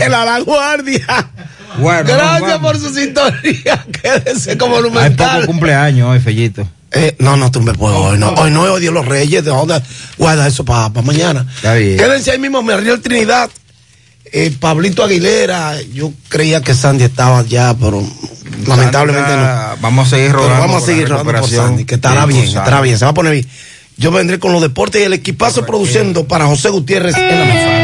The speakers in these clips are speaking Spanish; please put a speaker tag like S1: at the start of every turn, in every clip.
S1: Era la guardia. Gracias por su sintonía. Quédese como monumental.
S2: Hay poco cumpleaños hoy, Fellito.
S1: Eh, no, no tumbe puedo hoy. No. Hoy no es odio los reyes. De guarda eso para mañana.
S2: Está bien.
S1: Quédense ahí mismo, me río el Trinidad. Eh, Pablito Aguilera, yo creía que Sandy estaba ya, pero lamentablemente no.
S2: Vamos a seguir rodando.
S1: vamos a seguir rodando por Sandy, que estará bien, estará bien, se va a poner bien. Yo vendré con los deportes y el equipazo produciendo para José Gutiérrez en la mesa.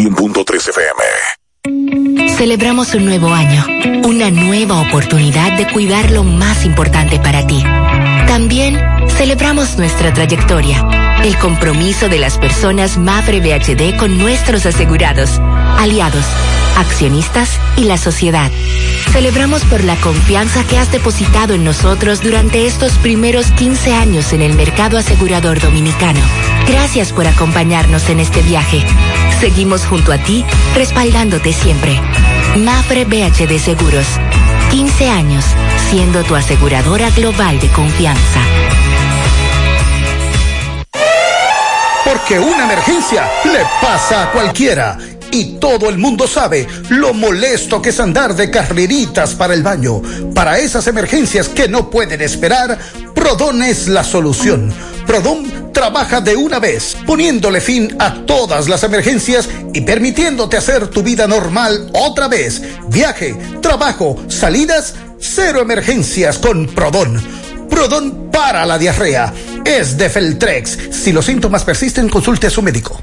S3: 100.3 FM.
S4: Celebramos un nuevo año, una nueva oportunidad de cuidar lo más importante para ti. También celebramos nuestra trayectoria, el compromiso de las personas Mafre BHD con nuestros asegurados, aliados, accionistas y la sociedad. Celebramos por la confianza que has depositado en nosotros durante estos primeros 15 años en el mercado asegurador dominicano. Gracias por acompañarnos en este viaje. Seguimos junto a ti, respaldándote siempre. Mafre BHD Seguros. 15 años siendo tu aseguradora global de confianza.
S5: Porque una emergencia le pasa a cualquiera y todo el mundo sabe lo molesto que es andar de carreritas para el baño. Para esas emergencias que no pueden esperar, Prodón es la solución. Prodón trabaja de una vez, poniéndole fin a todas las emergencias y permitiéndote hacer tu vida normal otra vez. Viaje, trabajo, salidas, cero emergencias con Prodón. Prodón para la diarrea. Es de Feltrex. Si los síntomas persisten, consulte a su médico.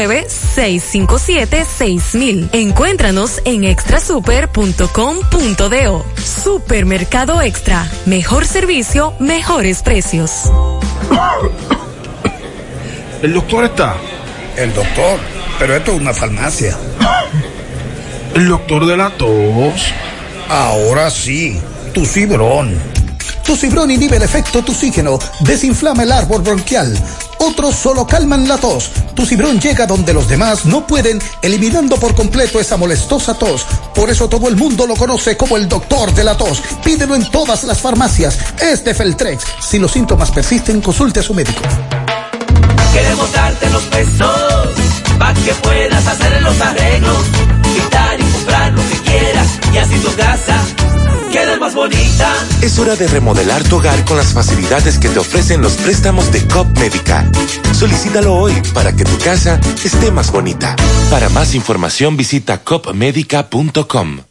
S6: 657-6000. Encuéntranos en extrasuper.com.do. Supermercado Extra. Mejor servicio, mejores precios.
S7: ¿El doctor está?
S5: El doctor, pero esto es una farmacia.
S7: ¿El doctor de la tos?
S5: Ahora sí, tu cibrón. Tu cibrón inhibe el efecto oxígeno, desinflama el árbol bronquial otros solo calman la tos. Tu cibrón llega donde los demás no pueden, eliminando por completo esa molestosa tos. Por eso todo el mundo lo conoce como el doctor de la tos. Pídelo en todas las farmacias. Es de Feltrex. Si los síntomas persisten, consulte a su médico.
S8: Queremos darte los pesos para que puedas hacer los arreglos, quitar y comprar lo que quieras y así tu casa más bonita.
S3: Es hora de remodelar tu hogar con las facilidades que te ofrecen los préstamos de COP Médica. Solicítalo hoy para que tu casa esté más bonita. Para más información visita copmedica.com.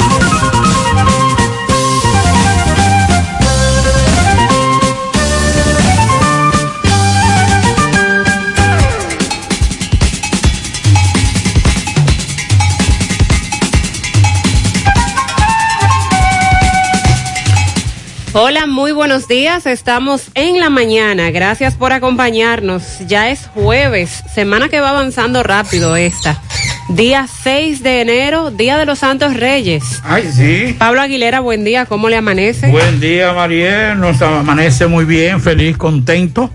S9: Hola, muy buenos días. Estamos en la mañana. Gracias por acompañarnos. Ya es jueves, semana que va avanzando rápido esta. Día 6 de enero, Día de los Santos Reyes.
S10: Ay, sí.
S9: Pablo Aguilera, buen día. ¿Cómo le amanece?
S10: Buen día, Mariel. Nos amanece muy bien, feliz, contento.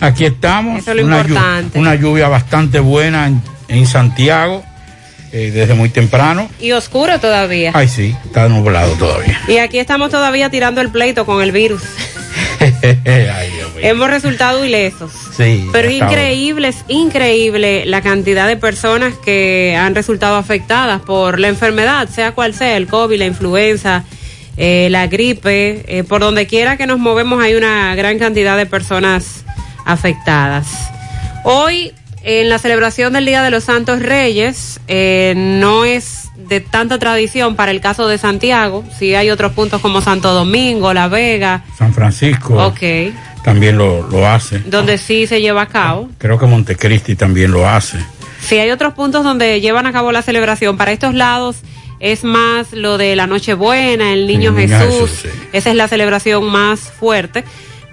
S10: Aquí estamos.
S9: Eso es lo
S10: una,
S9: importante.
S10: una lluvia bastante buena en, en Santiago eh, desde muy temprano.
S9: Y oscuro todavía.
S10: Ay, sí, está nublado todavía.
S9: Y aquí estamos todavía tirando el pleito con el virus.
S10: Ay, Dios mío.
S9: Hemos resultado ilesos.
S10: Sí,
S9: Pero es increíble, es increíble la cantidad de personas que han resultado afectadas por la enfermedad, sea cual sea, el COVID, la influenza, eh, la gripe, eh, por donde quiera que nos movemos hay una gran cantidad de personas afectadas. Hoy, en la celebración del Día de los Santos Reyes, eh, no es de tanta tradición para el caso de Santiago, sí hay otros puntos como Santo Domingo, La Vega,
S10: San Francisco
S9: ok,
S10: también lo, lo hace.
S9: donde sí se lleva a cabo.
S10: Creo que Montecristi también lo hace.
S9: Sí, hay otros puntos donde llevan a cabo la celebración. Para estos lados es más lo de la Nochebuena, el Niño
S10: El Niño
S9: Jesús.
S10: Jesús, sí.
S9: Esa es la celebración más fuerte.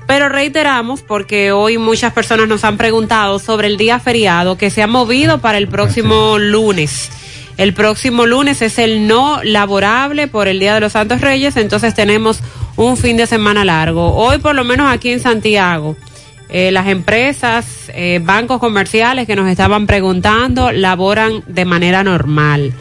S9: Pero reiteramos, porque hoy muchas personas nos han preguntado sobre el día feriado que se ha movido para el próximo lunes. El próximo lunes es el no laborable por el Día de los Santos Reyes, entonces tenemos un fin de semana largo. Hoy, por lo menos aquí en Santiago, eh, las empresas, eh, bancos comerciales que nos estaban preguntando, laboran de manera normal.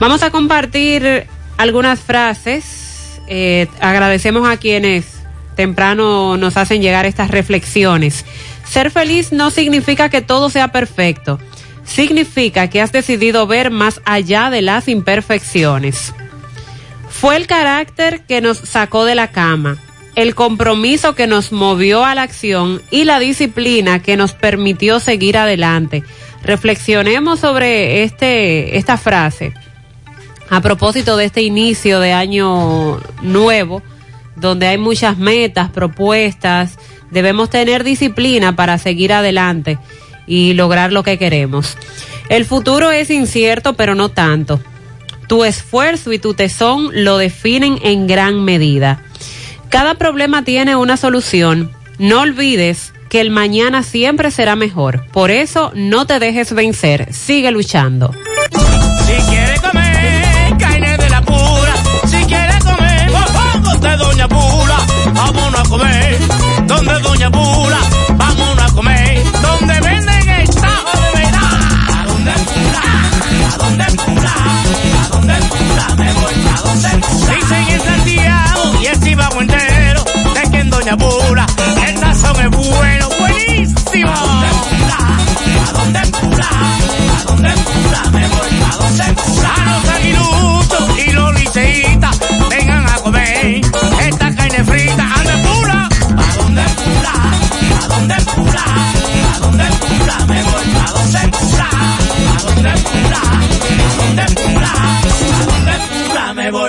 S9: Vamos a compartir algunas frases. Eh, agradecemos a quienes temprano nos hacen llegar estas reflexiones. Ser feliz no significa que todo sea perfecto. Significa que has decidido ver más allá de las imperfecciones. Fue el carácter que nos sacó de la cama, el compromiso que nos movió a la acción y la disciplina que nos permitió seguir adelante. Reflexionemos sobre este, esta frase a propósito de este inicio de año nuevo, donde hay muchas metas, propuestas, debemos tener disciplina para seguir adelante y lograr lo que queremos. El futuro es incierto, pero no tanto. Tu esfuerzo y tu tesón lo definen en gran medida. Cada problema tiene una solución. No olvides que el mañana siempre será mejor. Por eso no te dejes vencer. Sigue luchando.
S11: Mofongos de Doña Pula, vámonos a comer. Donde Doña Pula, vámonos a comer. Donde venden el tajo de verdad. ¿A dónde Pula? ¿A dónde Pula? ¿A dónde Pula? Me voy a donde Pula. Dicen en Santiago y el Chivago entero, de que en Doña Pula el sazón es bueno, buenísimo. ¿A dónde Pula? ¿A dónde Pula? ¿A dónde Pula? Me voy a donde Pula. A los aguiluchos y los liceitas,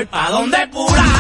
S11: pa' donde Pula.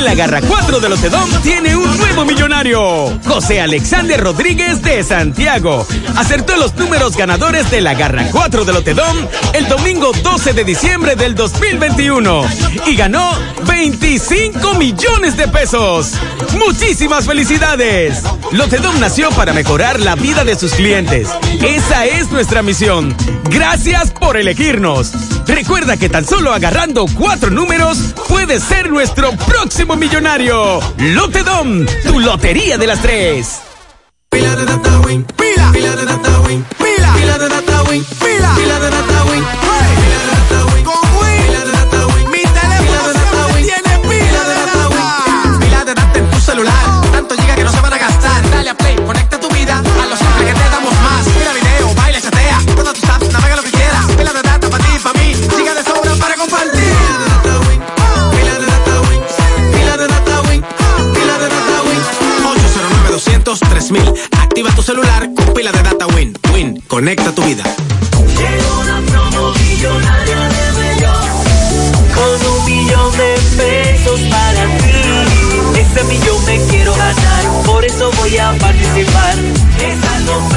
S12: La Garra 4 de Lotedom tiene un nuevo millonario. José Alexander Rodríguez de Santiago. Acertó los números ganadores de la Garra 4 de Lotedom el domingo 12 de diciembre del 2021 y ganó 25 millones de pesos. Muchísimas felicidades. Lotedom nació para mejorar la vida de sus clientes. Esa es nuestra misión. Gracias por elegirnos. Recuerda que tan solo agarrando cuatro números puedes ser nuestro próximo millonario. Lotedom, tu lotería de las tres.
S11: Pila de data pila, pila de data pila, pila de data win, pila, pila de data win, 3000 Activa tu celular con pila de data Win. Win, conecta tu vida.
S13: Llegó la promo millonaria de Bellón Con un millón de pesos para ti Ese millón me quiero ganar Por eso voy a participar Es algo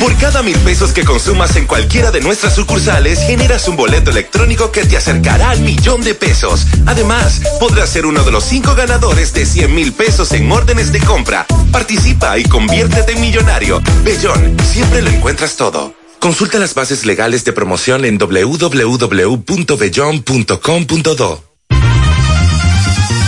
S14: Por cada mil pesos que consumas en cualquiera de nuestras sucursales, generas un boleto electrónico que te acercará al millón de pesos. Además, podrás ser uno de los cinco ganadores de 100 mil pesos en órdenes de compra. Participa y conviértete en millonario. Bellón, siempre lo encuentras todo. Consulta las bases legales de promoción en www.bellon.com.do.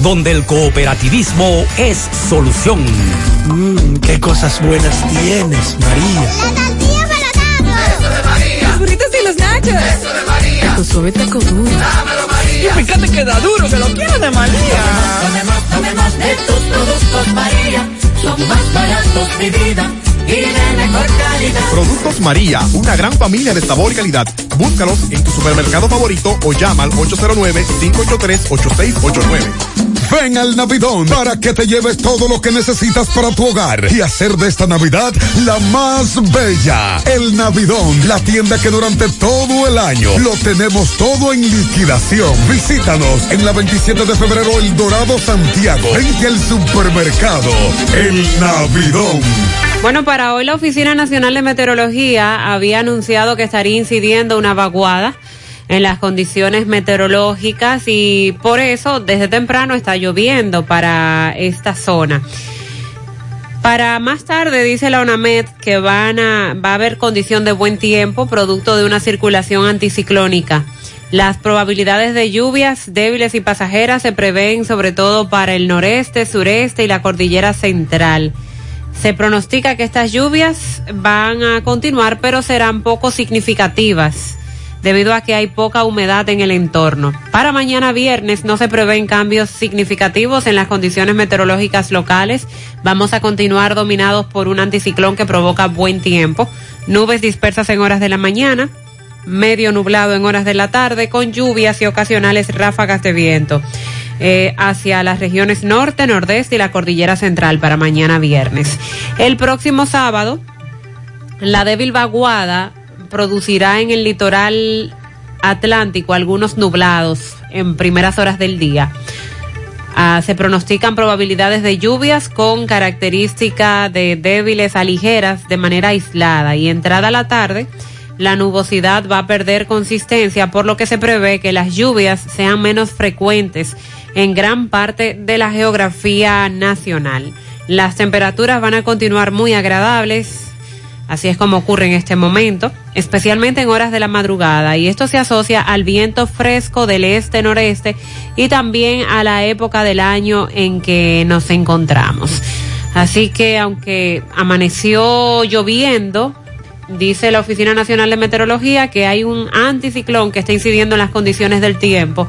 S15: donde el cooperativismo es solución.
S1: Mmm, qué cosas buenas tienes, María.
S16: La tortilla para
S13: Eso de María.
S16: Los burritos y los nachos.
S13: Eso de María.
S16: Tu suave taco duro.
S13: Dámelo, María.
S16: Y fíjate que da duro, que lo quiero de María.
S13: Tomemos, tomemos de tus productos, María. Son más baratos, mi vida. Y de mejor calidad.
S17: Productos María, una gran familia de sabor y calidad. Búscalos en tu supermercado favorito o llama al 809-583-8689.
S18: Ven al Navidón para que te lleves todo lo que necesitas para tu hogar y hacer de esta Navidad la más bella. El Navidón, la tienda que durante todo el año lo tenemos todo en liquidación. Visítanos en la 27 de febrero El Dorado Santiago, frente al supermercado El Navidón.
S9: Bueno, para hoy la Oficina Nacional de Meteorología había anunciado que estaría incidiendo una vaguada en las condiciones meteorológicas y por eso desde temprano está lloviendo para esta zona. Para más tarde dice la ONAMED que van a, va a haber condición de buen tiempo producto de una circulación anticiclónica. Las probabilidades de lluvias débiles y pasajeras se prevén sobre todo para el noreste, sureste y la cordillera central. Se pronostica que estas lluvias van a continuar, pero serán poco significativas debido a que hay poca humedad en el entorno. Para mañana viernes no se prevén cambios significativos en las condiciones meteorológicas locales. Vamos a continuar dominados por un anticiclón que provoca buen tiempo. Nubes dispersas en horas de la mañana, medio nublado en horas de la tarde, con lluvias y ocasionales ráfagas de viento. Eh, hacia las regiones norte, nordeste y la cordillera central para mañana viernes. El próximo sábado, la débil vaguada producirá en el litoral atlántico algunos nublados en primeras horas del día. Ah, se pronostican probabilidades de lluvias con característica de débiles a ligeras de manera aislada y entrada a la tarde la nubosidad va a perder consistencia por lo que se prevé que las lluvias sean menos frecuentes en gran parte de la geografía nacional. Las temperaturas van a continuar muy agradables, Así es como ocurre en este momento, especialmente en horas de la madrugada. Y esto se asocia al viento fresco del este-noreste y también a la época del año en que nos encontramos. Así que aunque amaneció lloviendo, dice la Oficina Nacional de Meteorología que hay un anticiclón que está incidiendo en las condiciones del tiempo.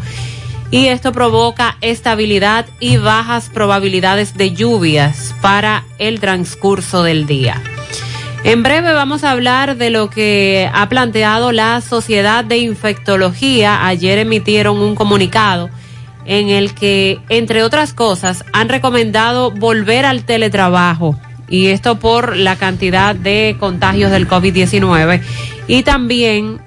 S9: Y esto provoca estabilidad y bajas probabilidades de lluvias para el transcurso del día. En breve vamos a hablar de lo que ha planteado la Sociedad de Infectología. Ayer emitieron un comunicado en el que, entre otras cosas, han recomendado volver al teletrabajo. Y esto por la cantidad de contagios del COVID-19. Y también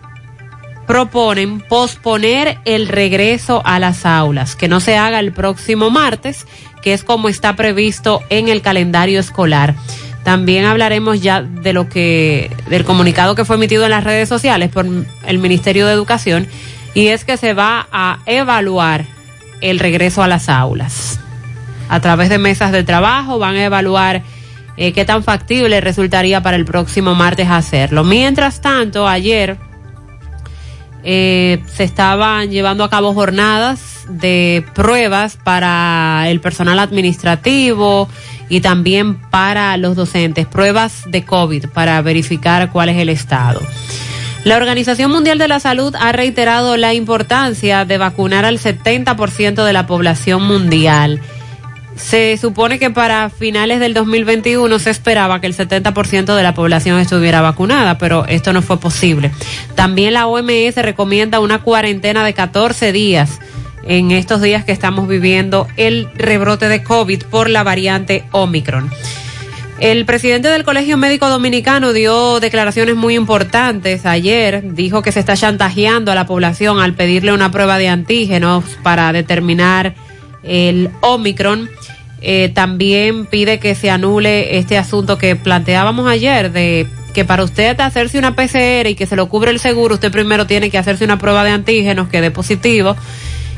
S9: proponen posponer el regreso a las aulas, que no se haga el próximo martes, que es como está previsto en el calendario escolar. También hablaremos ya de lo que, del comunicado que fue emitido en las redes sociales por el Ministerio de Educación, y es que se va a evaluar el regreso a las aulas. A través de mesas de trabajo van a evaluar eh, qué tan factible resultaría para el próximo martes hacerlo. Mientras tanto, ayer eh, se estaban llevando a cabo jornadas de pruebas para el personal administrativo y también para los docentes, pruebas de COVID para verificar cuál es el estado. La Organización Mundial de la Salud ha reiterado la importancia de vacunar al 70% de la población mundial. Se supone que para finales del 2021 se esperaba que el 70% de la población estuviera vacunada, pero esto no fue posible. También la OMS recomienda una cuarentena de 14 días en estos días que estamos viviendo el rebrote de COVID por la variante Omicron. El presidente del Colegio Médico Dominicano dio declaraciones muy importantes ayer. Dijo que se está chantajeando a la población al pedirle una prueba de antígenos para determinar el Omicron. Eh, también pide que se anule este asunto que planteábamos ayer de que para usted hacerse una PCR y que se lo cubre el seguro, usted primero tiene que hacerse una prueba de antígenos que dé positivo.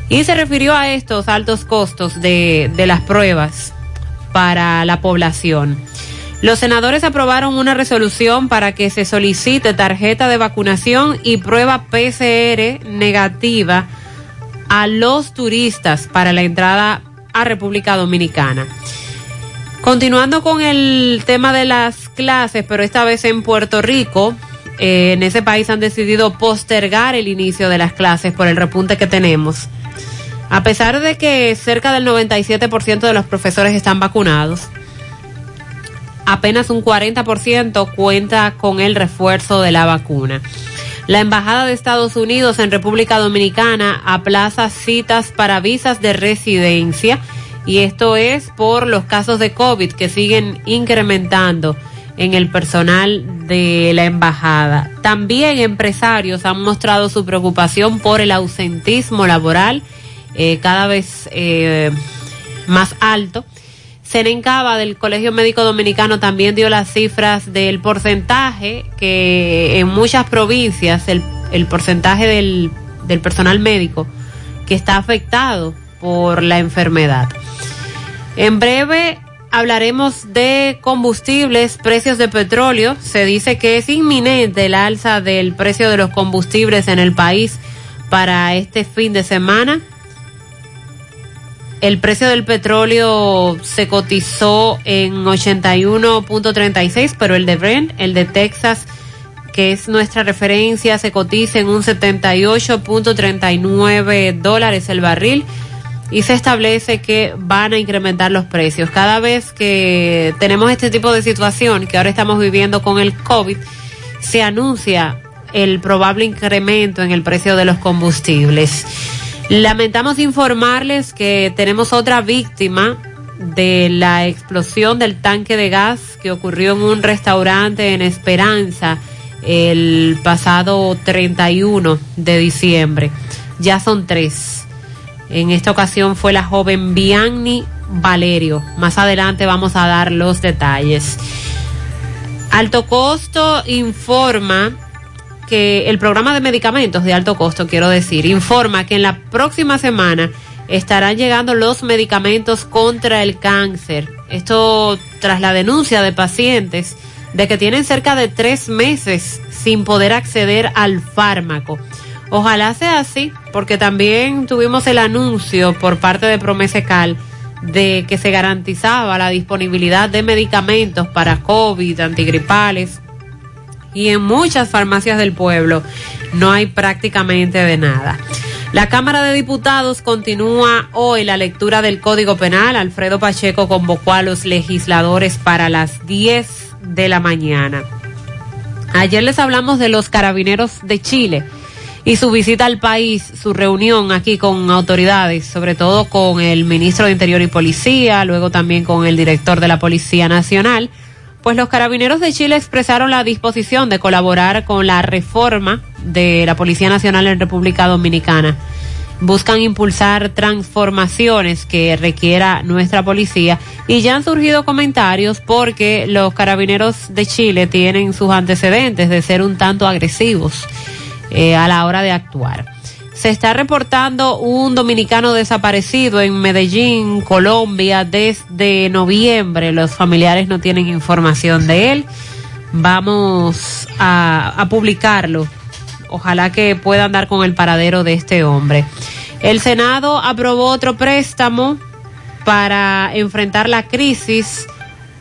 S9: Y se refirió a estos altos costos de, de las pruebas para la población. Los senadores aprobaron una resolución para que se solicite tarjeta de vacunación y prueba PCR negativa a los turistas para la entrada a República Dominicana. Continuando con el tema de las clases, pero esta vez en Puerto Rico, eh, en ese país han decidido postergar el inicio de las clases por el repunte que tenemos. A pesar de que cerca del 97% de los profesores están vacunados, apenas un 40% cuenta con el refuerzo de la vacuna. La Embajada de Estados Unidos en República Dominicana aplaza citas para visas de residencia y esto es por los casos de COVID que siguen incrementando en el personal de la embajada. También empresarios han mostrado su preocupación por el ausentismo laboral eh, cada vez eh, más alto. Senencaba del Colegio Médico Dominicano también dio las cifras del porcentaje que en muchas provincias el, el porcentaje del, del personal médico que está afectado por la enfermedad. En breve hablaremos de combustibles, precios de petróleo. Se dice que es inminente el alza del precio de los combustibles en el país para este fin de semana. El precio del petróleo se cotizó en 81.36, pero el de Brent, el de Texas, que es nuestra referencia, se cotiza en un 78.39 dólares el barril y se establece que van a incrementar los precios. Cada vez que tenemos este tipo de situación que ahora estamos viviendo con el COVID, se anuncia el probable incremento en el precio de los combustibles. Lamentamos informarles que tenemos otra víctima de la explosión del tanque de gas que ocurrió en un restaurante en Esperanza el pasado 31 de diciembre. Ya son tres. En esta ocasión fue la joven Bianni Valerio. Más adelante vamos a dar los detalles. Alto Costo informa que el programa de medicamentos de alto costo, quiero decir, informa que en la próxima semana estarán llegando los medicamentos contra el cáncer. Esto tras la denuncia de pacientes de que tienen cerca de tres meses sin poder acceder al fármaco. Ojalá sea así, porque también tuvimos el anuncio por parte de Promesecal de que se garantizaba la disponibilidad de medicamentos para COVID, antigripales, y en muchas farmacias del pueblo no hay prácticamente de nada. La Cámara de Diputados continúa hoy la lectura del Código Penal. Alfredo Pacheco convocó a los legisladores para las 10 de la mañana. Ayer les hablamos de los carabineros de Chile y su visita al país, su reunión aquí con autoridades, sobre todo con el ministro de Interior y Policía, luego también con el director de la Policía Nacional pues los carabineros de Chile expresaron la disposición de colaborar con la reforma de la Policía Nacional en República Dominicana. Buscan impulsar transformaciones que requiera nuestra policía y ya han surgido comentarios porque los carabineros de Chile tienen sus antecedentes de ser un tanto agresivos eh, a la hora de actuar. Se está reportando un dominicano desaparecido en Medellín, Colombia, desde noviembre. Los familiares no tienen información de él. Vamos a, publicarlo ojalá que puedan dar con el paradero de este hombre. El Senado aprobó otro préstamo para enfrentar la crisis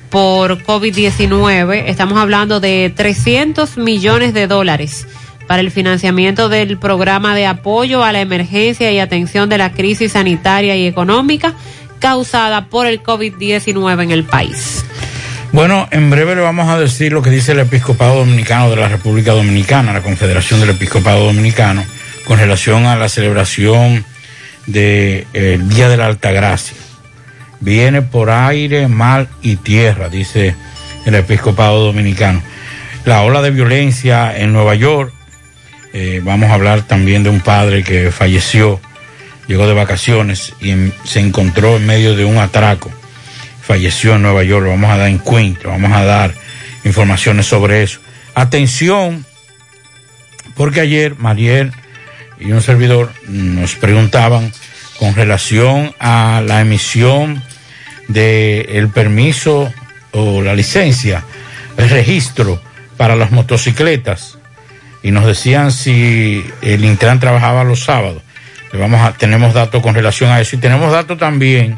S9: por COVID-19. Estamos hablando de 300 millones de dólares para el financiamiento del programa de apoyo a la emergencia y atención de la crisis sanitaria y económica causada por el COVID-19 en el país.
S10: Bueno, en breve le vamos a decir lo que dice el Episcopado Dominicano de la República Dominicana, la Confederación del Episcopado Dominicano, con relación a la celebración del Día de la Altagracia. Viene por aire, mar y tierra, dice el Episcopado Dominicano. La ola de violencia en Nueva York, eh, vamos a hablar también de un padre que falleció, llegó de vacaciones y se encontró en medio de un atraco falleció en Nueva York, lo vamos a dar en vamos a dar informaciones sobre eso. Atención, porque ayer Mariel y un servidor nos preguntaban con relación a la emisión del permiso o la licencia, el registro para las motocicletas y nos decían si el Intran trabajaba los sábados. Le vamos a, tenemos datos con relación a eso y tenemos datos también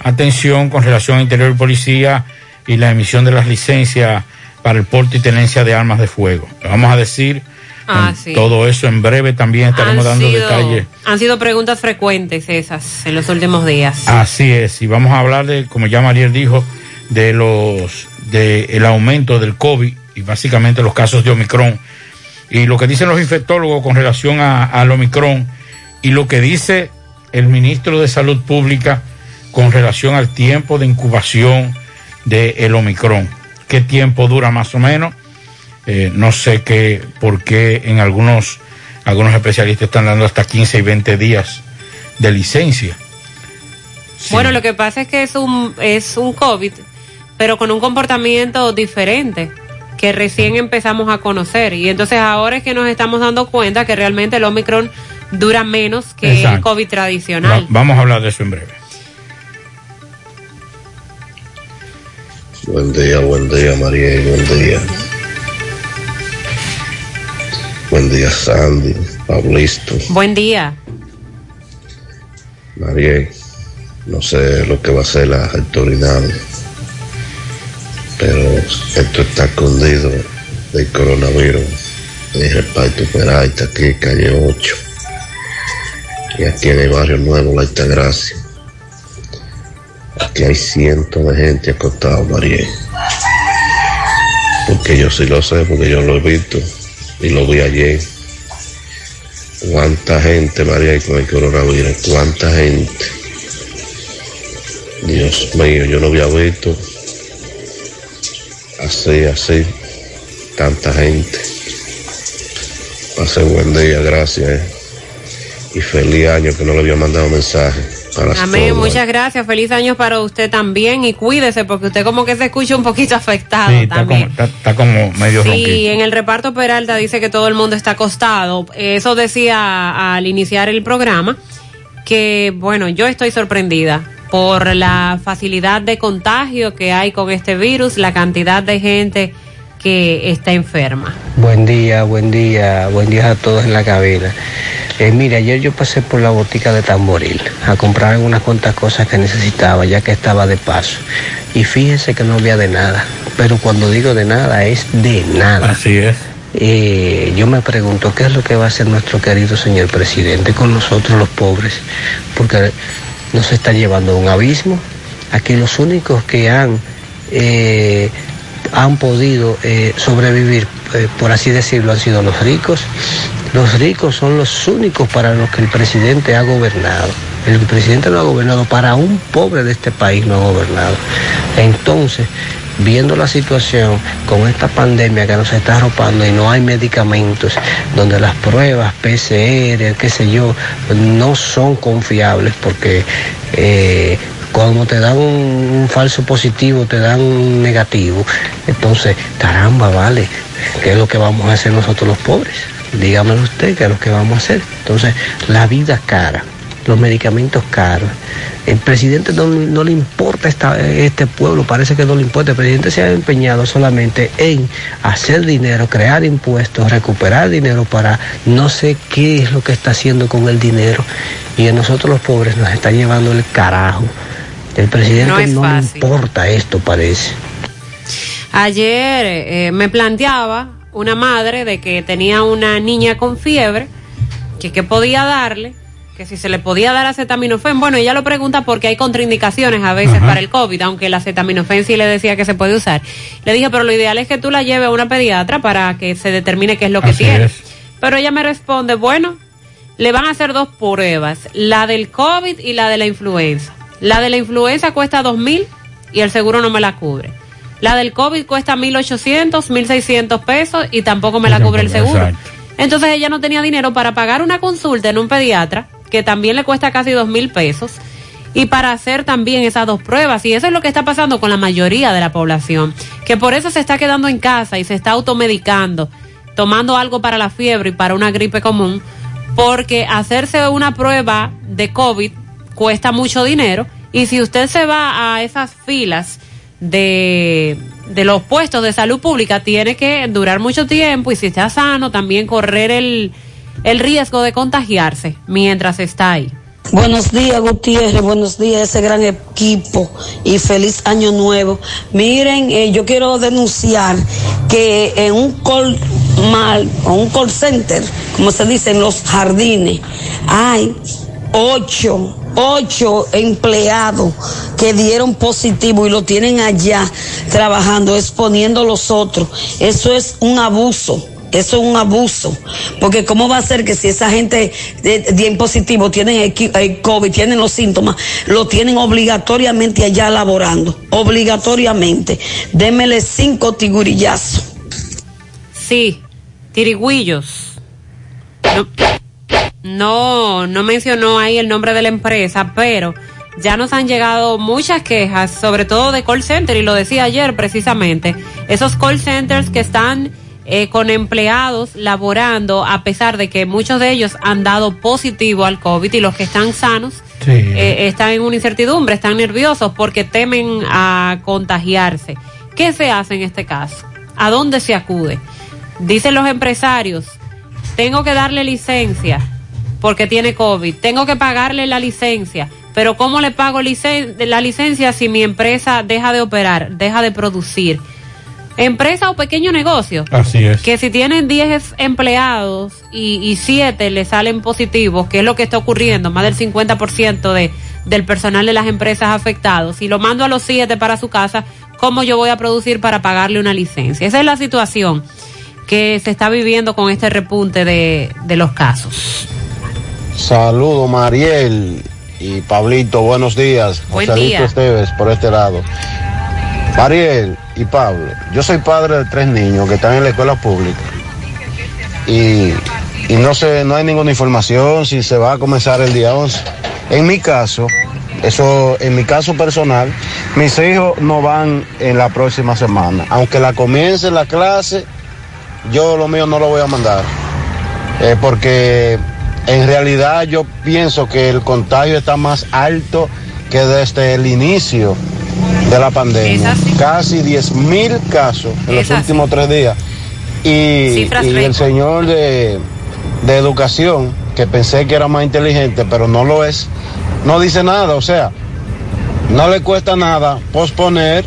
S10: atención con relación a Interior y Policía y la emisión de las licencias para el porte y tenencia de armas de fuego. Le vamos a decir
S9: Ah, sí.
S10: todo eso en breve también estaremos
S9: Han
S10: dando
S9: sido-
S10: detalles.
S9: Han sido preguntas frecuentes esas en los últimos días.
S10: Así es, y vamos a hablar de, como ya Mariel dijo, de los de el aumento del COVID y básicamente los casos de Omicron y lo que dicen los infectólogos con relación a- al Omicron y lo que dice el ministro de Salud Pública con relación al tiempo de incubación del Omicron. ¿Qué tiempo dura más o menos? Eh, no sé qué, por qué en algunos, algunos especialistas están dando hasta 15 y 20 días de licencia.
S9: Bueno, lo que pasa es que es un, es un COVID, pero con un comportamiento diferente que recién empezamos a conocer. Y entonces ahora es que nos estamos dando cuenta que realmente el Omicron dura menos que el. COVID
S10: Va-
S9: tradicional.
S10: vamos a hablar de eso en breve.
S19: Buen día, buen día, María, buen día. Buen día, Sandy, Pablisto,
S9: Buen día.
S19: María. No sé lo que va a hacer las autoridades, pero esto está escondido del coronavirus. En reparto Peraita, aquí, calle 8. Y aquí en el barrio nuevo, La Altagracia. Aquí hay cientos de gente acostada, María. Porque yo sí lo sé, porque yo lo he visto y lo vi ayer. Cuánta gente, María, con el coronavirus, cuánta gente. Dios mío, yo no había visto así, así, tanta gente. Pase buen día, gracias. eh. Y feliz año que no le había mandado mensaje. Para
S9: Amén,
S19: todos.
S9: muchas gracias. Feliz año para usted también y cuídese porque usted como que se escucha un poquito afectado
S10: Sí, está
S9: también.
S10: como, está, está como medio
S9: Sí, en el reparto Peralta dice que todo el mundo está acostado. Eso decía al iniciar el programa, que bueno, yo estoy sorprendida por la facilidad de contagio que hay con este virus, la cantidad de gente que está enferma.
S20: Buen día, buen día, buen día a todos en la cabina. Eh, mire, ayer yo pasé por la botica de Tamboril a comprar algunas cuantas cosas que necesitaba, ya que estaba de paso. Y fíjese que no había de nada. Pero cuando digo de nada, es de nada.
S10: Así es.
S20: Eh, yo me pregunto qué es lo que va a hacer nuestro querido señor presidente con nosotros los pobres, porque nos está llevando a un abismo. Aquí los únicos que han eh, han podido eh, sobrevivir, eh, por así decirlo, han sido los ricos. Los ricos son los únicos para los que el presidente ha gobernado. El presidente no ha gobernado, para un pobre de este país no ha gobernado. Entonces, viendo la situación con esta pandemia que nos está arropando y no hay medicamentos, donde las pruebas PCR, qué sé yo, no son confiables porque eh, cuando te dan un, un falso positivo, te dan un negativo. Entonces, caramba, vale, ¿qué es lo que vamos a hacer nosotros los pobres? Dígamelo usted, ¿qué es lo que vamos a hacer? Entonces, la vida cara. Los medicamentos caros. El presidente no, no le importa esta- este pueblo, parece que no le importa. El presidente se ha empeñado solamente en hacer dinero, crear impuestos, recuperar dinero para no sé qué es lo que está haciendo con el dinero. Y a nosotros los pobres nos está llevando el carajo. El presidente
S9: No
S20: le importa esto, parece.
S9: Ayer eh, me planteaba una madre de que tenía una niña con fiebre, que qué podía darle, que si se le podía dar acetaminofén. Bueno, ella lo pregunta porque hay contraindicaciones a veces
S10: Ajá.
S9: para el COVID, aunque el acetaminofén sí le decía que se puede usar. Le dije, pero lo ideal es que tú la lleves a una pediatra para que se determine qué es lo que tiene.
S10: es.
S9: Pero ella me responde, bueno, le van a hacer dos pruebas, la del COVID y la de la influenza. La de la influenza cuesta dos mil y el seguro no me la cubre. La del COVID cuesta 1.800, 1.600 pesos y tampoco me la cubre el seguro. Entonces ella no tenía dinero para pagar una consulta en un pediatra, que también le cuesta casi dos mil pesos, y para hacer también esas dos pruebas. Y eso es lo que está pasando con la mayoría de la población, que por eso se está quedando en casa y se está automedicando, tomando algo para la fiebre y para una gripe común, porque hacerse una prueba de COVID cuesta mucho dinero y si usted se va a esas filas de, de los puestos de salud pública tiene que durar mucho tiempo y si está sano también correr el, el riesgo de contagiarse mientras está ahí.
S21: Buenos días, Gutiérrez. Buenos días, ese gran equipo. Y feliz año nuevo. Miren, eh, yo quiero denunciar que en un call mal, o un call center, como se dice en los jardines, hay ocho, ocho empleados que dieron positivo y lo tienen allá trabajando, exponiendo a los otros. Eso es un abuso. Eso es un abuso, porque cómo va a ser que si esa gente de, de positivo tienen el, el COVID, tienen los síntomas, lo tienen obligatoriamente allá laborando, obligatoriamente. Démele cinco tigurillazos.
S9: Sí, tirigüillos. No, no mencionó ahí el nombre de la empresa, pero ya nos han llegado muchas quejas, sobre todo de call center, y lo decía ayer precisamente, esos call centers que están eh, con empleados laborando, a pesar de que muchos de ellos han dado positivo al COVID y los que están sanos
S10: Sí.
S9: eh, están en una incertidumbre, están nerviosos porque temen a contagiarse. ¿Qué se hace en este caso? ¿A dónde se acude? Dicen los empresarios, tengo que darle licencia porque tiene COVID, tengo que pagarle la licencia, pero ¿cómo le pago licen- la licencia si mi empresa deja de operar, deja de producir? Empresa o pequeño negocio,
S10: Así es.
S9: que si tienen 10 empleados y, y 7 le salen positivos, que es lo que está ocurriendo, más del 50% de, del personal de las empresas afectados, y lo mando a los 7 para su casa, ¿cómo yo voy a producir para pagarle una licencia? Esa es la situación que se está viviendo con este repunte de, de los casos.
S22: Saludos Mariel y Pablito, buenos días.
S9: Buen
S22: Joselito
S9: día.
S22: Esteves por este lado. Mariel y Pablo, yo soy padre de tres niños que están en la escuela pública y, y no sé, no hay ninguna información si se va a comenzar el día 11. En mi caso, eso, en mi caso personal, mis hijos no van en la próxima semana. Aunque la comience la clase, yo lo mío no lo voy a mandar. Eh, porque en realidad yo pienso que el contagio está más alto que desde el inicio de la pandemia. Casi 10 mil casos en los
S9: así.
S22: últimos tres días. Y, el señor de, de educación, que pensé que era más inteligente, pero no lo es, no dice nada. O sea, no le cuesta nada posponer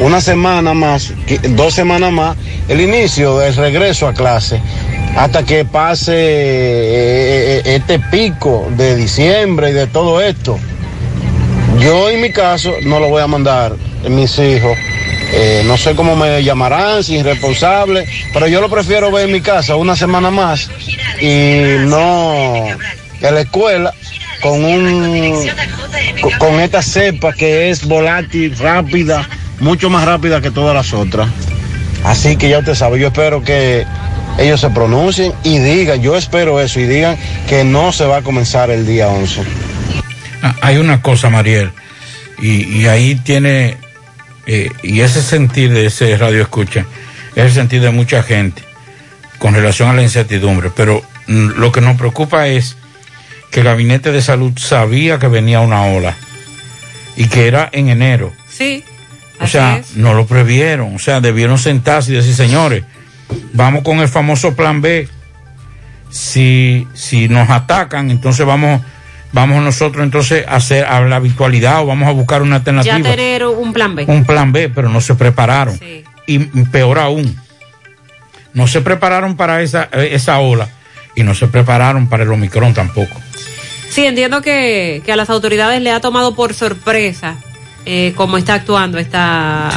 S22: una semana más, dos semanas más, el inicio del regreso a clase, hasta que pase eh, eh, este pico de diciembre y de todo esto. Yo en mi caso no lo voy a mandar, mis hijos. eh, no sé cómo me llamarán, si irresponsable, pero yo lo prefiero ver en mi casa una semana más y no en la escuela con un con, esta cepa que es volátil, rápida, mucho más rápida que todas las otras. Así que ya usted sabe, yo espero que ellos se pronuncien y digan, yo espero eso, y digan que no se va a comenzar el día 11.
S10: Ah, Hay una cosa, Mariel, y, y ahí tiene, eh, y ese sentir de ese radio escucha, es el sentir de mucha gente con relación a la incertidumbre, pero mm, lo que nos preocupa es que el gabinete de salud sabía que venía una ola y que era en enero.
S9: Sí.
S10: O sea, no lo previeron. O sea, debieron sentarse y decir, señores, vamos con el famoso plan B. Si, si nos atacan, entonces vamos, vamos nosotros entonces a hacer a la habitualidad o vamos a buscar una alternativa.
S9: Ya tener un plan B.
S10: Un plan B, pero no se prepararon. Y peor aún, no se prepararon para esa, esa ola y no se prepararon para el Omicron tampoco.
S9: Sí, entiendo que, que a las autoridades le ha tomado por sorpresa eh, cómo está actuando esta,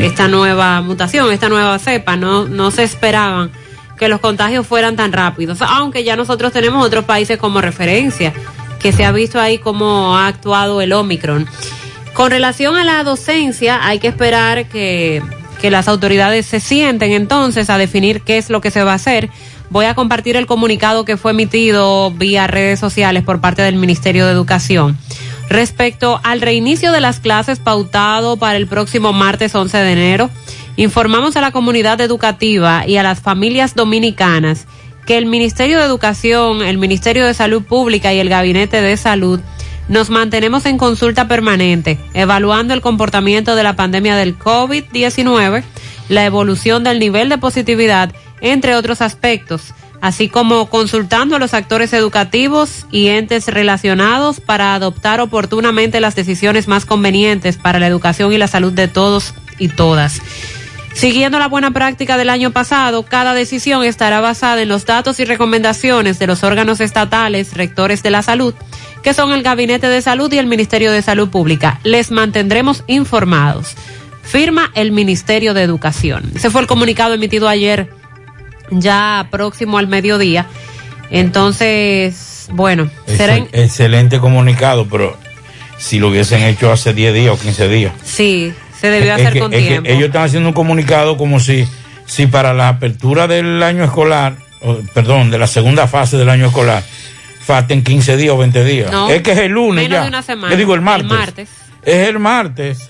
S9: esta nueva mutación, esta nueva cepa. No, no se esperaban que los contagios fueran tan rápidos, aunque ya nosotros tenemos otros países como referencia, que se ha visto ahí cómo ha actuado el Omicron. Con relación a la docencia, hay que esperar que, que las autoridades se sienten entonces a definir qué es lo que se va a hacer. Voy a compartir el comunicado que fue emitido vía redes sociales por parte del Ministerio de Educación. Respecto al reinicio de las clases pautado para el próximo martes 11 de enero, informamos a la comunidad educativa y a las familias dominicanas que el Ministerio de Educación, el Ministerio de Salud Pública y el Gabinete de Salud nos mantenemos en consulta permanente, evaluando el comportamiento de la pandemia del COVID-19, la evolución del nivel de positividad, entre otros aspectos así como consultando a los actores educativos y entes relacionados para adoptar oportunamente las decisiones más convenientes para la educación y la salud de todos y todas. Siguiendo la buena práctica del año pasado, cada decisión estará basada en los datos y recomendaciones de los órganos estatales rectores de la salud, que son el Gabinete de Salud y el Ministerio de Salud Pública. Les mantendremos informados. Firma el Ministerio de Educación. Ese fue el comunicado emitido ayer ya próximo al mediodía. Entonces, bueno, será en-
S10: Excelente comunicado, pero si lo hubiesen hecho hace 10 días o 15 días.
S9: sí, se debió hacer
S10: que-
S9: con tiempo.
S10: ellos están haciendo un comunicado como si, si para la apertura del año escolar, perdón, de la segunda fase del año escolar, falten 15 días o 20 días.
S9: No,
S10: es que es el lunes
S9: menos
S10: ya.
S9: de una semana.
S10: Yo digo el martes.
S9: El martes.
S10: Es el martes.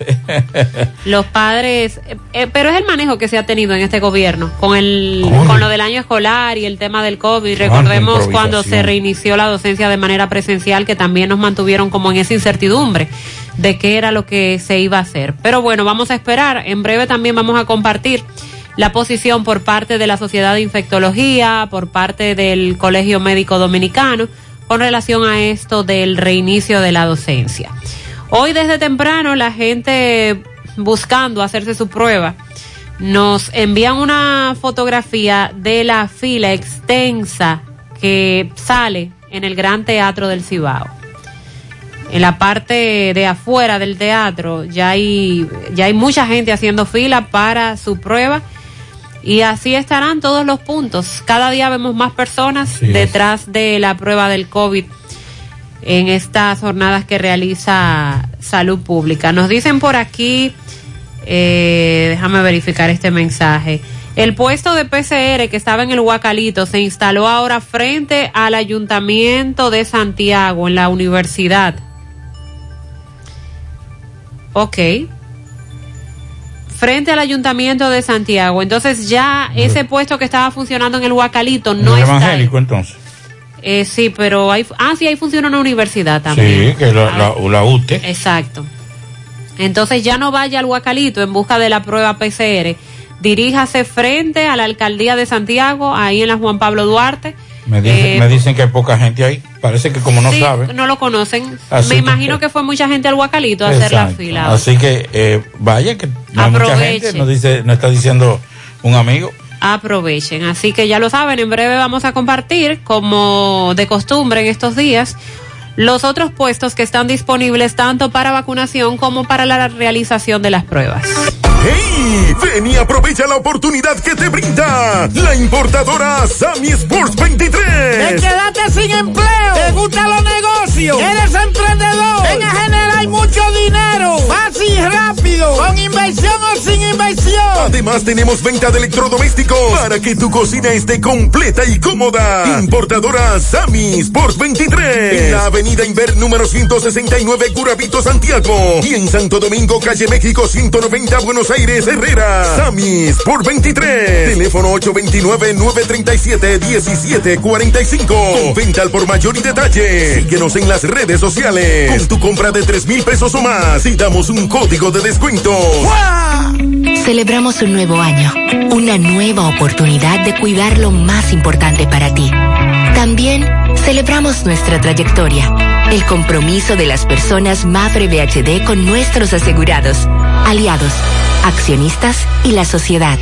S9: Los padres, eh, eh, pero es el manejo que se ha tenido en este gobierno con el con lo del año escolar y el tema del COVID. Recordemos cuando se reinició la docencia de manera presencial que también nos mantuvieron como en esa incertidumbre de qué era lo que se iba a hacer. Pero bueno, vamos a esperar. En breve también vamos a compartir la posición por parte de la Sociedad de Infectología, por parte del Colegio Médico Dominicano, con relación a esto del reinicio de la docencia. Hoy desde temprano la gente buscando hacerse su prueba nos envían una fotografía de la fila extensa que sale en el Gran Teatro del Cibao. En la parte de afuera del teatro ya hay, ya hay mucha gente haciendo fila para su prueba y así estarán todos los puntos. Cada día vemos más personas
S10: es.
S9: detrás de la prueba del COVID en estas jornadas que realiza Salud Pública. Nos dicen por aquí, eh, déjame verificar este mensaje. El puesto de PCR que estaba en el Huacalito se instaló ahora frente al Ayuntamiento de Santiago, en la universidad. Ok. Frente al Ayuntamiento de Santiago. Entonces ya ese puesto que estaba funcionando en el Huacalito no
S10: ¿Es
S9: está ahí.
S10: evangélico entonces.
S9: Eh, sí, pero hay, ah, sí, ahí funciona una universidad también.
S10: Sí, que la, la, la UTE.
S9: Exacto. Entonces ya no vaya al Huacalito en busca de la prueba PCR. Diríjase frente a la alcaldía de Santiago, ahí en la Juan Pablo Duarte.
S10: Me, dice-
S9: Eh,
S10: me dicen que hay poca gente ahí. Parece que como no
S9: sí,
S10: sabe.
S9: no lo conocen.
S10: Así
S9: Me
S10: que-
S9: imagino que fue mucha gente al Huacalito a hacer la fila.
S10: Así que eh, vaya que no hay mucha gente, nos dice, nos está diciendo un amigo.
S9: aprovechen. Así que ya lo saben, en breve vamos a compartir, como de costumbre en estos días, los otros puestos que están disponibles tanto para vacunación como para la realización de las pruebas.
S23: ¡Hey! Ven y aprovecha la oportunidad que te brinda la importadora Sammy Sports 23.
S11: Te quedaste sin empleo. ¿Te gustan los negocios? ¿Eres emprendedor? Ven a generar mucho dinero. fácil y rápido. Con inversión o sin inversión.
S24: Además tenemos venta de electrodomésticos para que tu cocina esté completa y cómoda. Importadora Samis por 23 en la Avenida Inver número 169 Curabito Santiago y en Santo Domingo calle México 190 Buenos Aires Herrera. Samis por 23. Teléfono 829 937 1745. Con venta al por mayor y detalle. Síguenos en las redes sociales. Con tu compra de 3 mil pesos o más y damos un código de descuento.
S4: Celebramos un nuevo año, una nueva oportunidad de cuidar lo más importante para ti. También celebramos nuestra trayectoria, el compromiso de las personas Mafre BHD con nuestros asegurados, aliados, accionistas y la sociedad.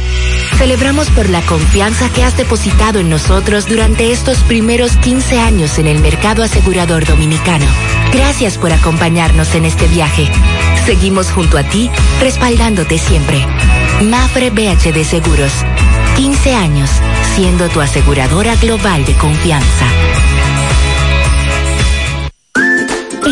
S4: Celebramos por la confianza que has depositado en nosotros durante estos primeros 15 años en el mercado asegurador dominicano. Gracias por acompañarnos en este viaje. Seguimos junto a ti, respaldándote siempre. Mafre BHD Seguros. 15 años siendo tu aseguradora global de confianza.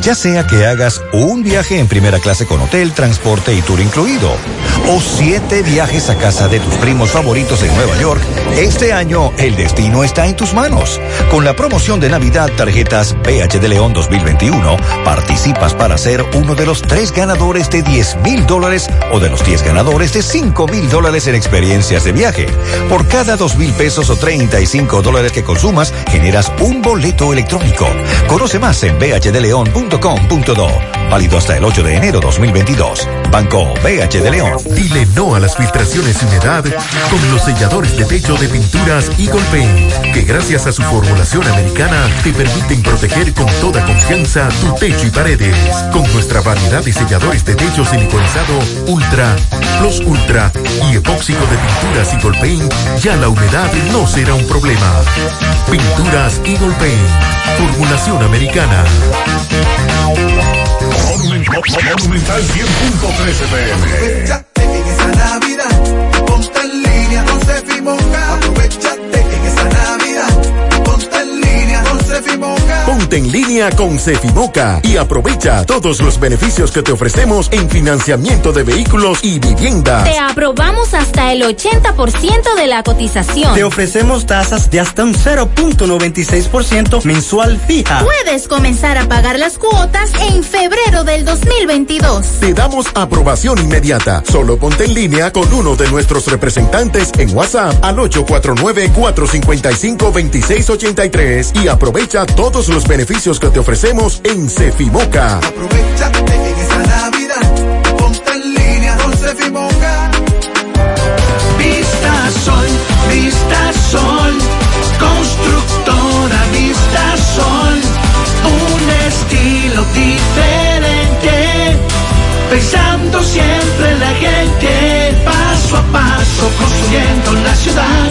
S23: Ya sea que hagas un viaje en primera clase con hotel, transporte y tour incluido, o siete viajes a casa de tus primos favoritos en Nueva York, este año el destino está en tus manos. Con la promoción de Navidad Tarjetas PH de León 2021, participas para ser uno de los tres ganadores de 10 mil dólares o de los 10 ganadores de 5 mil dólares en experiencias de viaje. Por cada 2 mil pesos o 35 dólares que consumas, generas un boleto electrónico. Conoce más en bhdleon.com.do. Válido hasta el 8 de enero 2022. Banco BH de León.
S3: Dile no a las filtraciones y humedad con los selladores de techo de pinturas Eagle Paint, que gracias a su formulación americana te permiten proteger con toda confianza tu techo y paredes. Con nuestra variedad de selladores de techo siliconizado Ultra, Plus Ultra y epóxico de pinturas Eagle Paint, ya la humedad no será un problema. Pinturas Eagle Paint, formulación americana.
S25: Monumental 100.13 pm.
S26: Aprovechate en esa Navidad, ponte en línea con Sefimoca. Aprovechate en esa Navidad, Ponte en línea con
S24: Cefimoca y aprovecha todos los beneficios que te ofrecemos en financiamiento de vehículos y vivienda.
S27: Te aprobamos hasta el 80% de la cotización.
S28: Te ofrecemos tasas de hasta un 0.96% mensual fija.
S27: Puedes comenzar a pagar las cuotas en febrero del 2022.
S24: Te damos aprobación inmediata. Solo ponte en línea con uno de nuestros representantes en WhatsApp al 849-455-2683 y aprovecha todos los beneficios que te ofrecemos en Cefimoca.
S26: Aprovechate en esa Navidad, ponte en línea con Sefimoca.
S8: Vista Sol, Vista Sol, constructora Vista Sol, un estilo diferente, pensando siempre en la gente, paso a paso construyendo la ciudad,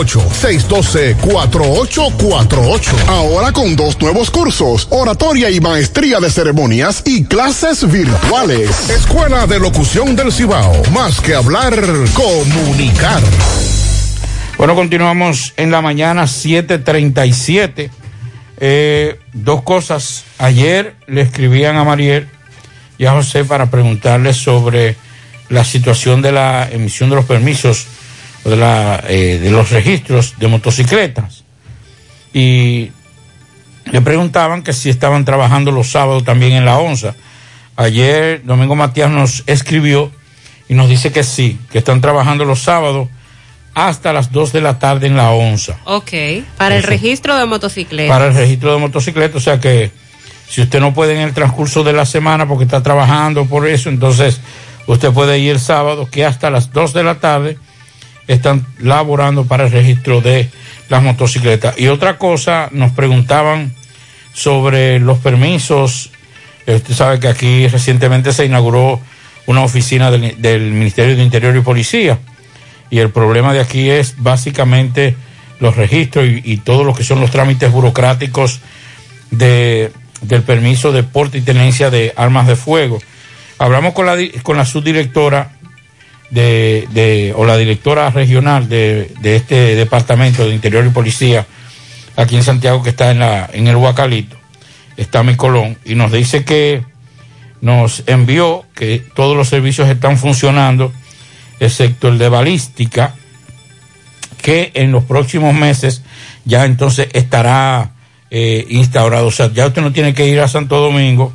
S24: 612-4848. Ahora con dos nuevos cursos, oratoria y maestría de ceremonias y clases virtuales. Escuela de Locución del Cibao. Más que hablar, comunicar.
S10: Bueno, continuamos en la mañana 7:37. Eh, dos cosas. Ayer le escribían a Mariel y a José para preguntarles sobre la situación de la emisión de los permisos de, la, eh, de los registros de motocicletas. Y le preguntaban que si estaban trabajando los sábados también en la onza. Ayer Domingo Matías nos escribió y nos dice que sí, que están trabajando los sábados hasta las 2 de la tarde en la onza.
S9: Ok, para el registro de motocicletas.
S10: Para el registro de motocicletas, o sea que si usted no puede en el transcurso de la semana porque está trabajando por eso, entonces usted puede ir el sábado que hasta las 2 de la tarde están laborando para el registro de las motocicletas. Y otra cosa, nos preguntaban sobre los permisos. Eh, Usted sabe que aquí recientemente se inauguró una oficina del, Ministerio de Interior y Policía. Y el problema de aquí es básicamente los registros y, todo lo que son los trámites burocráticos de, del permiso de porte y tenencia de armas de fuego. Hablamos con la, con la subdirectora de, de, o la directora regional de, de este departamento de Interior y Policía aquí en Santiago que está en, la, en el Huacalito, está mi Colón, y nos dice que nos envió que todos los servicios están funcionando, excepto el de balística, que en los próximos meses ya entonces estará eh, instaurado. O sea, ya usted no tiene que ir a Santo Domingo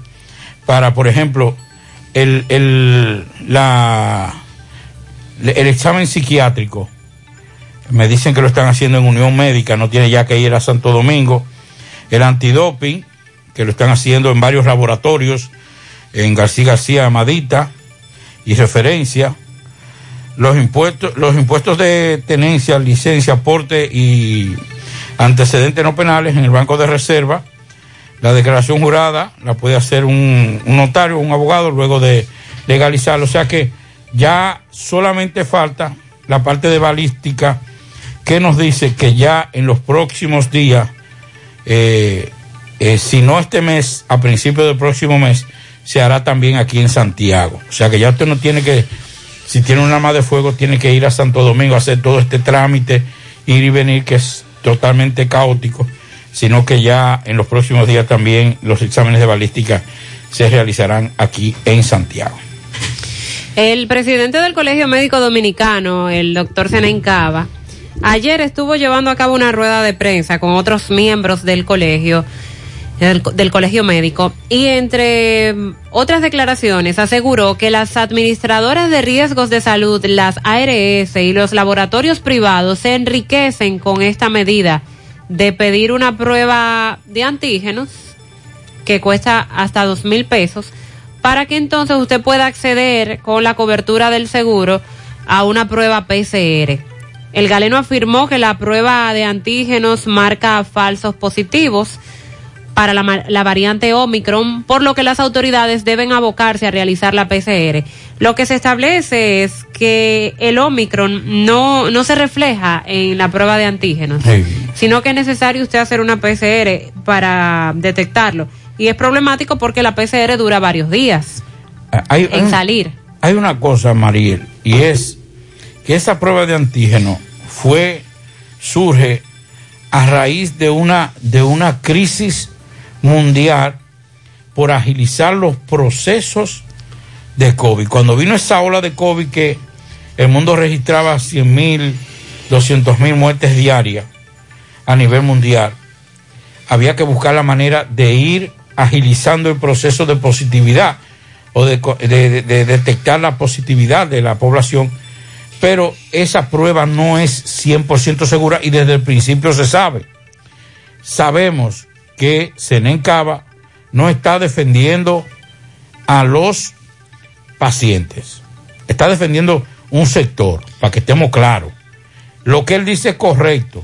S10: para, por ejemplo, el, el, la, el examen psiquiátrico. Me dicen que lo están haciendo en Unión Médica, no tiene ya que ir a Santo Domingo. El antidoping, que lo están haciendo en varios laboratorios, en García García Amadita y referencia. Los impuestos, los impuestos de tenencia, licencia, aporte y antecedentes no penales en el Banco de Reserva. La declaración jurada la puede hacer un, un notario, un abogado, luego de legalizarlo. O sea que ya solamente falta la parte de balística que nos dice que ya en los próximos días, eh, eh, si no este mes, a principios del próximo mes, se hará también aquí en Santiago. O sea que ya usted no tiene que, si tiene un arma de fuego, tiene que ir a Santo Domingo a hacer todo este trámite, ir y venir, que es totalmente caótico, sino que ya en los próximos días también los exámenes de balística se realizarán aquí en Santiago.
S9: El presidente del Colegio Médico Dominicano, el doctor Zenén Cava, ayer estuvo llevando a cabo una rueda de prensa con otros miembros del colegio, del, del colegio médico, y entre otras declaraciones aseguró que las administradoras de riesgos de salud, las ARS y los laboratorios privados se enriquecen con esta medida de pedir una prueba de antígenos que cuesta hasta dos mil pesos para que entonces usted pueda acceder con la cobertura del seguro a una prueba PCR. El galeno afirmó que la prueba de antígenos marca falsos positivos para la, variante Omicron, por lo que las autoridades deben abocarse a realizar la PCR. Lo que se establece es que el Omicron no, no se refleja en la prueba de antígenos, sino que es necesario usted hacer una PCR para detectarlo. Y es problemático porque la PCR dura varios días
S10: Hay,
S9: en
S10: hay-
S9: salir.
S10: hay una cosa, Mariel, y es que esa prueba de antígeno fue, surge a raíz de una, de una crisis mundial por agilizar los procesos de COVID. Cuando vino esa ola de COVID que el mundo registraba 100 mil, 200 mil muertes diarias a nivel mundial, había que buscar la manera de ir agilizando el proceso de positividad o de, de- de- de detectar la positividad de la población pero esa prueba no es 100% segura y desde el principio se sabe. Sabemos que Senencaba no está defendiendo a los pacientes, está defendiendo un sector, para que estemos claros. Lo que él dice es correcto.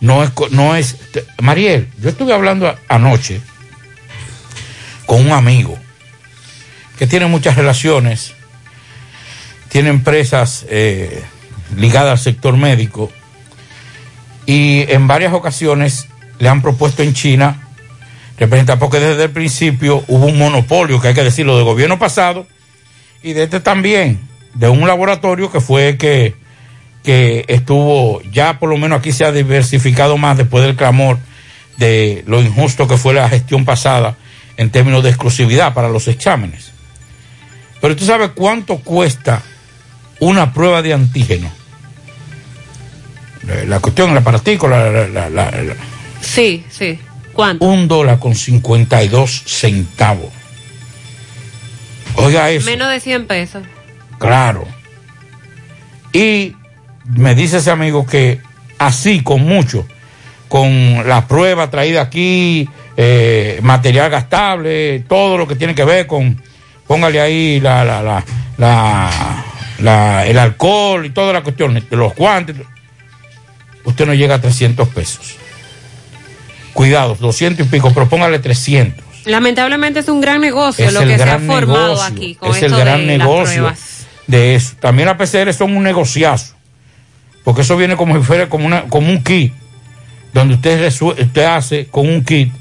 S10: No es, no es. Mariel, yo estuve hablando anoche con un amigo que tiene muchas relaciones, tiene empresas eh, ligadas al sector médico y en varias ocasiones le han propuesto en China representar, porque desde el principio hubo un monopolio, que hay que decirlo, del gobierno pasado y de este también, de un laboratorio que fue que, que estuvo, ya por lo menos aquí se ha diversificado más después del clamor de lo injusto que fue la gestión pasada en términos de exclusividad para los exámenes. Pero tú sabes cuánto cuesta una prueba de antígeno. Eh, La cuestión, el aparatico, la, la- la- la- la-
S9: Sí, sí. ¿Cuánto?
S10: un dólar con 52 centavos. Oiga eso.
S9: Menos de 100 pesos.
S10: Claro. Y me dice ese amigo que así, con mucho, con la prueba traída aquí, eh, material gastable, todo lo que tiene que ver con, póngale ahí la, la, la, la- la- el alcohol y toda la cuestión, los guantes, usted no llega a 300 pesos. Cuidado, 200 y pico, pero póngale 300.
S9: Lamentablemente es un gran negocio
S10: Es
S9: lo que se ha formado
S10: negocio,
S9: aquí con
S10: es el gran
S9: de
S10: negocio.
S9: las
S10: de eso. También las PCR son un negociazo, porque eso viene como si fuera como, una, como un kit, donde usted, usted hace con un kit,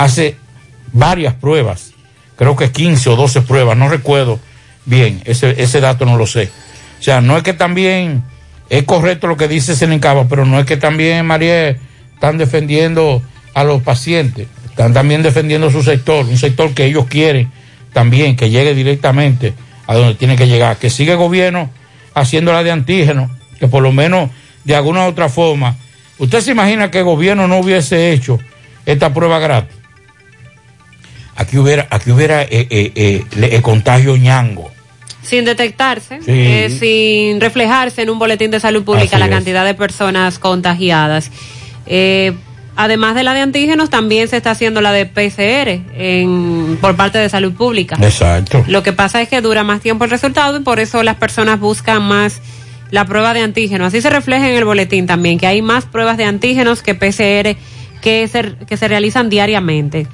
S10: hace varias pruebas, creo que 15 o 12 pruebas, no recuerdo bien, ese, ese dato no lo sé. O sea, no es que también es correcto lo que dice Senencaba, pero no es que también, María, están defendiendo a los pacientes, están también defendiendo su sector, un sector que ellos quieren también que llegue directamente a donde tiene que llegar, que sigue el gobierno haciendo la de antígeno, que por lo menos de alguna u otra forma, usted se imagina que el gobierno no hubiese hecho esta prueba gratis. Aquí hubiera, aquí hubiera eh, eh, eh, le- contagio ñango.
S9: Sin detectarse,
S10: Sí.
S9: eh, sin reflejarse en un boletín de salud pública
S10: Así
S9: la
S10: es.
S9: cantidad de personas contagiadas. Eh, además de la de antígenos, también se está haciendo la de PCR en, por parte de salud pública.
S10: Exacto.
S9: Lo que pasa es que dura más tiempo el resultado y por eso las personas buscan más la prueba de antígeno. Así se refleja en el boletín también, que hay más pruebas de antígenos que PCR que se, que se realizan diariamente.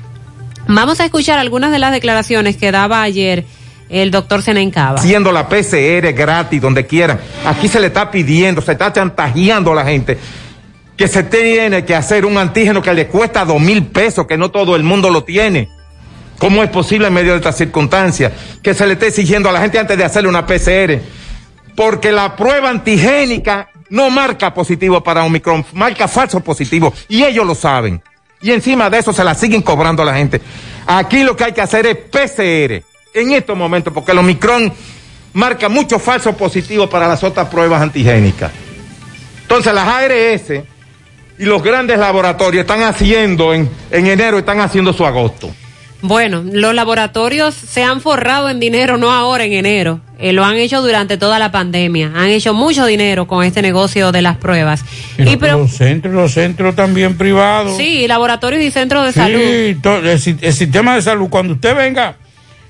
S9: Vamos a escuchar algunas de las declaraciones que daba ayer el doctor Senencaba.
S29: haciendo la PCR gratis donde quieran. Aquí se le está pidiendo, se está chantajeando a la gente que se tiene que hacer un antígeno que le cuesta dos mil pesos, que no todo el mundo lo tiene. ¿Cómo es posible en medio de estas circunstancias que se le esté exigiendo a la gente antes de hacerle una PCR? Porque la prueba antigénica no marca positivo para Omicron, marca falso positivo y ellos lo saben. Y encima de eso se la siguen cobrando a la gente. Aquí lo que hay que hacer es PCR en estos momentos, porque el Omicron marca mucho falso positivo para las otras pruebas antigénicas. Entonces las ARS y los grandes laboratorios están haciendo en, en enero, están haciendo su agosto.
S9: Bueno, los laboratorios se han forrado en dinero, no ahora en enero. Eh, lo han hecho durante toda la pandemia. Han hecho mucho dinero con este negocio de las pruebas.
S10: Y, los, los centros, los centros también privados.
S9: Sí, laboratorios y centros de
S10: Sí,
S9: salud.
S10: to- el, el sistema de salud, cuando usted venga,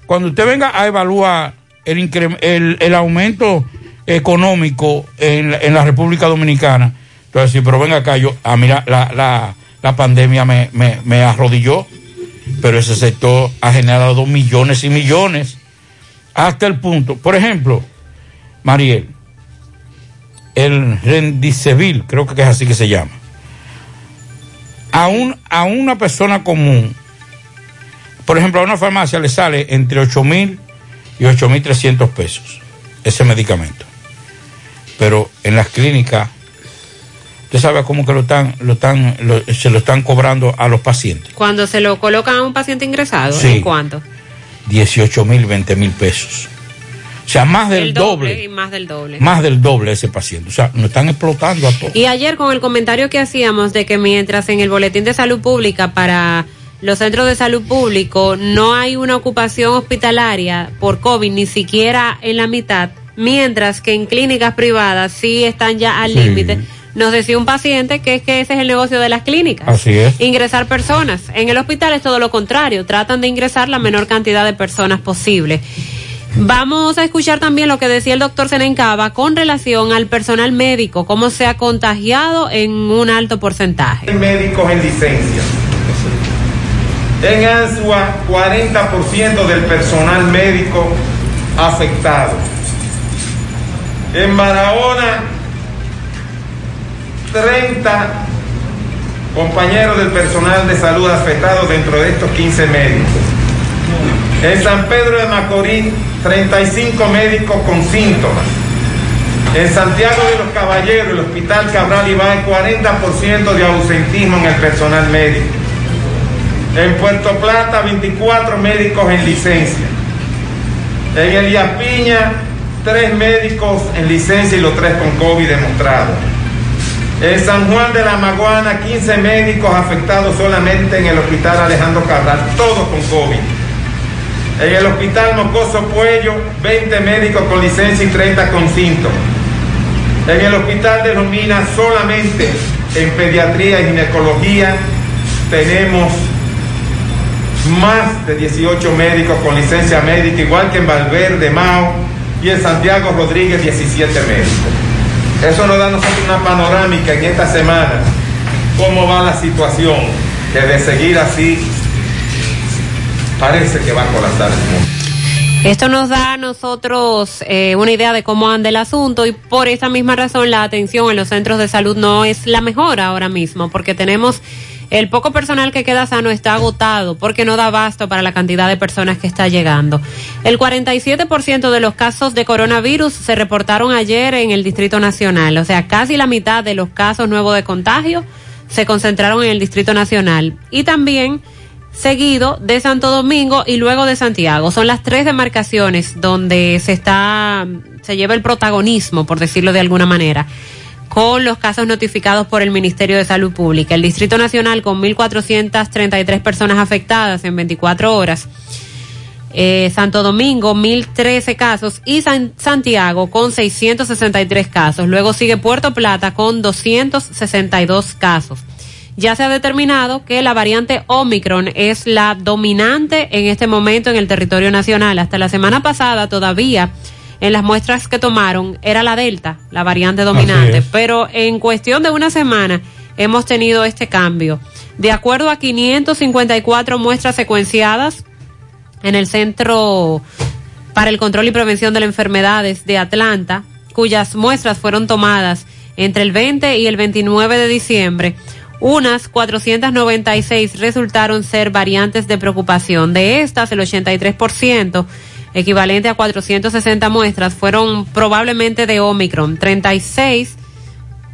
S10: cuando usted venga a evaluar el, el, el aumento económico en, la- en la República Dominicana, entonces sí, pero venga acá, yo, ah, mira, la, la, la pandemia me, me, me arrodilló, pero ese sector ha generado millones y millones, hasta el punto, por ejemplo, Mariel, el Rendicevil, creo que es así que se llama a, un, a una persona común, por ejemplo, a una farmacia le sale entre 8 mil y 8 mil 300 pesos ese medicamento. Pero en las clínicas, usted sabe cómo que lo están, lo están, lo- se lo están cobrando a los pacientes.
S9: Cuando se lo colocan a un paciente ingresado,
S10: Sí.
S9: ¿en cuánto?
S10: 18 mil, 20 mil pesos. O sea, más del
S9: el
S10: doble,
S9: y más del doble.
S10: más del doble ese paciente. O sea, nos están explotando a todos.
S9: Y ayer con el comentario que hacíamos de que mientras en el boletín de salud pública para los centros de salud público no hay una ocupación hospitalaria por COVID ni siquiera en la mitad, mientras que en clínicas privadas sí están ya al
S10: Sí.
S9: límite. Nos decía un paciente que es que ese es el negocio de las clínicas.
S10: Así es.
S9: Ingresar personas. En el hospital es todo lo contrario, tratan de ingresar la menor cantidad de personas posible. Vamos a escuchar también lo que decía el doctor Senencaba con relación al personal médico, cómo se ha contagiado en un alto porcentaje.
S29: médicos en licencia. En Ansua, 40% del personal médico afectado. En Barahona, 30 compañeros del personal de salud afectados dentro de estos 15 médicos. En San Pedro de Macorís, 35 médicos con síntomas. En Santiago de los Caballeros, el Hospital Cabral Ibaez, 40% de ausentismo en el personal médico. En Puerto Plata, 24 médicos en licencia. En Elías Piña, 3 médicos en licencia y los 3 con COVID demostrado. En San Juan de la Maguana, 15 médicos afectados solamente en el Hospital Alejandro Cabral, todos con COVID. En el Hospital Mocoso Puello, 20 médicos con licencia y 30 con síntomas. En el Hospital de Los Minas, solamente en pediatría y ginecología, tenemos más de 18 médicos con licencia médica, igual que en Valverde, Mao y en Santiago Rodríguez, 17 médicos. Eso nos da a nosotros una panorámica en esta semana, cómo va la situación, que de seguir así parece que va a colapsar el mundo.
S9: Esto nos da a nosotros eh, una idea de cómo anda el asunto y por esa misma razón la atención en los centros de salud no es la mejor ahora mismo porque tenemos el poco personal que queda sano está agotado porque no da abasto para la cantidad de personas que está llegando. El 47% de los casos de coronavirus se reportaron ayer en el Distrito Nacional, o sea, casi la mitad de los casos nuevos de contagio se concentraron en el Distrito Nacional y también seguido de Santo Domingo y luego de Santiago. Son las tres demarcaciones donde se está, se lleva el protagonismo, por decirlo de alguna manera, con los casos notificados por el Ministerio de Salud Pública. El Distrito Nacional con 1.433 personas afectadas en 24 horas. Eh, Santo Domingo, 1.013 casos y San- Santiago con 663 casos. Luego sigue Puerto Plata con 262 casos. Ya se ha determinado que la variante Omicron es la dominante en este momento en el territorio nacional. Hasta la semana pasada todavía en las muestras que tomaron era la Delta, la variante dominante. Pero en cuestión de una semana hemos tenido este cambio. De acuerdo a 554 muestras secuenciadas en el Centro para el Control y Prevención de las Enfermedades de Atlanta, cuyas muestras fueron tomadas entre el 20 y el 29 de diciembre, unas 496 resultaron ser variantes de preocupación. De estas, el 83%, equivalente a 460 muestras, fueron probablemente de Omicron. 36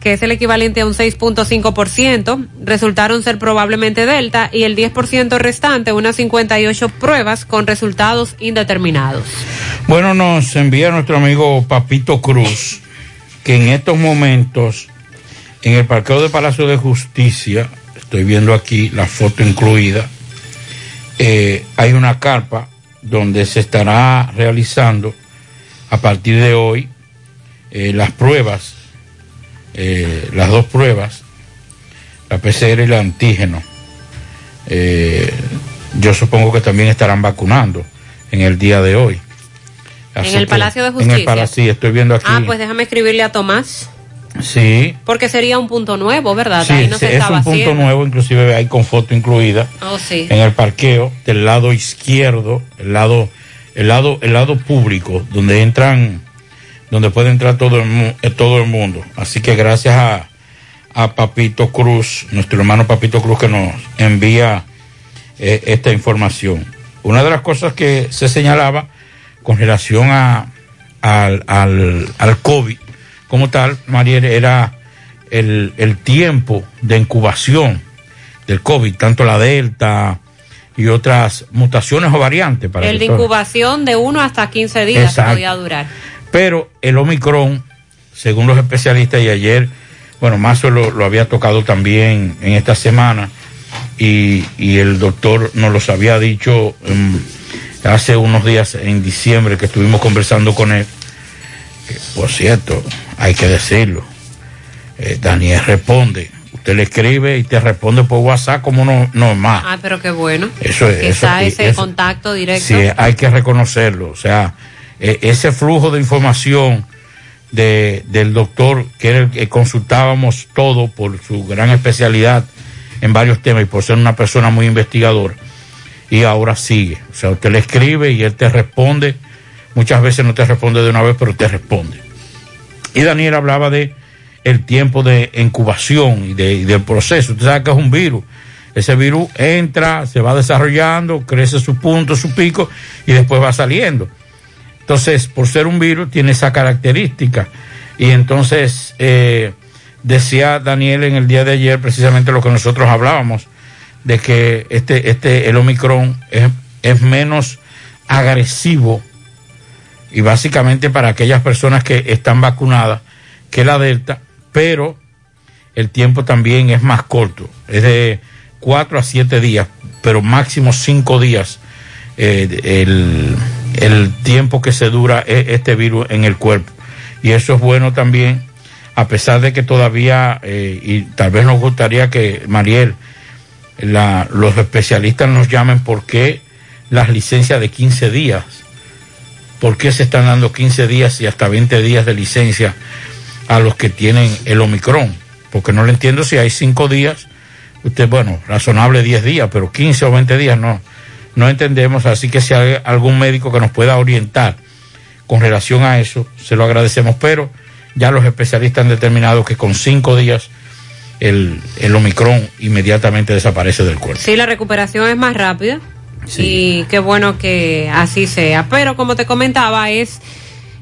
S9: que es el equivalente a un 6.5%, resultaron ser probablemente Delta y el 10% restante, unas 58 pruebas con resultados indeterminados.
S10: Bueno, nos envía nuestro amigo Papito Cruz que en estos momentos en el parqueo de Palacio de Justicia, estoy viendo aquí la foto incluida, eh, hay una carpa donde se estará realizando a partir de hoy eh, las pruebas, eh, las dos pruebas, la PCR y el antígeno. Eh, yo supongo que también estarán vacunando en el día de hoy. Así
S9: en el Palacio de
S10: En
S9: Justicia.
S10: el Palacio, sí, estoy viendo aquí.
S9: Ah, pues déjame escribirle a Tomás,
S10: Sí,
S9: porque sería un punto nuevo, ¿verdad?
S10: sí,
S9: Ahí no
S10: sí,
S9: se
S10: es
S9: estaba
S10: un punto
S9: haciendo.
S10: nuevo, inclusive hay con foto incluida
S9: Oh, sí.
S10: en el parqueo del lado izquierdo, el lado, el lado, el lado público, donde entran, donde puede entrar todo el, mu- eh, todo el mundo. Así que gracias a, a Papito Cruz, nuestro hermano Papito Cruz, que nos envía eh, esta información. Una de las cosas que se señalaba con relación a, al, al, al COVID como tal, Mariel, era el, el tiempo de incubación del COVID, tanto la Delta y otras mutaciones o variantes. Para
S9: El de incubación de 1 hasta 15 días
S10: Exacto.
S9: podía durar.
S10: Pero el Omicron, según los especialistas, y ayer, bueno, Mazo lo, lo había tocado también en esta semana, y, y el doctor nos los había dicho em, hace unos días en diciembre que estuvimos conversando con él, por cierto, hay que decirlo. eh, Daniel responde. Usted le escribe y te responde por WhatsApp como no, normal.
S9: Ah, pero qué bueno.
S10: Eso es-
S9: está ese
S10: eso-
S9: contacto directo.
S10: Sí, hay que reconocerlo. O sea, eh, ese flujo de información de, del doctor, que era el que consultábamos todo por su gran especialidad en varios temas y por ser una persona muy investigadora, y ahora sigue. O sea, usted le escribe y él te responde. Muchas veces no te responde de una vez, pero te responde. Y Daniel hablaba de el tiempo de incubación y, de, y del proceso. Usted sabe que es un virus. Ese virus entra, se va desarrollando, crece su punto, su pico y después va saliendo. Entonces, por ser un virus, tiene esa característica. Y entonces, eh, decía Daniel en el día de ayer precisamente lo que nosotros hablábamos, de que este, este, el Omicron es, es menos agresivo y básicamente para aquellas personas que están vacunadas que la Delta, pero el tiempo también es más corto, es de 4 a 7 días, pero máximo 5 días eh, el, el tiempo que se dura e- este virus en el cuerpo. Y eso es bueno también, a pesar de que todavía, eh, y tal vez nos gustaría que Mariel, la- los especialistas nos llamen por qué las licencias de 15 días, por qué se están dando 15 días y hasta 20 días de licencia a los que tienen el Omicron, porque no le entiendo si hay 5 días, usted, bueno, razonable 10 días, pero 15 o 20 días no, no entendemos, así que si hay algún médico que nos pueda orientar con relación a eso, se lo agradecemos, pero ya los especialistas han determinado que con 5 días el, el Omicron inmediatamente desaparece del cuerpo.
S9: Sí, la recuperación es más rápida. Y qué bueno que así sea. Pero como te comentaba, es,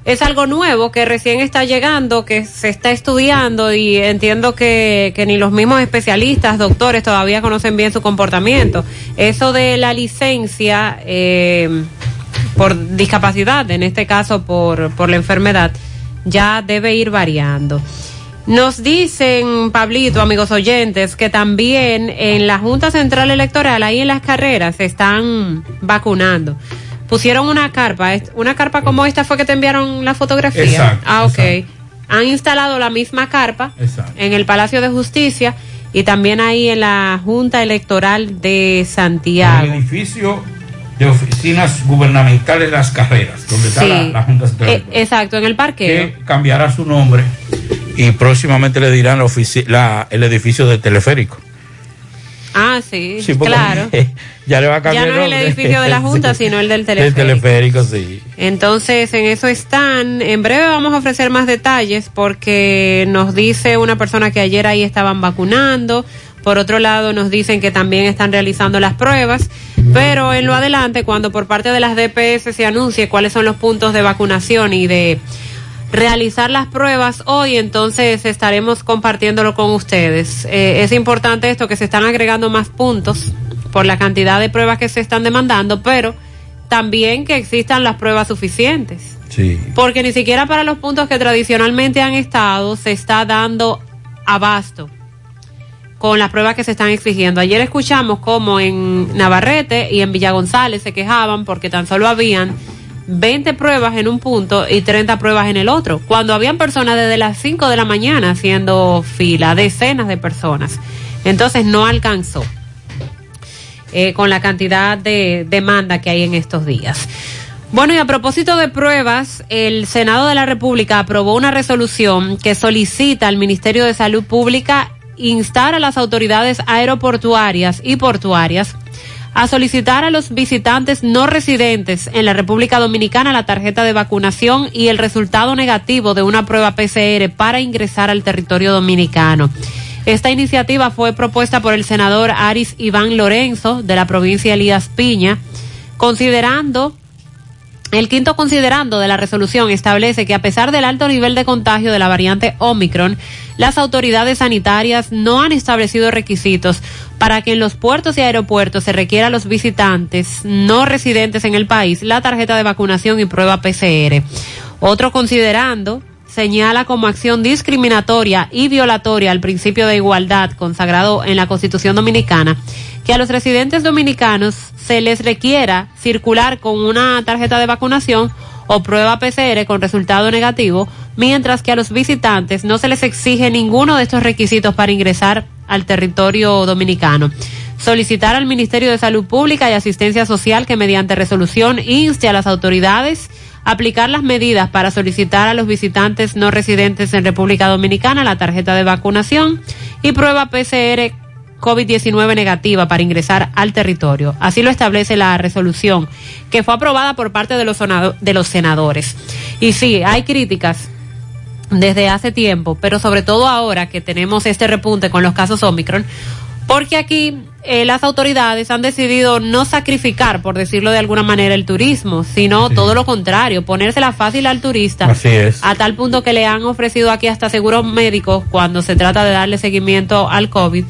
S9: es algo nuevo que recién está llegando, que se está estudiando y entiendo que, que ni los mismos especialistas, doctores, todavía conocen bien su comportamiento. Eso de la licencia eh, por discapacidad, en este caso por, por la enfermedad, ya debe ir variando. Nos dicen, Pablito, amigos oyentes, que también en la Junta Central Electoral, ahí en las carreras, se están vacunando. Pusieron una carpa, una carpa como esta fue que te enviaron la fotografía.
S10: Exacto,
S9: ah, ok. Han instalado la misma carpa
S10: Exacto.
S9: en el Palacio de Justicia y también ahí en la Junta Electoral de
S10: En
S9: Santiago.
S10: el edificio de oficinas gubernamentales Las Carreras, donde está la, Junta Central
S9: Eh, exacto, en el parqueo.
S10: que cambiará su nombre y próximamente le dirán la el edificio del teleférico.
S9: Ah, sí, claro.
S10: ya le va a
S9: Ya
S10: cambiar
S9: no es el
S10: nombre.
S9: edificio de la Junta,
S10: Sí.
S9: sino el del
S10: El
S9: teleférico.
S10: teleférico, sí.
S9: Entonces, en eso están. En breve vamos a ofrecer más detalles porque nos dice una persona que ayer ahí estaban vacunando. Por otro lado, nos dicen que también están realizando las pruebas. Pero en lo adelante, cuando por parte de las DPS se anuncie cuáles son los puntos de vacunación y de realizar las pruebas hoy, entonces estaremos compartiéndolo con ustedes. Eh, es importante esto que se están agregando más puntos por la cantidad de pruebas que se están demandando, pero también que existan las pruebas suficientes.
S10: Sí.
S9: Porque ni siquiera para los puntos que tradicionalmente han estado se está dando abasto con las pruebas que se están exigiendo. Ayer escuchamos cómo en Navarrete y en Villa González se quejaban porque tan solo habían 20 pruebas en un punto y 30 pruebas en el otro, cuando habían personas desde las 5 de la mañana haciendo fila, decenas de personas. Entonces no alcanzó eh, con la cantidad de demanda que hay en estos días. Bueno, y a propósito de pruebas, el Senado de la República aprobó una resolución que solicita al Ministerio de Salud Pública instar a las autoridades aeroportuarias y portuarias a solicitar a los visitantes no residentes en la República Dominicana la tarjeta de vacunación y el resultado negativo de una prueba PCR para ingresar al territorio dominicano. Esta iniciativa fue propuesta por el senador Aris Iván Lorenzo de la provincia Elías Piña, considerando el quinto considerando de la resolución establece que a pesar del alto nivel de contagio de la variante Omicron, las autoridades sanitarias no han establecido requisitos para que en los puertos y aeropuertos se requiera a los visitantes no residentes en el país la tarjeta de vacunación y prueba PCR. Otro considerando señala como acción discriminatoria y violatoria al principio de igualdad consagrado en la Constitución Dominicana que a los residentes dominicanos se les requiera circular con una tarjeta de vacunación o prueba PCR con resultado negativo mientras que a los visitantes no se les exige ninguno de estos requisitos para ingresar al territorio dominicano. Solicitar al Ministerio de Salud Pública y Asistencia Social que mediante resolución inste a las autoridades aplicar las medidas para solicitar a los visitantes no residentes en República Dominicana la tarjeta de vacunación y prueba PCR COVID-19 negativa para ingresar al territorio. Así lo establece la resolución que fue aprobada por parte de los, sonado- de los senadores. Y sí, hay críticas desde hace tiempo, pero sobre todo ahora que tenemos este repunte con los casos Omicron, porque aquí eh, las autoridades han decidido no sacrificar, por decirlo de alguna manera, el turismo, sino todo lo contrario, ponérsela fácil al turista.
S10: Así es.
S9: A tal punto que le han ofrecido aquí hasta seguros médicos cuando se trata de darle seguimiento al COVID.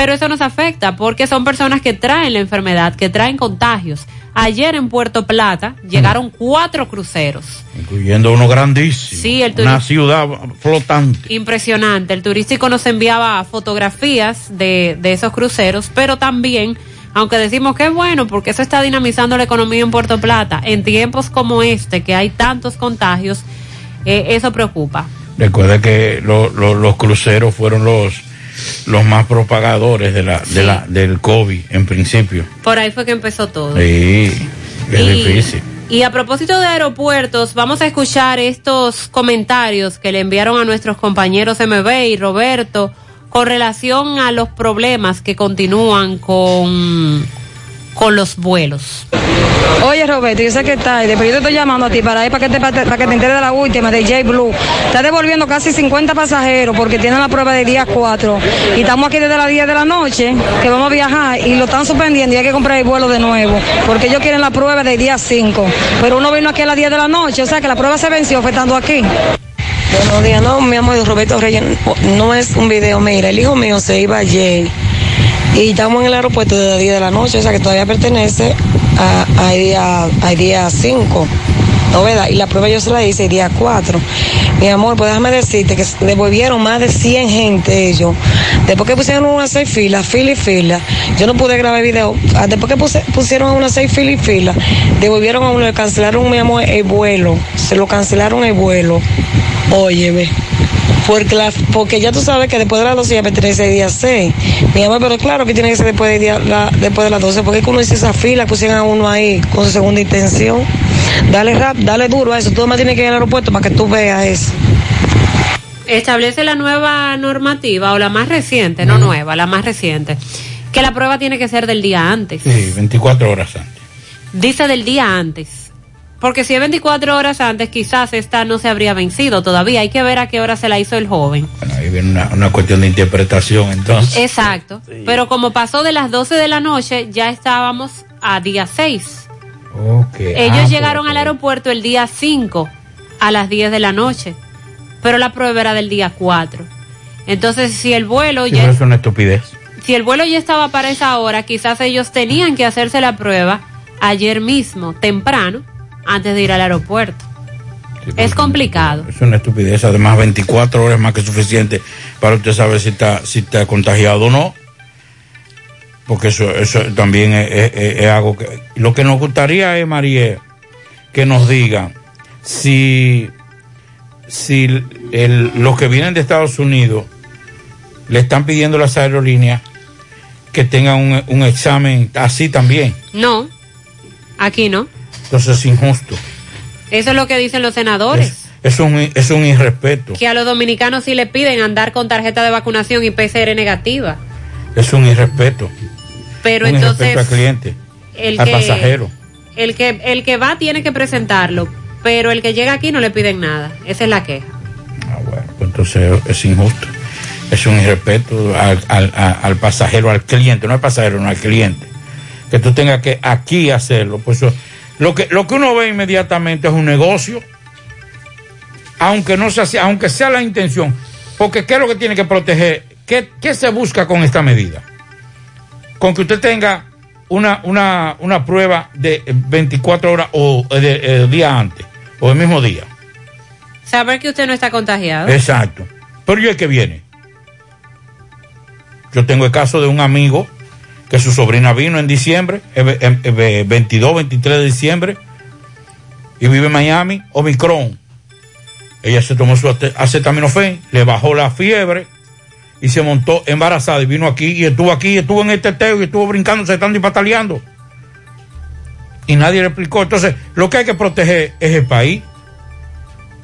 S9: Pero eso nos afecta porque son personas que traen la enfermedad, que traen contagios. Ayer en Puerto Plata llegaron cuatro cruceros.
S10: Incluyendo uno grandísimo.
S9: Sí, el
S10: Una ciudad flotante.
S9: Impresionante. El turístico nos enviaba fotografías de, de esos cruceros, pero también, aunque decimos que es bueno porque eso está dinamizando la economía en Puerto Plata, en tiempos como este, que hay tantos contagios, eh, eso preocupa.
S10: Recuerda que lo- lo- los cruceros fueron los los más propagadores de la, de la, del COVID en principio.
S9: Por ahí fue que empezó todo.
S10: Sí, es
S9: Y-
S10: difícil.
S9: Y a propósito de aeropuertos, vamos a escuchar estos comentarios que le enviaron a nuestros compañeros MB y Roberto con relación a los problemas que continúan con, con los vuelos.
S30: Oye Roberto, yo sé que está, pero yo te estoy llamando a ti para ir para que te, para que te enteres de la última, de J Blue. Está devolviendo casi 50 pasajeros porque tienen la prueba de día 4. Y estamos aquí desde las 10 de la noche, que vamos a viajar y lo están suspendiendo y hay que comprar el vuelo de nuevo. Porque ellos quieren la prueba de día 5. Pero uno vino aquí a las 10 de la noche, o sea que la prueba se venció fue estando aquí.
S31: Buenos días, no, mi amor, Roberto Reyes, no es un video, mira, el hijo mío se iba ayer y estamos en el aeropuerto desde las 10 de la noche, o sea que todavía pertenece a, a día, a día 5, ¿no verdad? Y la prueba yo se la hice el día 4. Mi amor, pues déjame decirte que devolvieron más de 100 gente ellos. Después que pusieron unas seis filas, fila y fila, yo no pude grabar video. Ah, Después que puse- pusieron unas seis filas y fila, devolvieron a uno, le cancelaron, mi amor, el vuelo. Se lo cancelaron el vuelo. Óyeme. Porque, la, porque ya tú sabes que después de las 12 ya pertenece el día 6. Mi amor, pero claro que tiene que ser después, del día, la- después de las 12, porque es que uno hizo esa fila, pusieron a uno ahí con su segunda intención. Dale rap, dale duro a eso. Tú más tienes que ir al aeropuerto para que tú veas eso.
S9: Establece la nueva normativa o la más reciente, no nueva, la más reciente, que la prueba tiene que ser del día antes.
S10: Sí, 24 horas antes.
S9: Dice del día antes. Porque si es 24 horas antes, quizás esta no se habría vencido todavía. Hay que ver a qué hora se la hizo el joven.
S10: Bueno, ahí viene una, una cuestión de interpretación entonces.
S9: Exacto. Pero como pasó de las 12 de la noche, ya estábamos a día 6.
S10: Ok.
S9: Ellos
S10: Ah,
S9: llegaron al aeropuerto el día 5 a las 10 de la noche. Pero la prueba era del día 4. Entonces, si el vuelo
S10: sí,
S9: ya
S10: pero es una estupidez.
S9: si el vuelo ya estaba para esa hora, quizás ellos tenían que hacerse la prueba ayer mismo, temprano, antes de ir al aeropuerto. es complicado.
S10: Es una estupidez. Además, 24 horas más que suficiente para usted saber si está, si está contagiado o no. Porque eso, eso también es, es- es- es algo que... Lo que nos gustaría es, María, que nos digan si, si el- los que vienen de Estados Unidos le están pidiendo a las aerolíneas que tengan un, un examen así también.
S9: No, aquí no.
S10: Entonces es injusto.
S9: Eso es lo que dicen los senadores.
S10: Es un, es un irrespeto.
S9: Que a los dominicanos sí le piden andar con tarjeta de vacunación y PCR negativa.
S10: Es un irrespeto.
S9: Pero
S10: un
S9: entonces
S10: irrespeto al cliente,
S9: el
S10: al
S9: que,
S10: pasajero.
S9: El que, el que va tiene que presentarlo, pero el que llega aquí no le piden nada. Esa es la queja.
S10: Pues entonces es injusto. Es un irrespeto al, al- al pasajero, al cliente, no al pasajero, no al cliente. Que tú tengas que aquí hacerlo. Pues eso- lo, que, lo que uno ve inmediatamente es un negocio, aunque no sea aunque sea la intención. Porque ¿qué es lo que tiene que proteger? ¿Qué, qué se busca con esta medida? Con que usted tenga una, una, una prueba de 24 horas o de, el día antes, o el mismo día.
S9: Saber que usted no está contagiado.
S10: Exacto. Pero yo es que viene. Yo tengo el caso de un amigo que su sobrina vino en diciembre, eh, eh, eh, 22, 23 de diciembre, y vive en Miami, Omicron. Ella se tomó su acetaminofén, le bajó la fiebre y se montó embarazada y vino aquí y estuvo aquí, estuvo en el teteo y estuvo brincando, saltando y pataleando. Y nadie le explicó. Entonces, lo que hay que proteger es el país.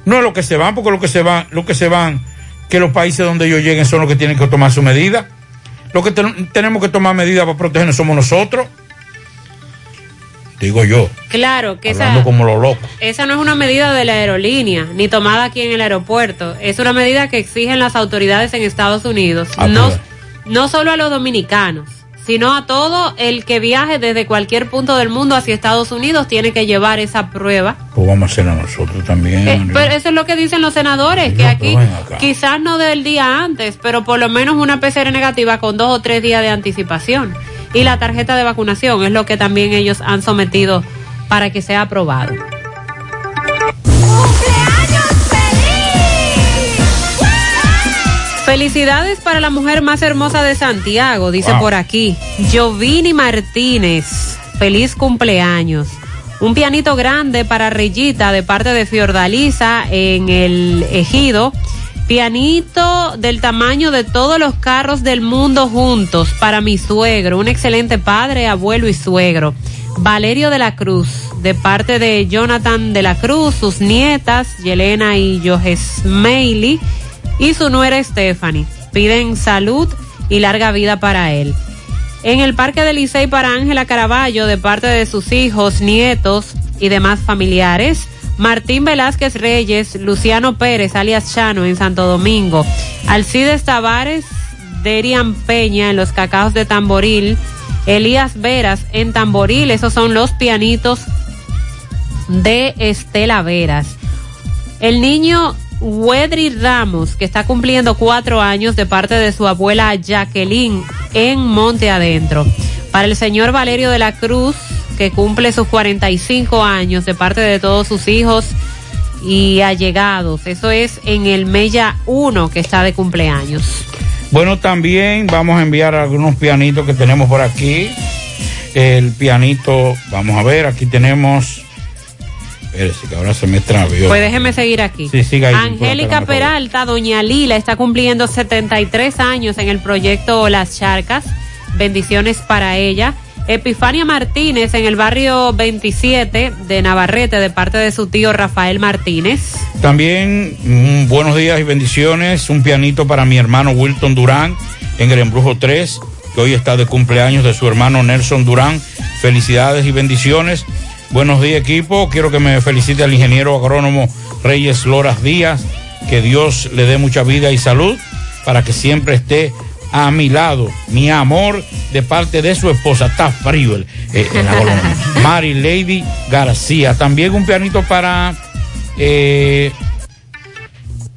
S10: No es lo que se van, porque lo que se van, lo que se van, que los países donde ellos lleguen son los que tienen que tomar su medida. Lo que ten- tenemos que tomar medidas para protegernos somos nosotros. Digo yo,
S9: Claro, que esa,
S10: hablando como los locos.
S9: esa no es una medida de la aerolínea, ni tomada aquí en el aeropuerto. Es una medida que exigen las autoridades en Estados Unidos.
S10: Ah,
S9: no,
S10: pues.
S9: no solo a los dominicanos, sino a todo el que viaje desde cualquier punto del mundo hacia Estados Unidos tiene que llevar esa prueba.
S10: Pues vamos a nosotros también.
S9: Eh, pero eso es lo que dicen los senadores, que aquí quizás no del día antes, pero por lo menos una PCR negativa con dos o tres días de anticipación. Y la tarjeta de vacunación es lo que también ellos han sometido para que sea aprobado. Felicidades para la mujer más hermosa de Santiago, dice
S32: Wow.
S9: por aquí. Jovini Martínez, feliz cumpleaños. Un pianito grande para Reyita de parte de Fiordaliza en el ejido. Pianito del tamaño de todos los carros del mundo juntos para mi suegro, un excelente padre, abuelo y suegro. Valerio de la Cruz, de parte de Jonathan de la Cruz, sus nietas, Yelena y Johes Meili, y su nuera Stephanie. Piden salud y larga vida para él. En el Parque del Licey para Ángela Caraballo, de parte de sus hijos, nietos y demás familiares. Martín Velázquez Reyes, Luciano Pérez, alias Chano, en Santo Domingo. Alcides Tavares, Derian Peña, en los cacaos de Tamboril. Elías Veras, en Tamboril. Esos son los pianitos de Estela Veras. El niño Wedri Ramos, que está cumpliendo cuatro años de parte de su abuela Jacqueline en Monte Adentro. Para el señor Valerio de la Cruz, que cumple sus 45 años de parte de todos sus hijos y allegados. Eso es en el Mella 1 que está de cumpleaños.
S10: Bueno, también vamos a enviar algunos pianitos que tenemos por aquí. El pianito, vamos a ver, aquí tenemos. Espérese, que ahora se me extravió.
S9: Pues déjeme seguir aquí.
S10: Sí, siga ahí,
S9: Angélica
S10: por.
S9: Peralta, doña Lila, está cumpliendo 73 años en el proyecto Las Charcas. Bendiciones para ella. Epifania Martínez en el barrio 27 de Navarrete de parte de su tío Rafael Martínez.
S10: También mm, buenos días y bendiciones. Un pianito para mi hermano Wilton Durán en el Embrujo 3, que hoy está de cumpleaños de su hermano Nelson Durán. Felicidades y bendiciones. Buenos días equipo. Quiero que me felicite al ingeniero agrónomo Reyes Loras Díaz. Que Dios le dé mucha vida y salud para que siempre esté a mi lado. Mi amor de parte de su esposa. Está frío el, eh, en la. Mary Lady García. También un pianito para... eh,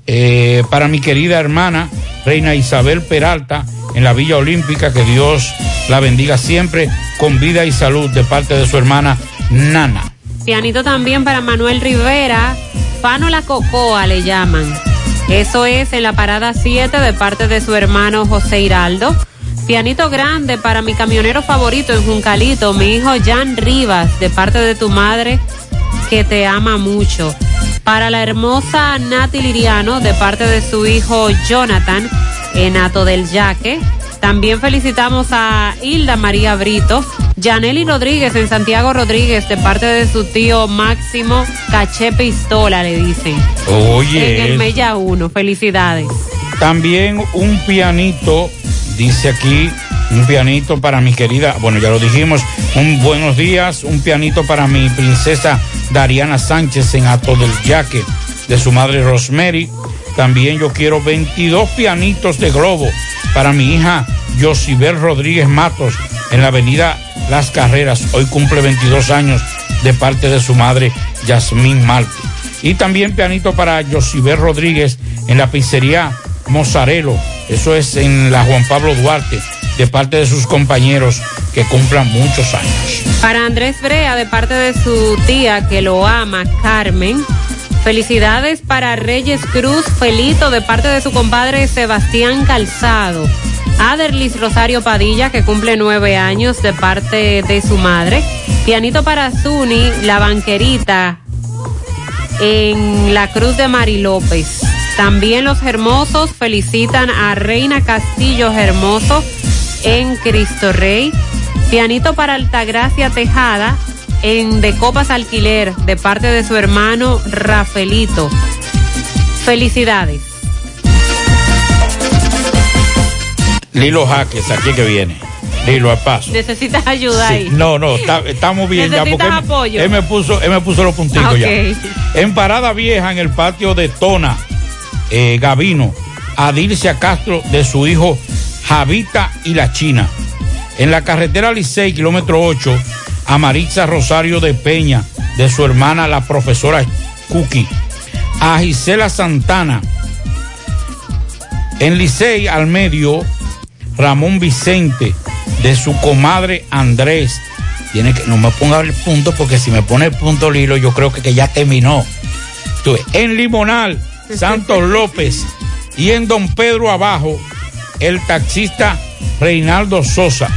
S10: eh, para mi querida hermana, Reina Isabel Peralta, en la Villa Olímpica, que Dios la bendiga siempre con vida y salud de parte de su hermana Nana.
S9: Pianito también para Manuel Rivera. Pano la Cocoa le llaman. Eso es en la parada 7 de parte de su hermano José Hiraldo. Pianito grande para mi camionero favorito en Juncalito, mi hijo Jan Rivas, de parte de tu madre que te ama mucho. Para la hermosa Nati Liriano, de parte de su hijo Jonathan, en Ato del Yaque. También felicitamos a Hilda María Brito, Janely Rodríguez en Santiago Rodríguez, de parte de su tío Máximo Caché Pistola, le dicen.
S10: Oye,
S9: En el Mella 1, felicidades.
S10: también un pianito, dice aquí, un pianito para mi querida, bueno, ya lo dijimos, un buenos días, un pianito para mi princesa Dariana Sánchez en Ato del Yaque, de su madre Rosemary. También yo quiero 22 pianitos de globo para mi hija Josibel Rodríguez Matos en la avenida Las Carreras. Hoy cumple 22 años de parte de su madre Yasmín Marte. Y también pianito para Josibel Rodríguez en la pizzería Mozzarelo. Eso es en la Juan Pablo Duarte, de parte de sus compañeros que cumplan muchos años.
S9: Para Andrés Brea, de parte de su tía que lo ama, Carmen. Felicidades para Reyes Cruz Felito, de parte de su compadre Sebastián Calzado. Aderlis Rosario Padilla, que cumple nueve años, de parte de su madre. Pianito para Zuni, la banquerita. en la Cruz de Mari López. También los Hermosos felicitan a Reina Castillo Hermoso en Cristo Rey. Pianito para Altagracia Tejada en De Copas Alquiler de parte de su hermano Rafelito. Felicidades.
S10: Lilo Jaques, aquí que viene. Lilo, al paso.
S9: Necesitas ayuda ahí.
S10: No, no, está- estamos bien ya. Porque él-
S9: apoyo.
S10: Él, me puso, él me puso los punticos
S9: ok.
S10: ya. En Parada Vieja, en el patio de Tona, eh, Gavino, a Dilcia Castro de su hijo Javita y la China. En la carretera Licey, kilómetro 8, a Maritza Rosario de Peña, de su hermana la profesora Cookie. A Gisela Santana, en Licey al medio, Ramón Vicente, de su comadre Andrés. Tiene que, no me ponga el punto porque si me pone el punto Lilo, yo creo que, que ya terminó. En Limonal, Santos López y en Don Pedro abajo, el taxista Reinaldo Sosa,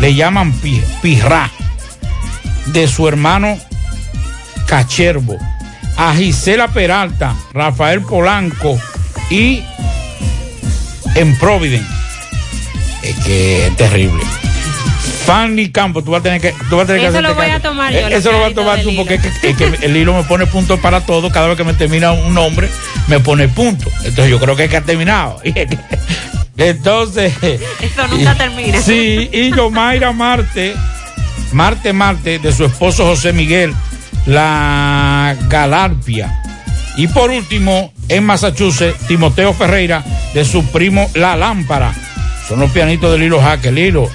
S10: le llaman Pi- Pirrá, de su hermano Cacherbo, a Gisela Peralta, Rafael Polanco y en Providence. Es que es terrible. Fanny Campo, tú vas a tener que, tú vas a tener que
S9: Eso lo voy a tomar
S10: Eh,
S9: yo,
S10: Eso lo vas a tomar tú porque es que, es que el hilo me pone punto para todo. Cada vez que me termina un nombre, me pone punto. Entonces yo creo que es que ha terminado. Entonces.
S9: Eso nunca termina.
S10: Sí, y Yomaira Marte, Marte Marte, de su esposo José Miguel, la Galarpia. Y por último, en Massachusetts, Timoteo Ferreira, de su primo La Lámpara. Son los pianitos de Lilo Jaque, Lilo.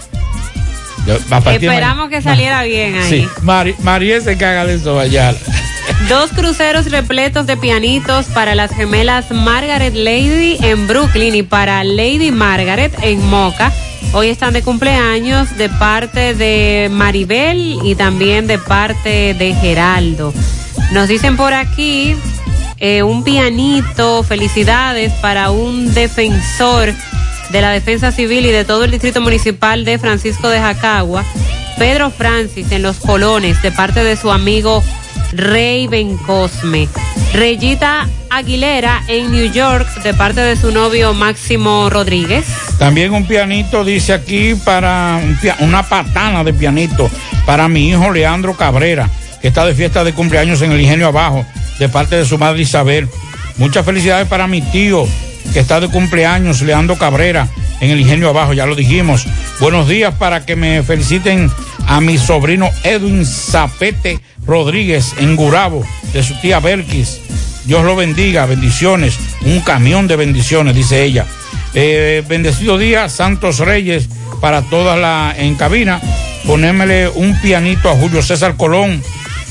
S9: Esperamos que saliera bien ahí.
S10: Sí, María se caga de eso allá.
S9: Dos cruceros repletos de pianitos para las gemelas Margaret Lady en Brooklyn y para Lady Margaret en Moca. Hoy están de cumpleaños de parte de Maribel y también de parte de Geraldo. Nos dicen por aquí eh, un pianito, felicidades para un defensor de la Defensa Civil y de todo el Distrito Municipal de Francisco de Jacagua, Pedro Francis en Los Colones, de parte de su amigo Rey Bencosme. Reyita Aguilera en New York, de parte de su novio Máximo Rodríguez.
S10: También un pianito, dice aquí, para una patana de pianito para mi hijo Leandro Cabrera, que está de fiesta de cumpleaños en el Ingenio Abajo, de parte de su madre Isabel. Muchas felicidades para mi tío, que está de cumpleaños, Leandro Cabrera, en el Ingenio Abajo, ya lo dijimos. Buenos días para que me feliciten a mi sobrino Edwin Zapete Rodríguez en Gurabo, de su tía Belkis. Dios lo bendiga, bendiciones, un camión de bendiciones, dice ella. Eh, bendecido día, Santos Reyes, para todas la en cabina. Ponémele un pianito a Julio César Colón,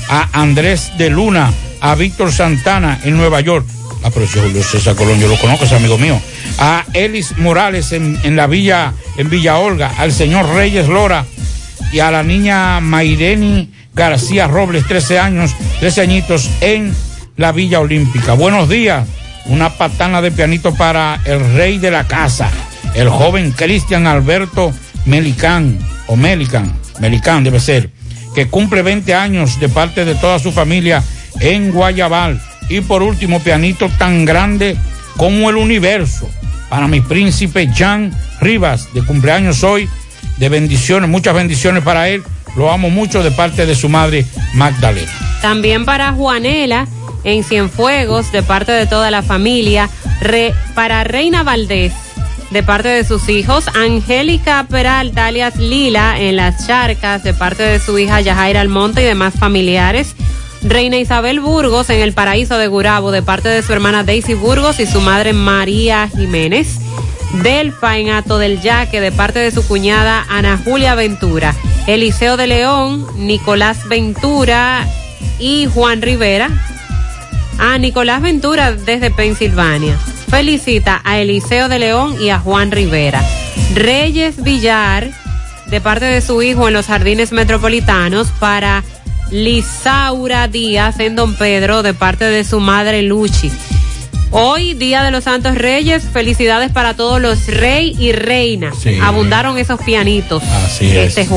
S10: a Andrés de Luna, a Víctor Santana en Nueva York. Ah, pero ese Julio Colón, yo lo conozco, es amigo mío. A Elis Morales en, en la villa, en Villa Olga, al señor Reyes Lora y a la niña Maireni García Robles, 13 años, 13 añitos en la Villa Olímpica. Buenos días, una patana de pianito para el rey de la casa, el joven Cristian Alberto Melicán, o Melican, Melicán debe ser, que cumple 20 años de parte de toda su familia en Guayabal. Y por último, pianito tan grande como el universo, para mi príncipe Jan Rivas, de cumpleaños hoy, de bendiciones, muchas bendiciones para él. Lo amo mucho de parte de su madre Magdalena.
S9: También para Juanela en Cienfuegos, de parte de toda la familia. Re- para Reina Valdés, de parte de sus hijos. Angélica Peralta, alias Lila, en Las Charcas, de parte de su hija Yajaira Almonte y demás familiares. Reina Isabel Burgos en el paraíso de Gurabo, de parte de su hermana Daisy Burgos y su madre María Jiménez. Delfa en Ato del Yaque, de parte de su cuñada Ana Julia Ventura. Eliseo de León, Nicolás Ventura y Juan Rivera. A Nicolás Ventura desde Pensilvania. Felicita a Eliseo de León y a Juan Rivera. Reyes Villar, de parte de su hijo en los jardines metropolitanos, para Lisaura Díaz en Don Pedro, de parte de su madre Luchi. Hoy, Día de los Santos Reyes, felicidades para todos los rey y reina.
S10: Sí.
S9: Abundaron esos pianitos
S10: Así es.
S9: este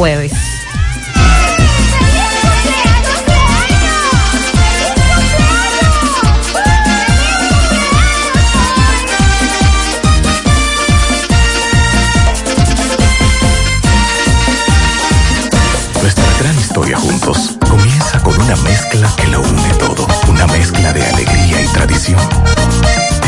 S9: jueves.
S33: mezcla que lo une todo. Una mezcla de alegría y tradición.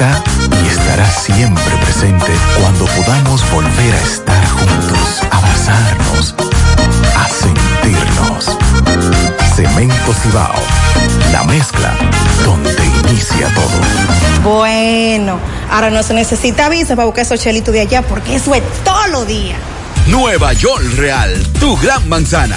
S33: está y estará siempre presente cuando podamos volver a estar juntos, abrazarnos, a sentirnos. Cemento Cibao, la mezcla donde inicia todo.
S34: Bueno, ahora no se necesita visa para buscar esos chelitos de allá porque eso es todo lo día.
S35: Nueva York Real, tu gran manzana.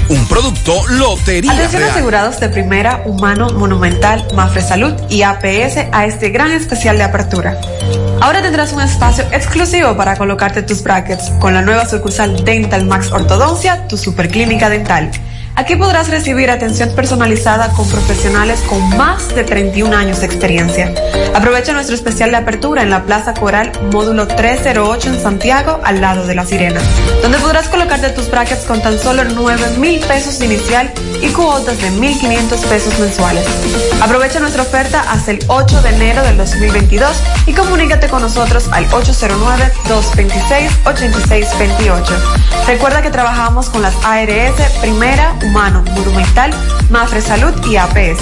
S35: Un producto Lotería
S36: Atención
S35: Real.
S36: asegurados de primera, humano, monumental, Mafre Salud y APS a este gran especial de apertura. Ahora tendrás un espacio exclusivo para colocarte tus brackets con la nueva sucursal Dental Max Ortodoncia, tu superclínica dental. Aquí podrás recibir atención personalizada con profesionales con más de 31 años de experiencia. Aprovecha nuestro especial de apertura en la Plaza Coral, módulo 308 en Santiago, al lado de La Sirena, donde podrás colocarte tus brackets con tan solo 9 mil pesos inicial y cuotas de 1.500 pesos mensuales. Aprovecha nuestra oferta hasta el 8 de enero del 2022 y comunícate con nosotros al 809-226-8628. Recuerda que trabajamos con las ARS Primera, Humano, Monumental, Mafre Salud y APS.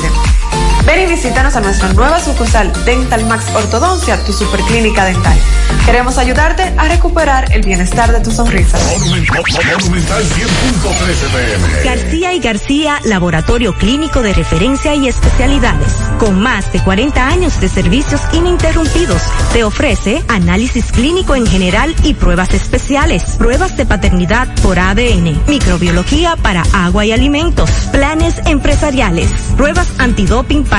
S36: Ven y visítanos a nuestra nueva sucursal Dental Max Ortodoncia, tu superclínica dental. Queremos ayudarte a recuperar el bienestar de tu sonrisa.
S3: Monumental 100.13 pm.
S37: García y García, laboratorio clínico de referencia y especialidades. Con más de 40 años de servicios ininterrumpidos, te ofrece análisis clínico en general y pruebas especiales, pruebas de paternidad por ADN, microbiología para agua y alimentos, planes empresariales, pruebas antidoping para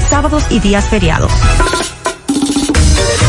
S37: sábados y días feriados.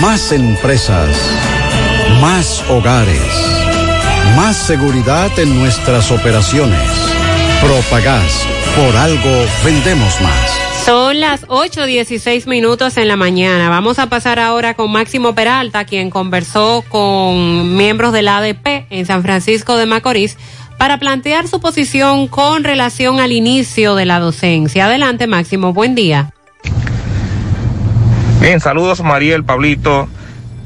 S38: Más empresas. Más hogares. Más seguridad en nuestras operaciones. Propagás. Por algo vendemos más.
S9: Son las 8.16 minutos en la mañana. Vamos a pasar ahora con Máximo Peralta, quien conversó con miembros del ADP en San Francisco de Macorís para plantear su posición con relación al inicio de la docencia. Adelante, Máximo, buen día.
S39: Bien, saludos Mariel, Pablito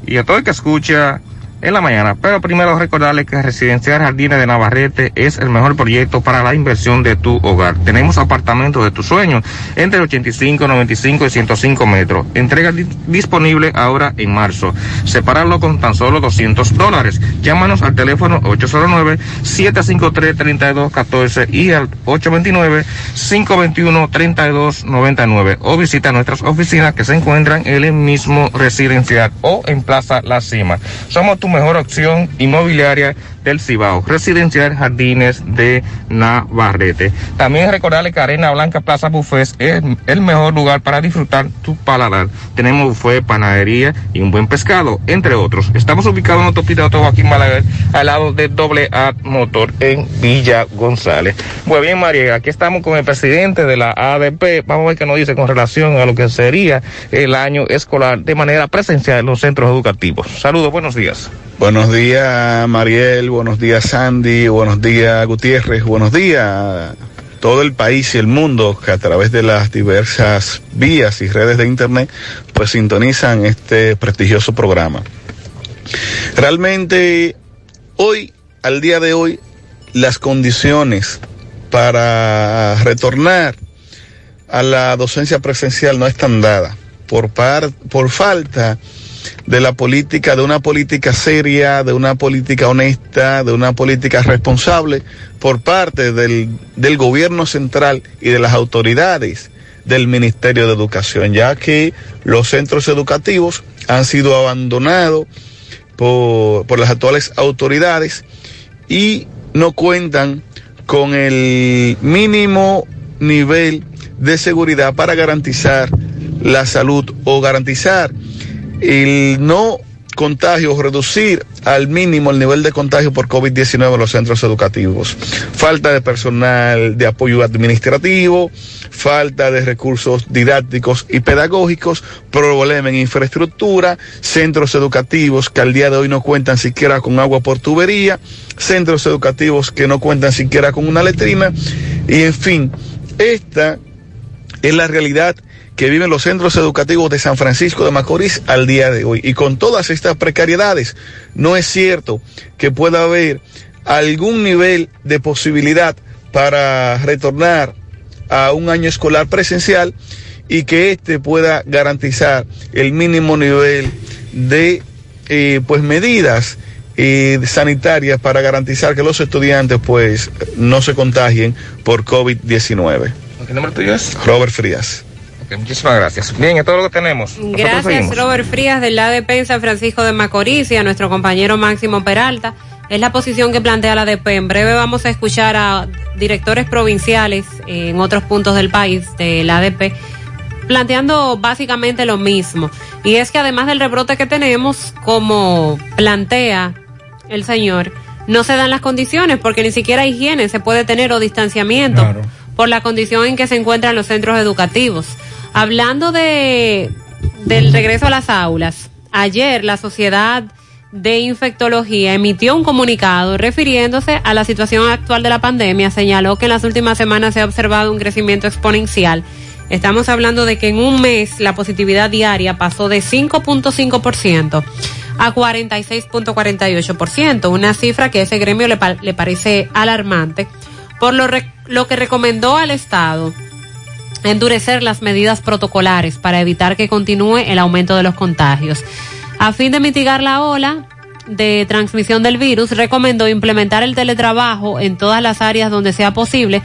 S39: y a todo el que escucha en la mañana. Pero primero recordarle que Residencial Jardines de Navarrete es el mejor proyecto para la inversión de tu hogar. Tenemos apartamentos de tus sueños entre 85, 95 y 105 metros. Entrega di- disponible ahora en marzo. Separarlo con tan solo 200 dólares. Llámanos al teléfono 809-753-3214 y al 829-521-3299 o visita nuestras oficinas que se encuentran en el mismo residencial o en Plaza La Cima. Somos tu mejor opción inmobiliaria del Cibao, Residencial Jardines de Navarrete. También recordarle que Arena Blanca Plaza Buffet es el mejor lugar para disfrutar tu paladar. Tenemos buffet, panadería y un buen pescado, entre otros. Estamos ubicados en Autopista Otto Joaquín Balaguer, al lado de Doble A Motor en Villa González. Muy bien, María, aquí estamos con el presidente de la ADP. Vamos a ver qué nos dice con relación a lo que sería el año escolar de manera presencial en los centros educativos. Saludos, buenos días.
S40: Buenos días, Mariel. Buenos días, Sandy. Buenos días, Gutiérrez. Buenos días todo el país y el mundo que a través de las diversas vías y redes de Internet pues sintonizan este prestigioso programa. Realmente, hoy, al día de hoy, las condiciones para retornar a la docencia presencial no están dadas por, par, por falta de la política, de una política seria, de una política honesta, de una política responsable por parte del, del gobierno central y de las autoridades del Ministerio de Educación, ya que los centros educativos han sido abandonados por, por las actuales autoridades y no cuentan con el mínimo nivel de seguridad para garantizar la salud o garantizar el no contagio o reducir al mínimo el nivel de contagio por COVID-19 en los centros educativos. Falta de personal de apoyo administrativo, falta de recursos didácticos y pedagógicos, problema en infraestructura, centros educativos que al día de hoy no cuentan siquiera con agua por tubería, centros educativos que no cuentan siquiera con una letrina y en fin, esta es la realidad que viven los centros educativos de San Francisco de Macorís al día de hoy. Y con todas estas precariedades, no es cierto que pueda haber algún nivel de posibilidad para retornar a un año escolar presencial y que éste pueda garantizar el mínimo nivel de eh, pues medidas eh, sanitarias para garantizar que los estudiantes pues no se contagien por COVID-19.
S39: ¿Qué nombre tuyo es?
S40: Robert Frías.
S39: Ok, muchísimas gracias. Bien, es todo lo que tenemos. Nosotros
S9: Gracias,
S39: seguimos.
S9: Robert Frías, del ADP en San Francisco de Macorís y a nuestro compañero Máximo Peralta. Es la posición que plantea la ADP. En breve vamos a escuchar a directores provinciales en otros puntos del país de la ADP planteando básicamente lo mismo. Y es que además del rebrote que tenemos, como plantea el señor, no se dan las condiciones porque ni siquiera higiene se puede tener o distanciamiento por la condición en que se encuentran los centros educativos. Hablando de del regreso a las aulas, ayer la Sociedad de Infectología emitió un comunicado refiriéndose a la situación actual de la pandemia. Señaló que en las últimas semanas se ha observado un crecimiento exponencial. Estamos hablando de que en un mes la positividad diaria pasó de 5.5% a 46.48%, una cifra que a ese gremio le, pa- le parece alarmante, por lo, lo que recomendó al Estado endurecer las medidas protocolares para evitar que continúe el aumento de los contagios. A fin de mitigar la ola de transmisión del virus, recomendó implementar el teletrabajo en todas las áreas donde sea posible.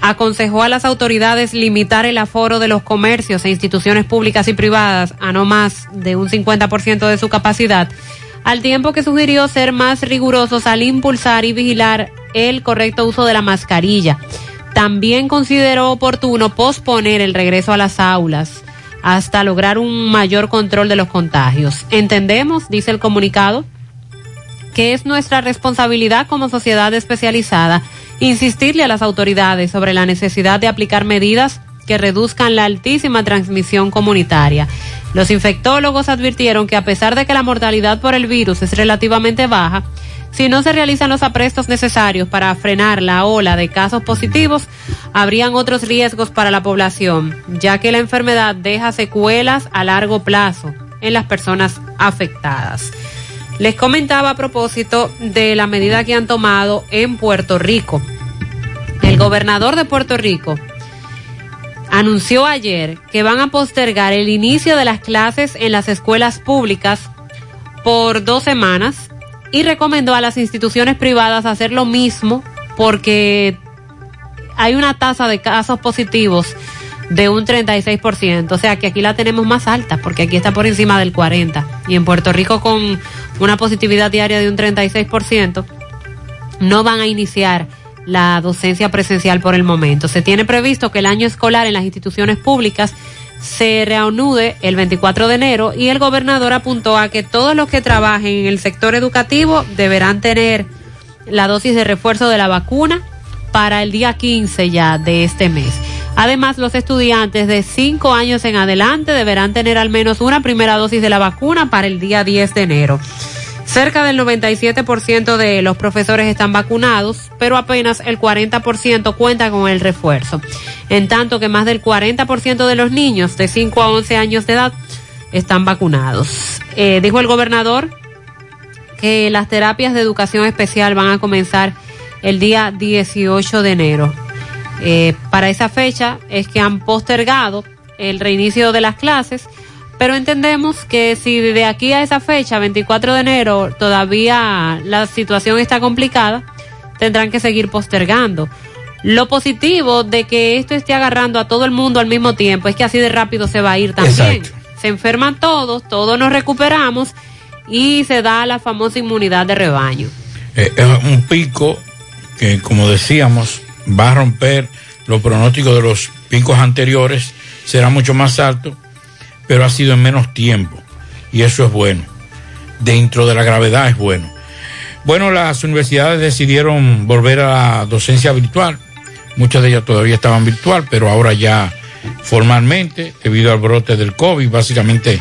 S9: Aconsejó a las autoridades limitar el aforo de los comercios e instituciones públicas y privadas a no más de un 50% de su capacidad, al tiempo que sugirió ser más rigurosos al impulsar y vigilar el correcto uso de la mascarilla. También consideró oportuno posponer el regreso a las aulas hasta lograr un mayor control de los contagios. Entendemos, dice el comunicado, que es nuestra responsabilidad como sociedad especializada insistirle a las autoridades sobre la necesidad de aplicar medidas que reduzcan la altísima transmisión comunitaria. Los infectólogos advirtieron que a pesar de que la mortalidad por el virus es relativamente baja, si no se realizan los aprestos necesarios para frenar la ola de casos positivos, habrían otros riesgos para la población, ya que la enfermedad deja secuelas a largo plazo en las personas afectadas. Les comentaba a propósito de la medida que han tomado en Puerto Rico. El gobernador de Puerto Rico anunció ayer que van a postergar el inicio de las clases en las escuelas públicas por dos semanas y recomendó a las instituciones privadas hacer lo mismo porque hay una tasa de casos positivos de un 36%, o sea que aquí la tenemos más alta porque aquí está por encima del 40% y en Puerto Rico con una positividad diaria de un 36% no van a iniciar la docencia presencial por el momento. Se tiene previsto que el año escolar en las instituciones públicas se reanude el 24 de enero y el gobernador apuntó a que todos los que trabajen en el sector educativo deberán tener la dosis de refuerzo de la vacuna para el día 15 ya de este mes. Además, los estudiantes de 5 años en adelante deberán tener al menos una primera dosis de la vacuna para el día 10 de enero. Cerca del 97% de los profesores están vacunados, pero apenas el 40% cuenta con el refuerzo. En tanto que más del 40% de los niños de 5 a 11 años de edad están vacunados. Eh, dijo el gobernador que las terapias de educación especial van a comenzar el día 18 de enero. Eh, para esa fecha es que han postergado el reinicio de las clases, pero entendemos que si de aquí a esa fecha, 24 de enero, todavía la situación está complicada, tendrán que seguir postergando. Lo positivo de que esto esté agarrando a todo el mundo al mismo tiempo es que así de rápido se va a ir también. Se enferman todos, todos nos recuperamos y se da la famosa inmunidad de rebaño.
S10: Eh, es un pico que, como decíamos, va a romper los pronósticos de los picos anteriores, será mucho más alto, pero ha sido en menos tiempo. Y eso es bueno. Dentro de la gravedad es bueno. Bueno, las universidades decidieron volver a la docencia virtual. Muchas de ellas todavía estaban virtual, pero ahora ya formalmente, debido al brote del COVID, básicamente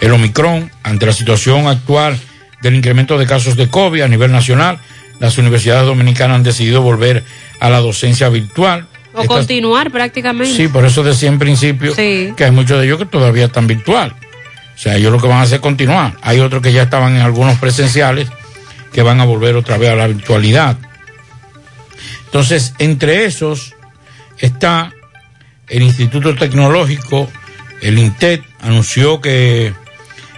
S10: el Omicron, ante la situación actual del incremento de casos de COVID a nivel nacional, las universidades dominicanas han decidido volver a la docencia virtual.
S9: O continuar prácticamente.
S10: Sí, por eso decía en principio
S9: Sí.
S10: que hay muchos de ellos que todavía están virtual. O sea, ellos lo que van a hacer es continuar. Hay otros que ya estaban en algunos presenciales que van a volver otra vez a la virtualidad. Entonces, entre esos está el Instituto Tecnológico, el INTET, anunció que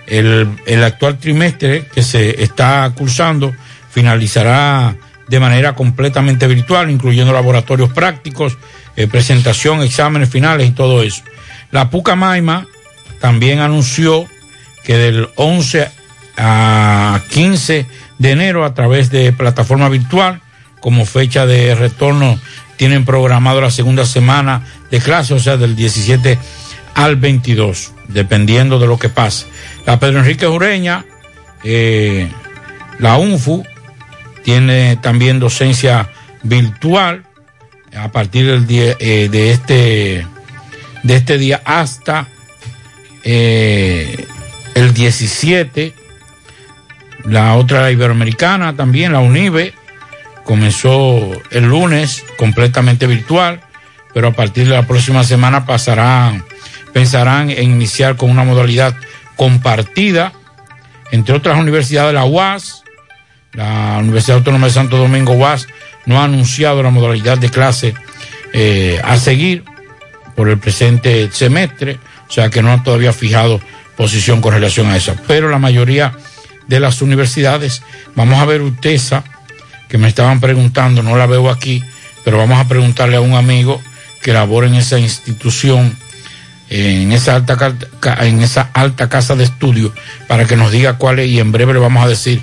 S10: el, el actual trimestre que se está cursando finalizará de manera completamente virtual, incluyendo laboratorios prácticos, eh, presentación, exámenes finales y todo eso. La Pucamaima también anunció que del 11 a 15 de enero a través de plataforma virtual, como fecha de retorno, tienen programado la segunda semana de clase, o sea, del 17 al 22, dependiendo de lo que pase. La Pedro Enrique Ureña, eh, la UNFU, tiene también docencia virtual a partir del día, eh, de este de este día hasta eh, el 17 la otra iberoamericana también la UNIBE comenzó el lunes completamente virtual pero a partir de la próxima semana pasarán pensarán en iniciar con una modalidad compartida entre otras universidades la UAS la Universidad Autónoma de Santo Domingo UAS no ha anunciado la modalidad de clase eh, a seguir por el presente semestre, o sea que no ha todavía fijado posición con relación a eso. Pero la mayoría de las universidades, vamos a ver UTESA, que me estaban preguntando, no la veo aquí, pero vamos a preguntarle a un amigo que labora en esa institución, en esa alta, en esa alta casa de estudio, para que nos diga cuál es y en breve le vamos a decir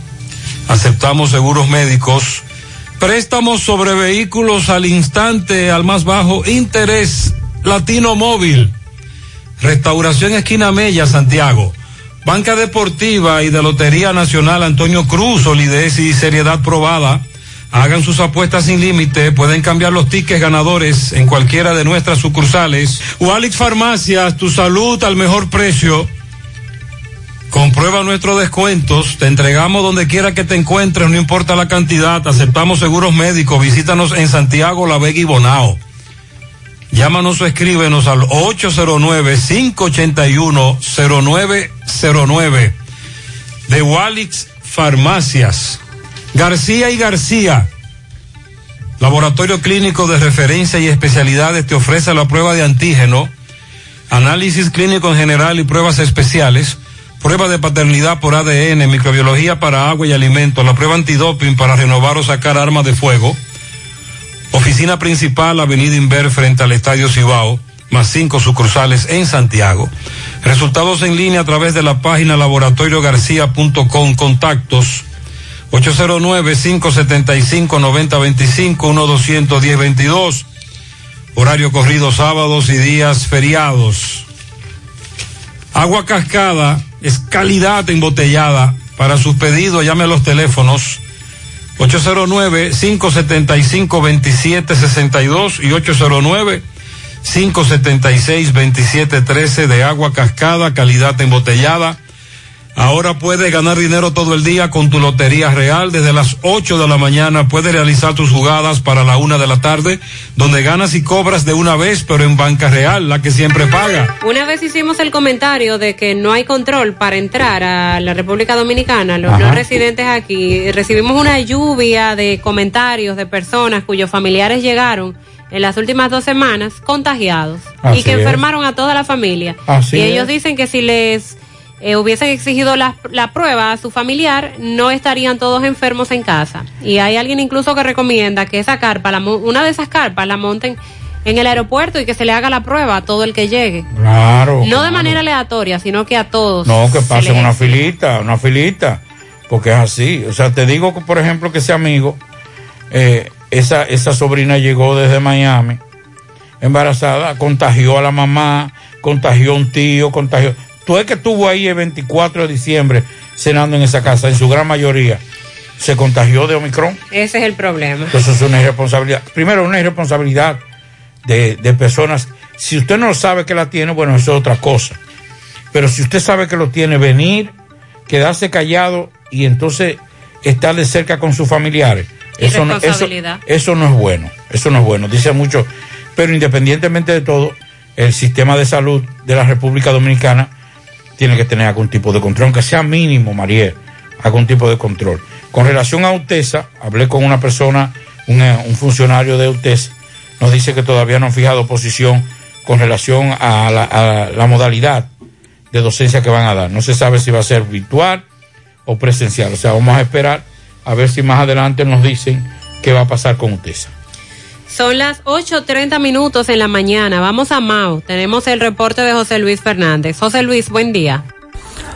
S41: Aceptamos seguros médicos. Préstamos sobre vehículos al instante, al más bajo interés. Latino Móvil. Restauración Esquina Mella, Santiago. Banca Deportiva y de Lotería Nacional Antonio Cruz, solidez y seriedad probada. Hagan sus apuestas sin límite, pueden cambiar los tickets ganadores en cualquiera de nuestras sucursales. Walix Farmacias, tu salud al mejor precio. Comprueba nuestros descuentos, te entregamos donde quiera que te encuentres, no importa la cantidad, aceptamos seguros médicos, visítanos en Santiago, La Vega y Bonao. Llámanos o escríbenos al 809-581-0909 de Walix Farmacias. García y García, Laboratorio Clínico de Referencia y Especialidades te ofrece la prueba de antígeno, análisis clínico en general y pruebas especiales, prueba de paternidad por ADN, microbiología para agua y alimentos, la prueba antidoping para renovar o sacar armas de fuego. Oficina principal, Avenida Inver, frente al Estadio Cibao, más cinco sucursales en Santiago. Resultados en línea a través de la página laboratoriogarcía.com. Contactos 809-575-9025, 1-210-22. Horario corrido sábados y días feriados. Agua cascada es calidad embotellada. Para sus pedidos llame a los teléfonos 809-575-2762 y 809-576-2713 de agua cascada, calidad embotellada. Ahora puedes ganar dinero todo el día con tu Lotería Real. Desde las 8 de la mañana puedes realizar tus jugadas para la una de la tarde, donde ganas y cobras de una vez, pero en Banca Real, la que siempre paga.
S9: Una vez hicimos el comentario de que no hay control para entrar a la República Dominicana, los
S10: Ajá.
S9: no residentes aquí. Recibimos una lluvia de comentarios de personas cuyos familiares llegaron en las últimas dos semanas contagiados
S10: Así
S9: y que
S10: es.
S9: enfermaron a toda la familia.
S10: Así
S9: y ellos
S10: es.
S9: dicen que si les eh, hubiesen exigido la, la prueba a su familiar, no estarían todos enfermos en casa. Y hay alguien incluso que recomienda que esa carpa, la una de esas carpas, la monten en el aeropuerto y que se le haga la prueba a todo el que llegue.
S10: Claro.
S9: No de manera aleatoria, sino que a todos.
S10: No, que
S9: se
S10: pasen una filita, una filita, porque es así. O sea, te digo, que, por ejemplo, que ese amigo, eh, esa, esa sobrina llegó desde Miami, embarazada, contagió a la mamá, contagió a un tío, contagió. Tú es que estuvo ahí el 24 de diciembre cenando en esa casa, en su gran mayoría, se contagió de Omicron.
S9: Ese es el problema.
S10: Entonces es una irresponsabilidad. Primero, una irresponsabilidad de, de personas. Si usted no sabe que la tiene, bueno, eso es otra cosa. Pero si usted sabe que lo tiene, venir, quedarse callado y entonces estar de cerca con sus familiares. Eso no, eso, eso no es bueno. Eso no es bueno. Dice mucho. Pero independientemente de todo, el sistema de salud de la República Dominicana tiene que tener algún tipo de control, aunque sea mínimo, Mariel, algún tipo de control. Con relación a UTESA, hablé con una persona, un, eh, un funcionario de UTESA, nos dice que todavía no han fijado posición con relación a la, a la modalidad de docencia que van a dar. No se sabe si va a ser virtual o presencial. O sea, vamos a esperar a ver si más adelante nos dicen qué va a pasar con UTESA.
S9: Son las 8.30 minutos en la mañana. Vamos a Mao. Tenemos el reporte de José Luis Fernández. José Luis, buen día.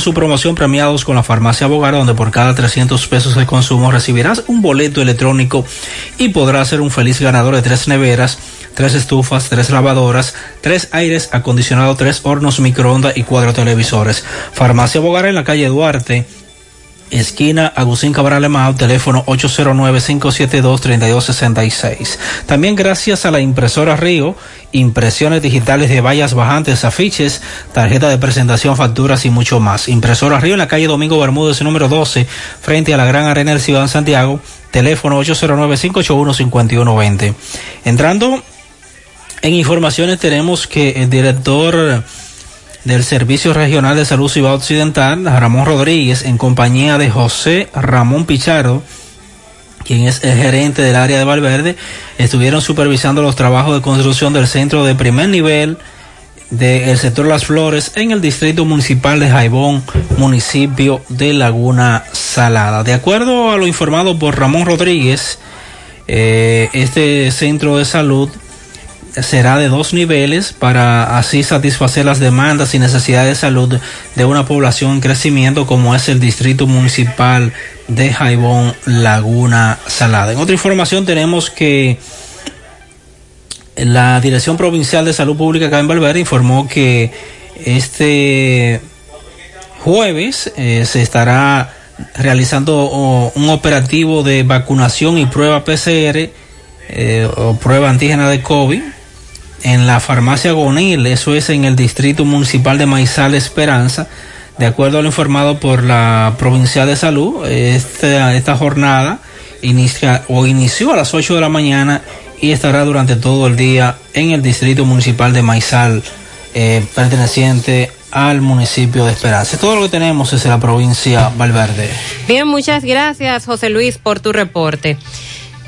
S42: su promoción premiados con la farmacia Bogar, donde por cada 300 pesos de consumo recibirás un boleto electrónico y podrás ser un feliz ganador de tres neveras, tres estufas, tres lavadoras, tres aires acondicionados, tres hornos microondas y cuatro televisores. Farmacia Bogar en la calle Duarte esquina Agustín Cabral Emao, teléfono 809-572-3266. También gracias a la impresora Río, impresiones digitales de vallas bajantes, afiches, tarjeta de presentación, facturas y mucho más. Impresora Río en la calle Domingo Bermúdez, número 12, frente a la Gran Arena del Ciudad de Santiago, teléfono 809-581-5120. Entrando En informaciones tenemos que el director del Servicio Regional de Salud Ciudad Occidental, Ramón Rodríguez, en compañía de José Ramón Pichardo, quien es el gerente del área de Valverde, estuvieron supervisando los trabajos de construcción del centro de primer nivel del sector Las Flores en el distrito municipal de Jaibón, municipio de Laguna Salada. De acuerdo a lo informado por Ramón Rodríguez, eh, este centro de salud será de dos niveles para así satisfacer las demandas y necesidades de salud de una población en crecimiento como es el distrito municipal de Jaibón Laguna Salada. En otra información tenemos que la Dirección Provincial de Salud Pública acá en Valverde informó que este jueves eh, se estará realizando un operativo de vacunación y prueba PCR eh, o prueba antígena de COVID en la farmacia Gonil, eso es en el distrito municipal de Maizal Esperanza. De acuerdo a lo informado por la Provincial de Salud, esta, esta jornada o inició a las 8 de la mañana y estará durante todo el día en el distrito municipal de Maizal, eh, perteneciente al municipio de Esperanza. Todo lo que tenemos es en la provincia Valverde.
S9: Bien, muchas gracias José Luis por tu reporte.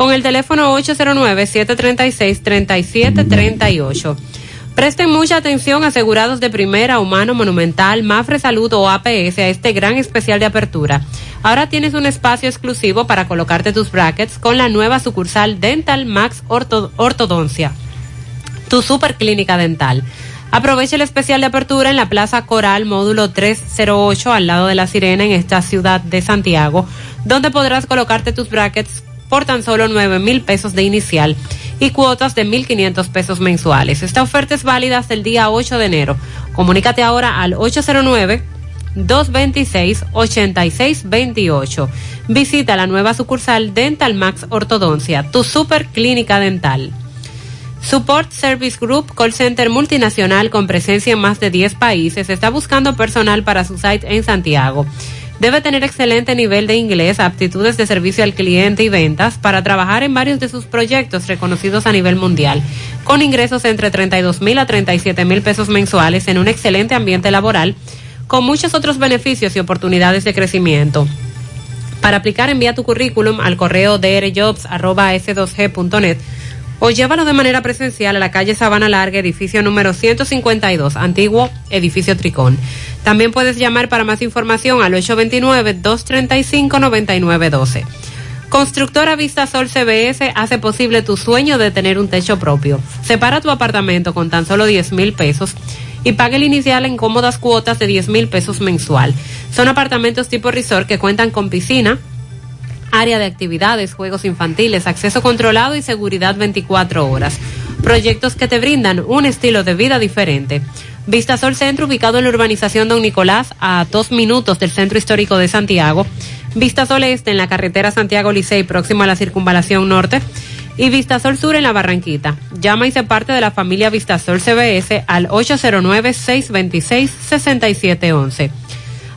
S9: con el teléfono 809-736-3738. Presten mucha atención asegurados de primera, humano, monumental, Mafre Salud o APS a este gran especial de apertura. Ahora tienes un espacio exclusivo para colocarte tus brackets con la nueva sucursal Dental Max Ortodoncia, tu super clínica dental. Aprovecha el especial de apertura en la Plaza Coral, módulo 308, al lado de la Sirena, en esta ciudad de Santiago, donde podrás colocarte tus brackets por tan solo 9 mil pesos de inicial y cuotas de 1.500 pesos mensuales. Esta oferta es válida hasta el día 8 de enero. Comunícate ahora al 809 226-8628. Visita la nueva sucursal Dental Max Ortodoncia, tu super clínica dental. Support Service Group, call center multinacional con presencia en más de 10 países, está buscando personal para su site en Santiago. Debe tener excelente nivel de inglés, aptitudes de servicio al cliente y ventas para trabajar en varios de sus proyectos reconocidos a nivel mundial, con ingresos entre 32 mil a 37 mil pesos mensuales en un excelente ambiente laboral, con muchos otros beneficios y oportunidades de crecimiento. Para aplicar, envía tu currículum al correo drjobs.s2g.net o llévalo de manera presencial a la calle Sabana Larga, edificio número 152, antiguo edificio Tricón. También puedes llamar para más información al 829-235-9912. Constructora Vista Sol CBS hace posible tu sueño de tener un techo propio. Separa tu apartamento con tan solo 10 mil pesos y pague el inicial en cómodas cuotas de 10 mil pesos mensual. Son apartamentos tipo resort que cuentan con piscina, área de actividades, juegos infantiles, acceso controlado y seguridad 24 horas. Proyectos que te brindan un estilo de vida diferente. Vistasol Centro, ubicado en la urbanización Don Nicolás, a dos minutos del centro histórico de Santiago. Vistasol Este, en la carretera Santiago Licey, próximo a la circunvalación norte. Y Vistasol Sur, en la Barranquita. Llama y se parte de la familia Vistasol CBS al 809-626-6711.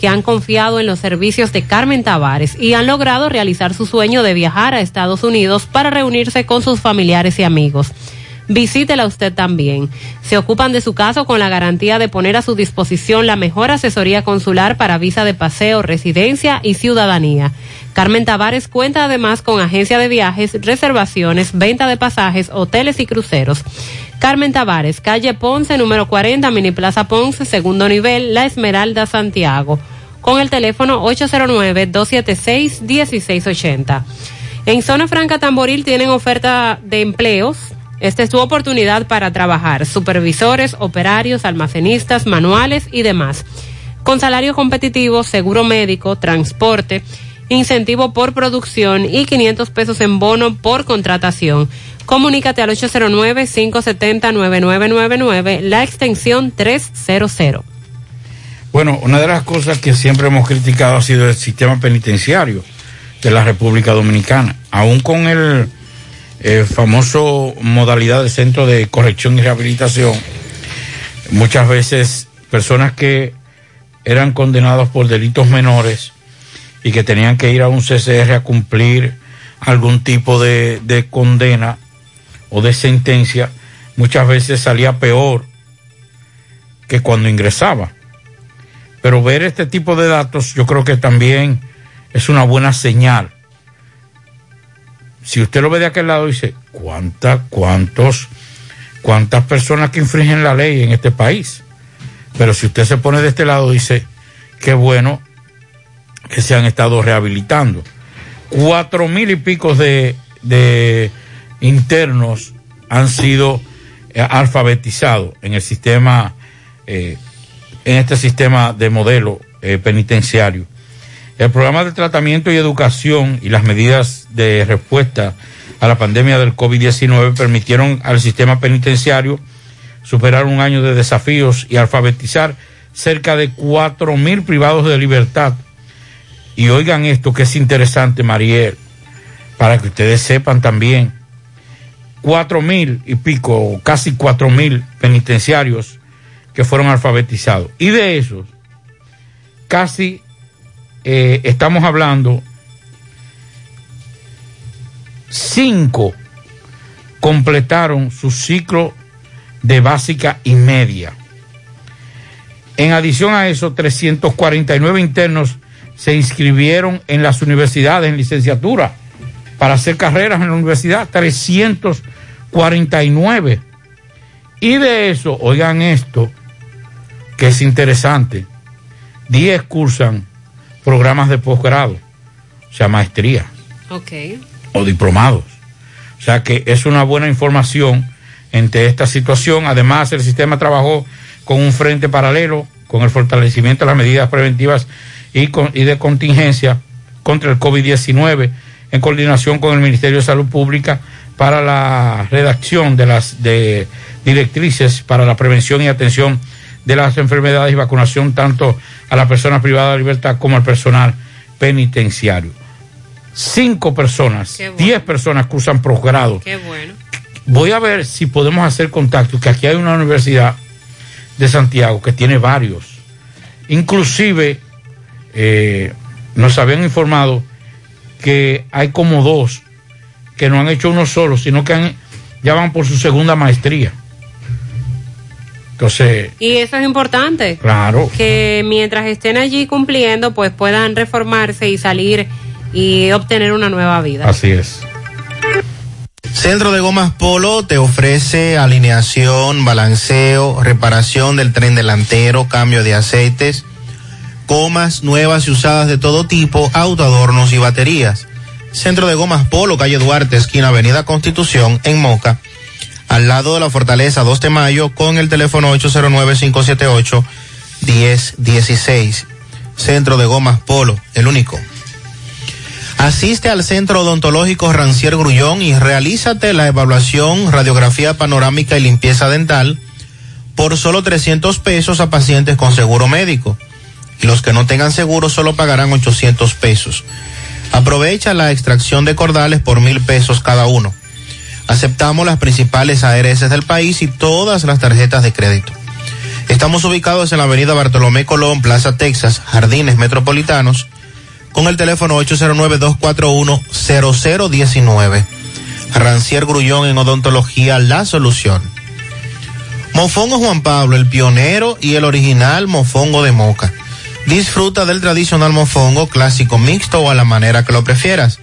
S9: que han confiado en los servicios de Carmen Tavares y han logrado realizar su sueño de viajar a Estados Unidos para reunirse con sus familiares y amigos. Visítela usted también. Se ocupan de su caso con la garantía de poner a su disposición la mejor asesoría consular para visa de paseo, residencia y ciudadanía. Carmen Tavares cuenta además con agencia de viajes, reservaciones, venta de pasajes, hoteles y cruceros. Carmen Tavares, calle Ponce, número 40, Mini Plaza Ponce, segundo nivel, La Esmeralda, Santiago, con el teléfono 809-276-1680. En Zona Franca Tamboril tienen oferta de empleos. Esta es tu oportunidad para trabajar. Supervisores, operarios, almacenistas, manuales y demás. Con salario competitivo, seguro médico, transporte, incentivo por producción y 500 pesos en bono por contratación. Comunícate al 809-570-9999, la extensión 300.
S10: Bueno, una de las cosas que siempre hemos criticado ha sido el sistema penitenciario de la República Dominicana, aún con el eh, famoso modalidad de centro de corrección y rehabilitación, muchas veces personas que eran condenados por delitos menores y que tenían que ir a un CCR a cumplir algún tipo de, de condena o de sentencia, muchas veces salía peor que cuando ingresaba. Pero ver este tipo de datos yo creo que también es una buena señal. Si usted lo ve de aquel lado, dice, ¿cuántas, cuántos, cuántas personas que infringen la ley en este país? Pero si usted se pone de este lado, dice, qué bueno que se han estado rehabilitando. Cuatro mil y pico de, internos han sido eh, alfabetizados en el sistema, eh, en este sistema de modelo eh, penitenciario. El programa de tratamiento y educación y las medidas de respuesta a la pandemia del COVID-19 permitieron al sistema penitenciario superar un año de desafíos y alfabetizar cerca de cuatro mil privados de libertad. Y oigan esto que es interesante, Mariel, para que ustedes sepan también, cuatro mil y pico, casi cuatro mil penitenciarios que fueron alfabetizados. Y de esos, casi eh, estamos hablando, cinco completaron su ciclo de básica y media. En adición a eso, 349 internos se inscribieron en las universidades en licenciatura para hacer carreras en la universidad, 349. Y de eso, oigan esto, que es interesante, 10 cursan programas de posgrado, o sea, maestría o diplomados. O sea que es una buena información entre esta situación. Además, el sistema trabajó con un frente paralelo, con el fortalecimiento de las medidas preventivas y, con- y de contingencia contra el COVID-19, en coordinación con el Ministerio de Salud Pública para la redacción de las de directrices para la prevención y atención de las enfermedades y vacunación tanto a las personas privadas de libertad como al personal penitenciario. Cinco personas,
S9: bueno.
S10: diez personas cursan posgrado
S9: Qué bueno.
S10: voy a ver si podemos hacer contacto, que aquí hay una universidad de Santiago que tiene varios. Inclusive eh, nos habían informado que hay como dos que no han hecho uno solo, sino que han- ya van por su segunda maestría. Entonces,
S9: Y eso es importante.
S10: claro,
S9: Que mientras estén allí cumpliendo, pues puedan reformarse y salir y obtener una nueva vida.
S10: así es.
S43: Centro de Gomas Polo te ofrece alineación, balanceo, reparación del tren delantero, cambio de aceites, gomas nuevas y usadas de todo tipo, autoadornos y baterías. Centro de Gomas Polo, calle Duarte, esquina Avenida Constitución, en Moca, al lado de la Fortaleza 2 de Mayo, con el teléfono 809-578-1016. Centro de Gomas Polo, el único. Asiste al Centro Odontológico Rancier Grullón y realízate la evaluación, radiografía panorámica y limpieza dental por solo 300 pesos a pacientes con seguro médico. Los que no tengan seguro solo pagarán 800 pesos. Aprovecha la extracción de cordales por mil pesos cada uno. Aceptamos las principales ARS del país y todas las tarjetas de crédito. Estamos ubicados en la avenida Bartolomé Colón, Plaza Texas, Jardines Metropolitanos, con el teléfono 809-241-0019. Rancier Grullón en Odontología La Solución. Mofongo Juan Pablo, el pionero y el original mofongo de moca. Disfruta del tradicional mofongo clásico mixto o a la manera que lo prefieras.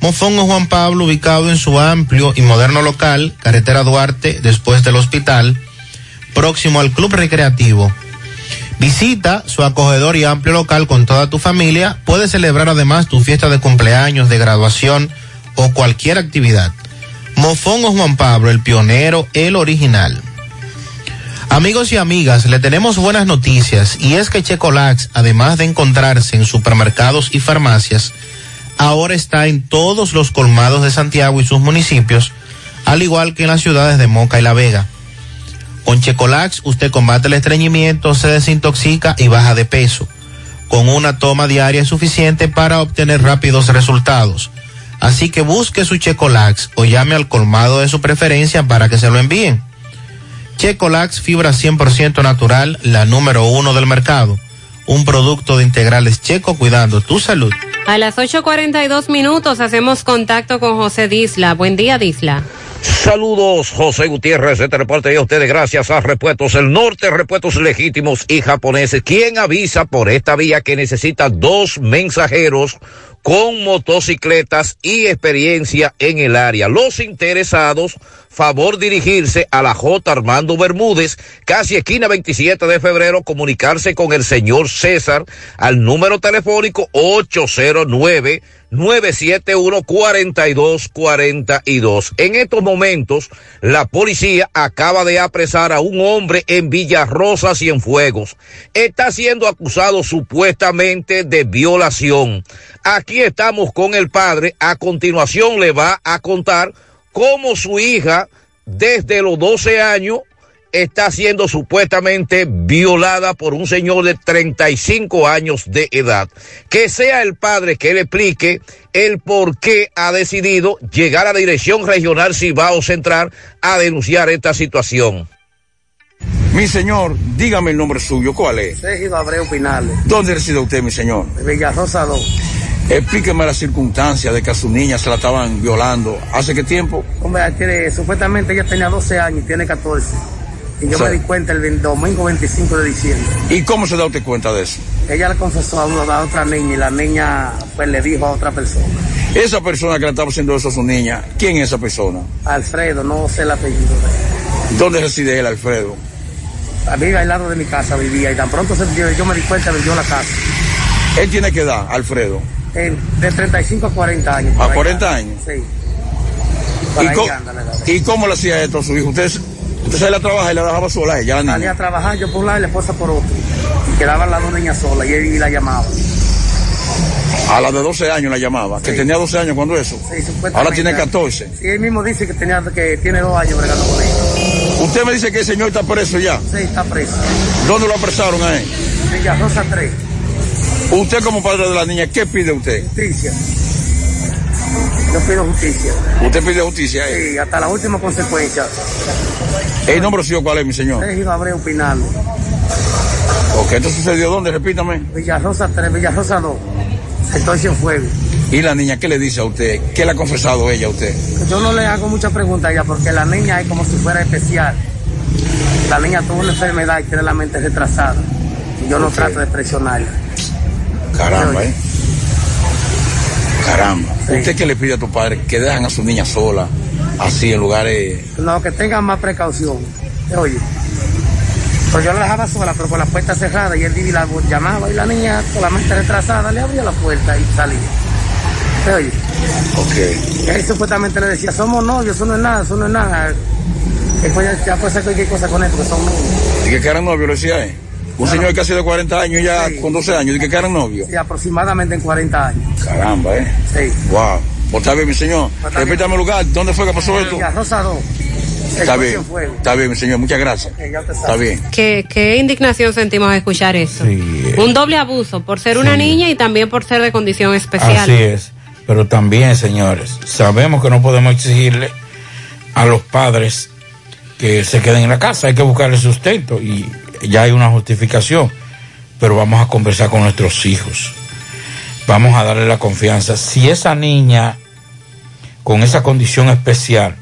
S43: Mofongo Juan Pablo, ubicado en su amplio y moderno local, carretera Duarte, después del hospital, próximo al Club Recreativo. Visita su acogedor y amplio local con toda tu familia. Puedes celebrar además tu fiesta de cumpleaños, de graduación o cualquier actividad. Mofongo Juan Pablo, el pionero, el original. Amigos y amigas, le tenemos buenas noticias y es que Checolax, además de encontrarse en supermercados y farmacias, ahora está en todos los colmados de Santiago y sus municipios, al igual que en las ciudades de Moca y La Vega. Con Checolax usted combate el estreñimiento, se desintoxica y baja de peso. Con una toma diaria suficiente para obtener rápidos resultados. Así que busque su Checolax o llame al colmado de su preferencia para que se lo envíen. Checolax, fibra 100% natural, la número uno del mercado. Un producto de integrales checo cuidando tu salud.
S9: A las 8.42 minutos hacemos contacto con José Disla. Buen día, Disla.
S23: Saludos, José Gutiérrez. Este reporte a ustedes gracias a Repuestos El Norte, Repuestos Legítimos y Japoneses, quien avisa por esta vía que necesita dos mensajeros con motocicletas y experiencia en el área. Los interesados, favor dirigirse a la J. Armando Bermúdez, casi esquina 27 de febrero, comunicarse con el señor César al número telefónico 809 971-4242. En estos momentos, la policía acaba de apresar a un hombre en Villarrosa, Cienfuegos. Está siendo acusado supuestamente de violación. Aquí estamos con el padre. A continuación le va a contar cómo su hija, desde los 12 años, está siendo supuestamente violada por un señor de 35 años de edad. Que sea el padre que le explique el por qué ha decidido llegar a la Dirección Regional Cibao Central a denunciar esta situación.
S44: Mi señor, dígame el nombre suyo, ¿cuál es?
S45: Sergio Abreu Pinales.
S44: ¿Dónde reside usted, mi señor?
S45: De Villarrosa 2.
S44: Explíqueme las circunstancias de que a su niña se la estaban violando. ¿Hace qué tiempo?
S45: Hombre, tiene, supuestamente ella tenía 12 años y tiene 14. Y yo
S44: O sea-
S45: me di cuenta el domingo 25 de diciembre.
S44: ¿Y cómo se da usted cuenta de eso?
S45: Ella le confesó a, una, a otra niña y la niña pues le dijo a otra persona.
S44: Esa persona que le estaba haciendo eso a su niña, ¿quién es esa persona?
S45: Alfredo, no sé el apellido de
S44: ¿Dónde reside él, Alfredo?
S45: él. Vive al lado de mi casa, vivía. Y tan pronto se, yo, yo me di cuenta, vendió la casa.
S44: Él tiene que edad, Alfredo.
S45: De 35 a 40 años.
S44: ¿A
S45: ahí
S44: 40
S45: anda.
S44: años?
S45: Sí.
S44: ¿Y,
S45: anda la edad.
S44: ¿Y cómo le hacía esto a su hijo? Usted, usted salía a trabajar y la dejaba sola ella, la
S45: Salía a trabajar yo por un lado y la esposa por otro. Y quedaban las dos niñas solas y él y la llamaba.
S44: A la de 12 años la llamaba, que tenía 12 años cuando eso.
S45: Sí.
S44: Ahora tiene 14.
S45: Sí, él mismo dice que, tenía, que tiene dos años bregando con ella.
S44: Usted me dice que el señor está preso ya.
S45: Sí, está preso.
S44: ¿Dónde lo apresaron a él?
S45: Villarrosa 3.
S44: Usted como padre de la niña, ¿qué pide usted?
S45: Justicia. Yo pido justicia.
S44: Usted pide justicia. ¿eh?
S45: Sí, hasta la última consecuencia.
S44: ¿El nombre suyo cuál es, mi señor?
S45: Sergio Abreu Pinal.
S44: Ok, ¿esto sucedió dónde? Repítame.
S45: Villarrosa 3, Villarrosa 2. Estoy sin fuego.
S44: ¿Y la niña qué le dice a usted? ¿Qué le ha confesado ella a usted?
S45: Yo no le hago muchas preguntas a ella porque la niña es como si fuera especial. La niña tuvo una enfermedad y tiene la mente retrasada. Y yo no trato de presionarla.
S44: Caramba, ¿eh? Caramba. ¿Usted qué le pide a tu padre? Que dejan a su niña sola, así en lugares...
S45: No, que tengan más precaución. Oye. Pues yo la dejaba sola, pero con la puerta cerrada y él y la llamaba y la niña con la mente retrasada le abría la puerta y salía. Oye.
S44: Ok.
S45: Y ahí supuestamente le decía, somos novios, eso no es nada, eso no es nada. Después ya, puede hacer cualquier cosa con él porque son novios.
S44: ¿Y que eran novios, le decía él? Un señor casi de 40 años, ya con 12 años, ¿y que eran novios?
S45: Sí, aproximadamente en 40 años.
S44: Caramba, ¿eh?
S45: Sí.
S44: Wow. Pues está bien, mi señor. Repítame el lugar. ¿Dónde fue que pasó esto?
S45: Villarrosa 2.
S44: Está bien. Está bien, mi señor. Muchas gracias. Está bien.
S9: Qué, qué indignación sentimos al escuchar eso. Un doble abuso por ser una niña y también por ser de condición especial.
S10: Así es. Pero también, señores, sabemos que no podemos exigirle a los padres que se queden en la casa, hay que buscarle sustento y ya hay una justificación. Pero vamos a conversar con nuestros hijos. Vamos a darle la confianza. Si esa niña con esa condición especial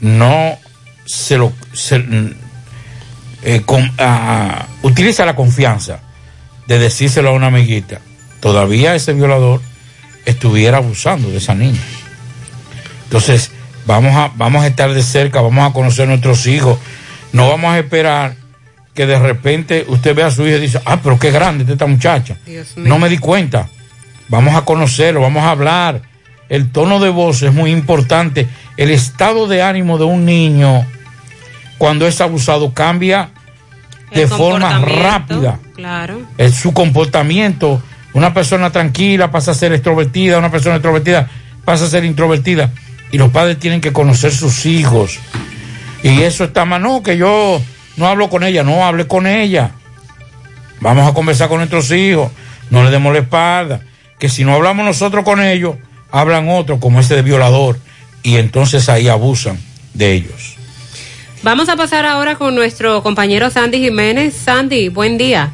S10: no se lo se, eh, con- ah, utiliza la confianza de decírselo a una amiguita, todavía ese violador estuviera abusando de esa niña. Entonces, vamos a, vamos a estar de cerca, vamos a conocer a nuestros hijos, no vamos a esperar que de repente usted vea a su hija y dice, ah, pero qué grande está esta muchacha.
S9: Dios mío.
S10: No me di cuenta. Vamos a conocerlo, vamos a hablar, el tono de voz es muy importante. El estado de ánimo de un niño cuando es abusado cambia de forma rápida.
S9: Claro.
S10: Es su comportamiento. Una persona tranquila pasa a ser extrovertida, una persona extrovertida pasa a ser introvertida. Y los padres tienen que conocer sus hijos. Y eso está mal. No, que yo no hablo con ella, no hable con ella. Vamos a conversar con nuestros hijos, no le demos la espalda. Que si no hablamos nosotros con ellos, hablan otros, como ese de violador. Y entonces ahí abusan de ellos.
S9: Vamos a pasar ahora con nuestro compañero Sandy Jiménez. Sandy, buen día.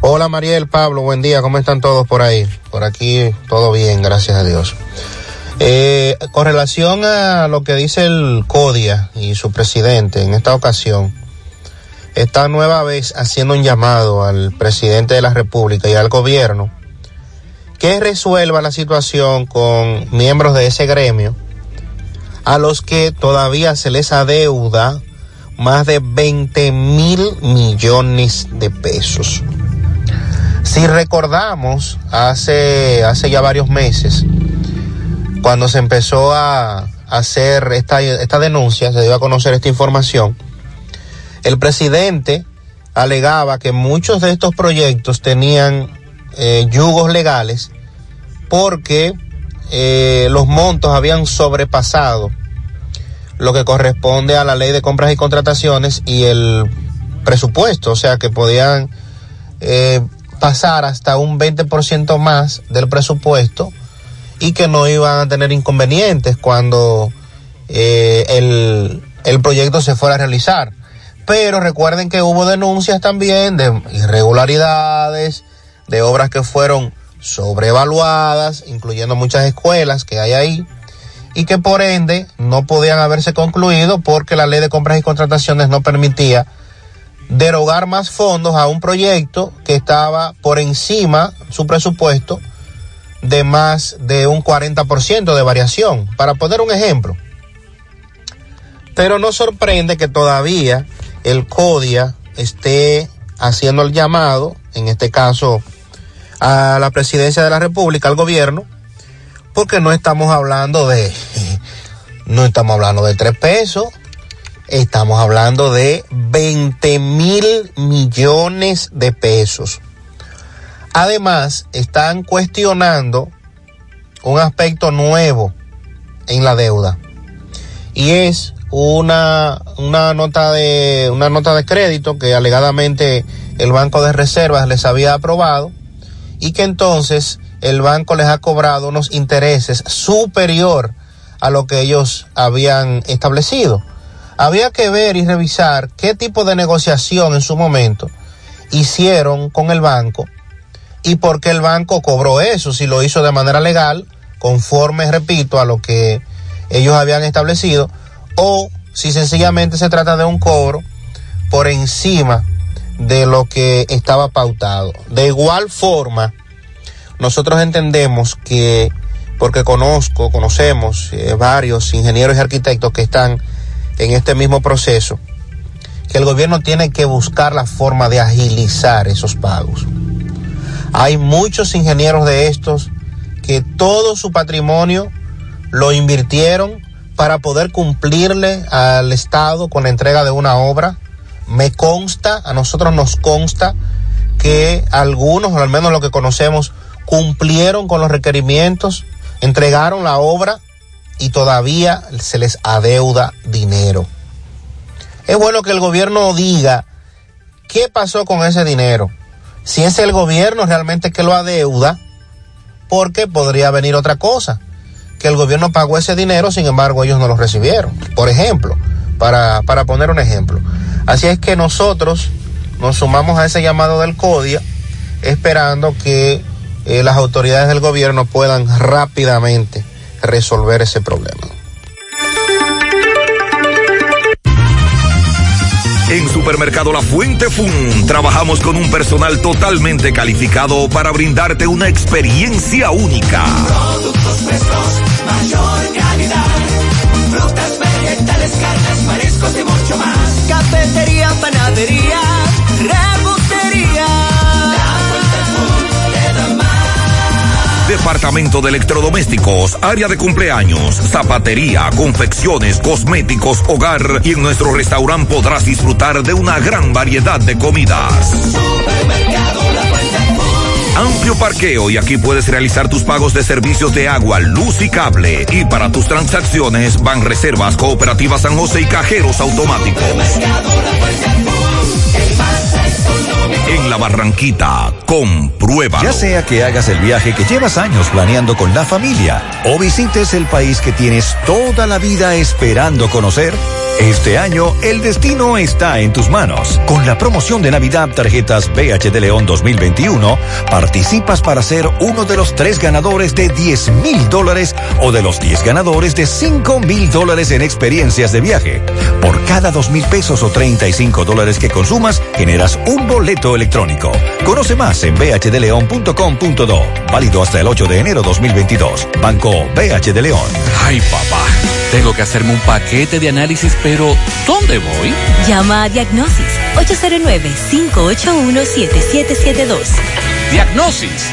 S43: Hola Mariel, Pablo, buen día, ¿cómo están todos por ahí? Por aquí todo bien, gracias a Dios. Eh, con relación a lo que dice el CODIA y su presidente en esta ocasión, está nueva vez haciendo un llamado al presidente de la República y al gobierno que resuelva la situación con miembros de ese gremio a los que todavía se les adeuda más de 20 mil millones de pesos. Si recordamos, hace, hace ya varios meses, cuando se empezó a hacer esta, esta denuncia, se dio a conocer esta información, el presidente alegaba que muchos de estos proyectos tenían eh, yugos legales porque eh, los montos habían sobrepasado lo que corresponde a la ley de compras y contrataciones y el presupuesto, o sea que podían eh, pasar hasta un 20% más del presupuesto y que no iban a tener inconvenientes cuando el, el proyecto se fuera a realizar. Pero recuerden que hubo denuncias también de irregularidades, de obras que fueron sobrevaluadas, incluyendo muchas escuelas que hay ahí, y que por ende no podían haberse concluido porque la ley de compras y contrataciones no permitía derogar más fondos a un proyecto que estaba por encima su presupuesto de más de un 40% de variación, para poner un ejemplo. Pero no sorprende que todavía el CODIA esté haciendo el llamado, en este caso a la presidencia de la República, al gobierno, porque no estamos hablando de, no estamos hablando de tres pesos, estamos hablando de 20 mil millones de pesos. Además, están cuestionando un aspecto nuevo en la deuda y es una, una nota de una nota de crédito que alegadamente el Banco de Reservas les había aprobado y que entonces el banco les ha cobrado unos intereses superior a lo que ellos habían establecido. Había que ver y revisar qué tipo de negociación en su momento hicieron con el banco y por qué el banco cobró eso, si lo hizo de manera legal, conforme, repito, a lo que ellos habían establecido, o si sencillamente se trata de un cobro por encima de lo que estaba pautado. De igual forma, nosotros entendemos que, porque conozco, conocemos eh, varios ingenieros y arquitectos que están en este mismo proceso, que el gobierno tiene que buscar la forma de agilizar esos pagos. Hay muchos ingenieros de estos que todo su patrimonio lo invirtieron para poder cumplirle al Estado con la entrega de una obra. Me consta, a nosotros nos consta que algunos, o al menos lo que conocemos, cumplieron con los requerimientos, entregaron la obra y todavía se les adeuda dinero. Es bueno que el gobierno diga qué pasó con ese dinero. Si es el gobierno realmente que lo adeuda, porque podría venir otra cosa, que el gobierno pagó ese dinero, sin embargo ellos no lo recibieron. Por ejemplo, para, para poner un ejemplo. Así es que nosotros nos sumamos a ese llamado del CODIA, esperando que eh, las autoridades del gobierno puedan rápidamente resolver ese problema.
S23: En Supermercado La Fuente Fun trabajamos con un personal totalmente calificado para brindarte una experiencia única.
S46: Productos frescos, mayor calidad. Frutas, vegetales, carnes, mariscos y mucho más. Cafetería, panadería, repostería.
S23: Departamento de Electrodomésticos, área de cumpleaños, zapatería, confecciones, cosméticos, hogar y en nuestro restaurante podrás disfrutar de una gran variedad de comidas. Amplio parqueo y aquí puedes realizar tus pagos de servicios de agua, luz y cable. Y para tus transacciones van reservas cooperativas San José y cajeros automáticos. En la Barranquita, compruébalo.
S47: Ya sea que hagas el viaje que llevas años planeando con la familia o visites el país que tienes toda la vida esperando conocer, este año el destino está en tus manos. Con la promoción de Navidad Tarjetas BH de León 2021, participas para ser uno de los tres ganadores de 10 mil dólares o de los 10 ganadores de 5 mil dólares en experiencias de viaje. Por cada 2 mil pesos o 35 dólares que consumas, generas un boleto electrónico. Conoce más en bhdeleon.com.do. Válido hasta el 8 de enero 2022. Banco BH de León.
S48: Ay, papá. Tengo que hacerme un paquete de análisis, pero ¿dónde voy?
S4: Llama a Diagnosis 809-581-7772.
S48: Diagnosis.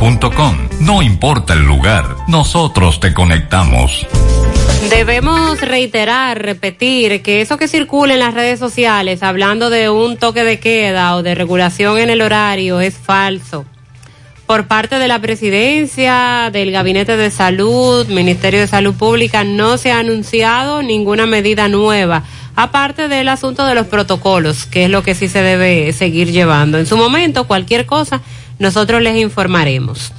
S49: No importa el lugar, nosotros te conectamos.
S9: Debemos reiterar, repetir que eso que circula en las redes sociales hablando de un toque de queda o de regulación en el horario es falso. Por parte de la presidencia, del Gabinete de Salud, Ministerio de Salud Pública, no se ha anunciado ninguna medida nueva, aparte del asunto de los protocolos, que es lo que sí se debe seguir llevando. En su momento, cualquier cosa, nosotros les informaremos.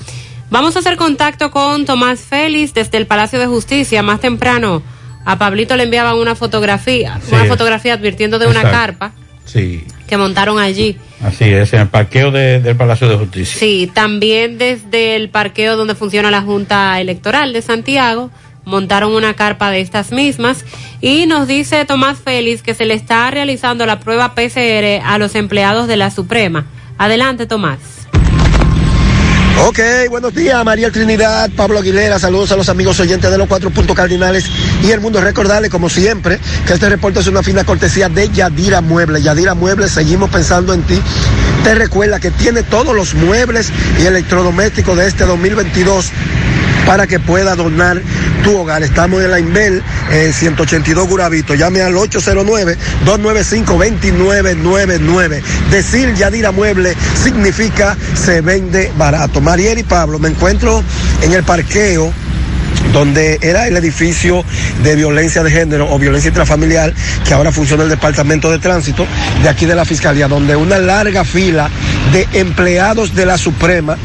S9: Vamos a hacer contacto con Tomás Félix desde el Palacio de Justicia. Más temprano a Pablito le enviaban una fotografía, una fotografía advirtiendo de una carpa
S10: Sí,
S9: que montaron allí.
S10: así es, en el parqueo de- del Palacio de Justicia.
S9: Sí, también desde el parqueo donde funciona la Junta Electoral de Santiago montaron una carpa de estas mismas y nos dice Tomás Félix que se le está realizando la prueba PCR a los empleados de la Suprema. Adelante, Tomás.
S50: Ok, buenos días, María Trinidad, Pablo Aguilera, saludos a los amigos oyentes de los cuatro puntos cardinales y el mundo. Recordarles, como siempre, que este reporte es una fina cortesía de Yadira Muebles. Yadira Muebles, seguimos pensando en ti. Te recuerda que tiene todos los muebles y electrodomésticos de este 2022 para que pueda donar tu hogar. Estamos en la Inbel, eh, 182 Guravito. Llame al 809-295-2999. Decir Yadira Mueble significa se vende barato. Mariel y Pablo, me encuentro en el parqueo donde era el edificio de violencia de género o violencia intrafamiliar, que ahora funciona el Departamento de Tránsito de aquí de la Fiscalía, donde una larga fila de empleados de la Suprema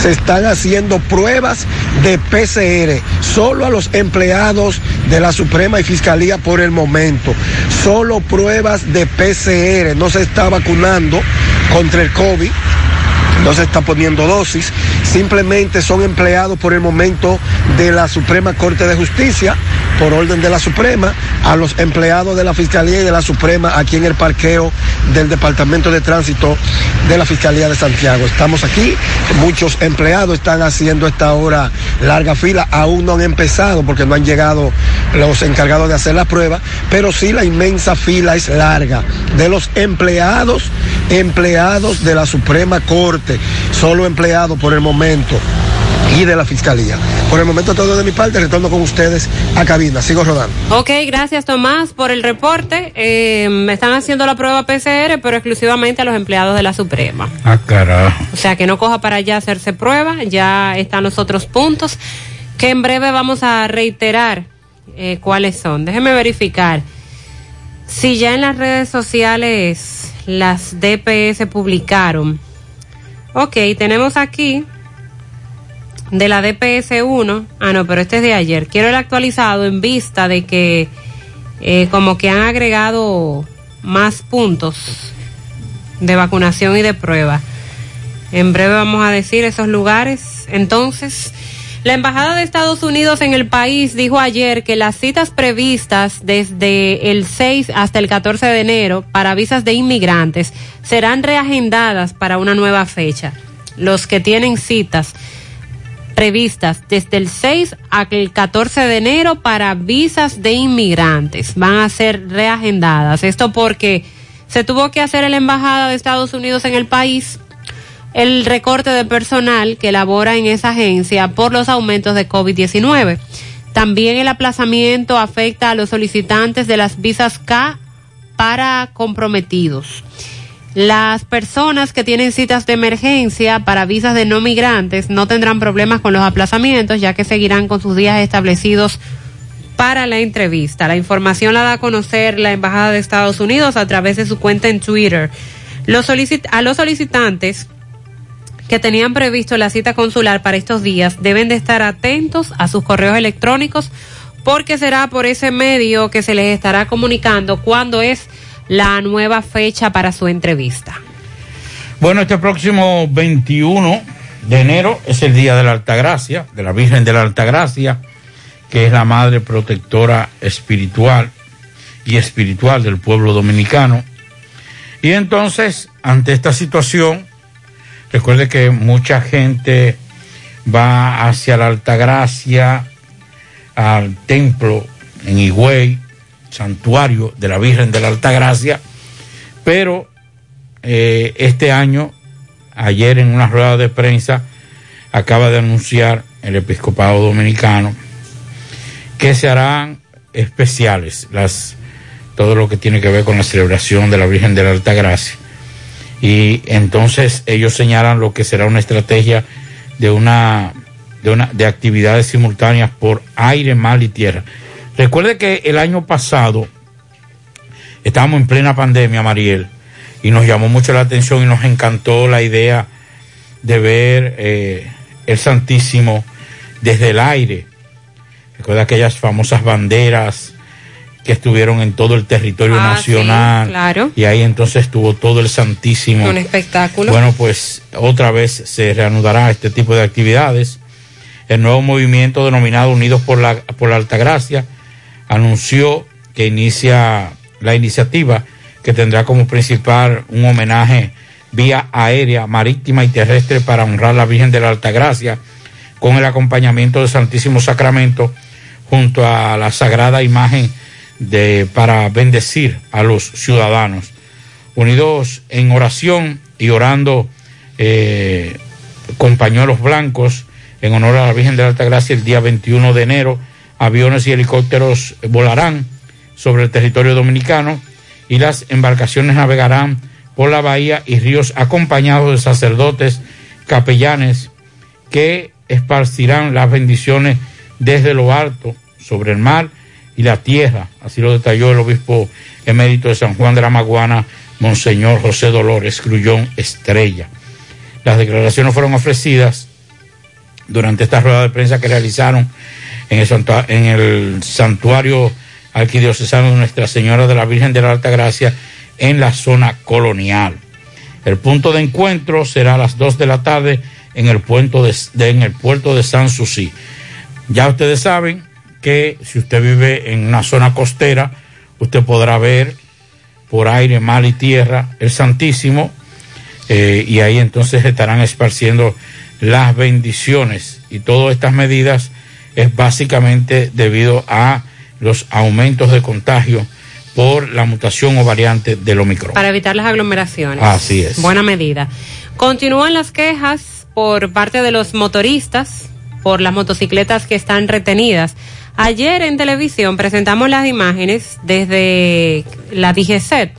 S50: se están haciendo pruebas de PCR, solo a los empleados de la Suprema y Fiscalía por el momento, solo pruebas de PCR, no se está vacunando contra el COVID no se está poniendo dosis, simplemente son empleados por el momento de la Suprema Corte de Justicia, por orden de la Suprema, a los empleados de la Fiscalía y de la Suprema aquí en el parqueo del Departamento de Tránsito de la Fiscalía de Santiago. Estamos aquí, muchos empleados están haciendo esta hora larga fila, aún no han empezado porque no han llegado los encargados de hacer la prueba, pero sí la inmensa fila es larga de los empleados, empleados de la Suprema Corte, solo empleados por el momento y de la Fiscalía. Por el momento todo de mi parte, retorno con ustedes a cabina. Sigo rodando.
S9: Ok, gracias Tomás por el reporte. Eh, me están haciendo la prueba PCR, pero exclusivamente a los empleados de la Suprema.
S10: Ah, carajo.
S9: O sea, que no coja para allá hacerse prueba, ya están los otros puntos, que en breve vamos a reiterar eh, cuáles son. Déjeme verificar. Si ya en las redes sociales las DPS publicaron. Ok, tenemos aquí de la DPS 1. Ah, no, pero este es de ayer. Quiero el actualizado en vista de que eh, como que han agregado más puntos de vacunación y de prueba. En breve vamos a decir esos lugares. Entonces, la Embajada de Estados Unidos en el país dijo ayer que las citas previstas desde el 6 hasta el 14 de enero para visas de inmigrantes serán reagendadas para una nueva fecha. Los que tienen citas previstas desde el 6 al 14 de enero para visas de inmigrantes van a ser reagendadas. Esto porque se tuvo que hacer la Embajada de Estados Unidos en el país el recorte de personal que labora en esa agencia por los aumentos de COVID-19. También el aplazamiento afecta a los solicitantes de las visas K para comprometidos. Las personas que tienen citas de emergencia para visas de no migrantes no tendrán problemas con los aplazamientos, ya que seguirán con sus días establecidos para la entrevista. La información la da a conocer la Embajada de Estados Unidos a través de su cuenta en Twitter. A los solicitantes que tenían previsto la cita consular para estos días deben de estar atentos a sus correos electrónicos porque será por ese medio que se les estará comunicando cuándo es la nueva fecha para su entrevista.
S10: Bueno, este próximo 21 de enero es el Día de la Altagracia, de la Virgen de la Altagracia, que es la Madre Protectora Espiritual y Espiritual del pueblo dominicano. Y entonces, ante esta situación, recuerde que mucha gente va hacia la Altagracia, al templo en Higüey, santuario de la Virgen de la Altagracia, pero eh, este año, ayer en una rueda de prensa, acaba de anunciar el episcopado dominicano que se harán especiales las todo lo que tiene que ver con la celebración de la Virgen de la Altagracia. Y entonces ellos señalan lo que será una estrategia de una de una de actividades simultáneas por aire, mar y tierra. Recuerde que el año pasado estábamos en plena pandemia, Mariel, y nos llamó mucho la atención y nos encantó la idea de ver eh, el Santísimo desde el aire. Recuerda aquellas famosas banderas que estuvieron en todo el territorio
S9: Ah,
S10: nacional.
S9: sí, claro.
S10: Y ahí entonces estuvo todo el Santísimo.
S9: Un espectáculo.
S10: Bueno, pues otra vez se reanudará este tipo de actividades. El nuevo movimiento denominado Unidos por la, por la Altagracia anunció que inicia la iniciativa que tendrá como principal un homenaje vía aérea, marítima y terrestre para honrar a la Virgen de la Altagracia con el acompañamiento del Santísimo Sacramento junto a la sagrada imagen de para bendecir a los ciudadanos. Unidos en oración y orando eh, con pañuelos blancos en honor a la Virgen de la Altagracia el día 21 de enero aviones y helicópteros volarán sobre el territorio dominicano y las embarcaciones navegarán por la bahía y ríos acompañados de sacerdotes, capellanes que esparcirán las bendiciones desde lo alto, sobre el mar y la tierra. Así lo detalló el obispo emérito de San Juan de la Maguana, Monseñor José Dolores Grullón Estrella. Las declaraciones fueron ofrecidas durante esta rueda de prensa que realizaron en el, santua- en el santuario arquidiocesano de Nuestra Señora de la Virgen de la Alta Gracia en la zona colonial. El punto de encuentro será a las 2 de la tarde en el puerto de- en el puerto de San Susi. Ya ustedes saben que si usted vive en una zona costera, usted podrá ver por aire, mar y tierra el Santísimo eh, y ahí entonces estarán esparciendo las bendiciones y todas estas medidas es básicamente debido a los aumentos de contagio por la mutación o variante del Omicron.
S9: Para evitar las aglomeraciones.
S10: Así es.
S9: Buena medida. Continúan las quejas por parte de los motoristas por las motocicletas que están retenidas. Ayer en televisión presentamos las imágenes desde la DGCET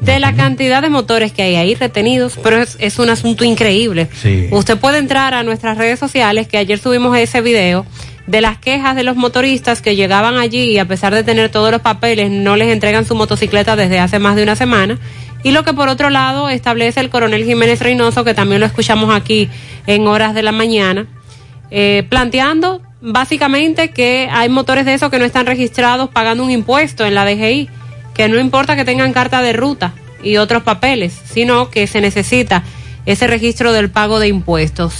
S9: de la cantidad de motores que hay ahí retenidos, pero es, es un asunto increíble.
S10: Sí.
S9: Usted puede entrar a nuestras redes sociales, que ayer subimos ese video, de las quejas de los motoristas que llegaban allí y a pesar de tener todos los papeles, no les entregan su motocicleta desde hace más de una semana. Y lo que por otro lado establece el coronel Jiménez Reynoso, que también lo escuchamos aquí en horas de la mañana, eh, planteando básicamente que hay motores de esos que no están registrados pagando un impuesto en la DGI, que no importa que tengan carta de ruta y otros papeles, sino que se necesita ese registro del pago de impuestos.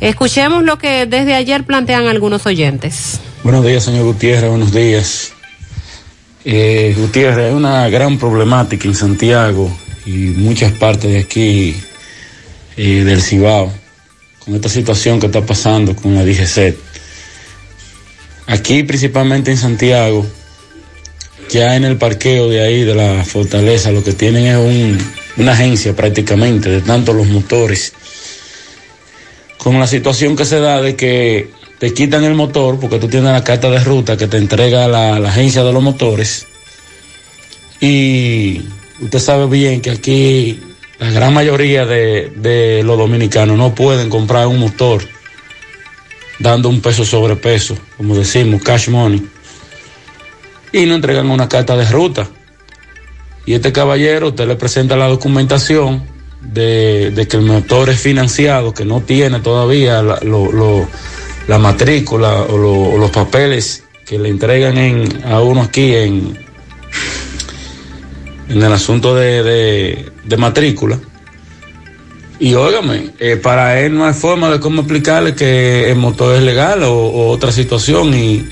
S9: Escuchemos lo que desde ayer plantean algunos oyentes.
S51: Buenos días, señor Gutiérrez, buenos días. Eh, Gutiérrez, hay una gran problemática en Santiago y muchas partes de aquí eh, del Cibao con esta situación que está pasando con la DGC. Aquí, principalmente en Santiago, ya en el parqueo de ahí, de la fortaleza, lo que tienen es un- una agencia prácticamente de tanto los motores. Con la situación que se da de que te quitan el motor porque tú tienes la carta de ruta que te entrega la, agencia de los motores y usted sabe bien que aquí la gran mayoría de los dominicanos no pueden comprar un motor dando un peso sobre peso, como decimos, cash money, y no entregan una carta de ruta. Y este caballero, usted le presenta la documentación de, de que el motor es financiado, que no tiene todavía la, la matrícula o, lo- o los papeles que le entregan en, a uno aquí en, en el asunto de- de matrícula. Y óigame, eh, para él no hay forma de cómo explicarle que el motor es legal o, otra situación y,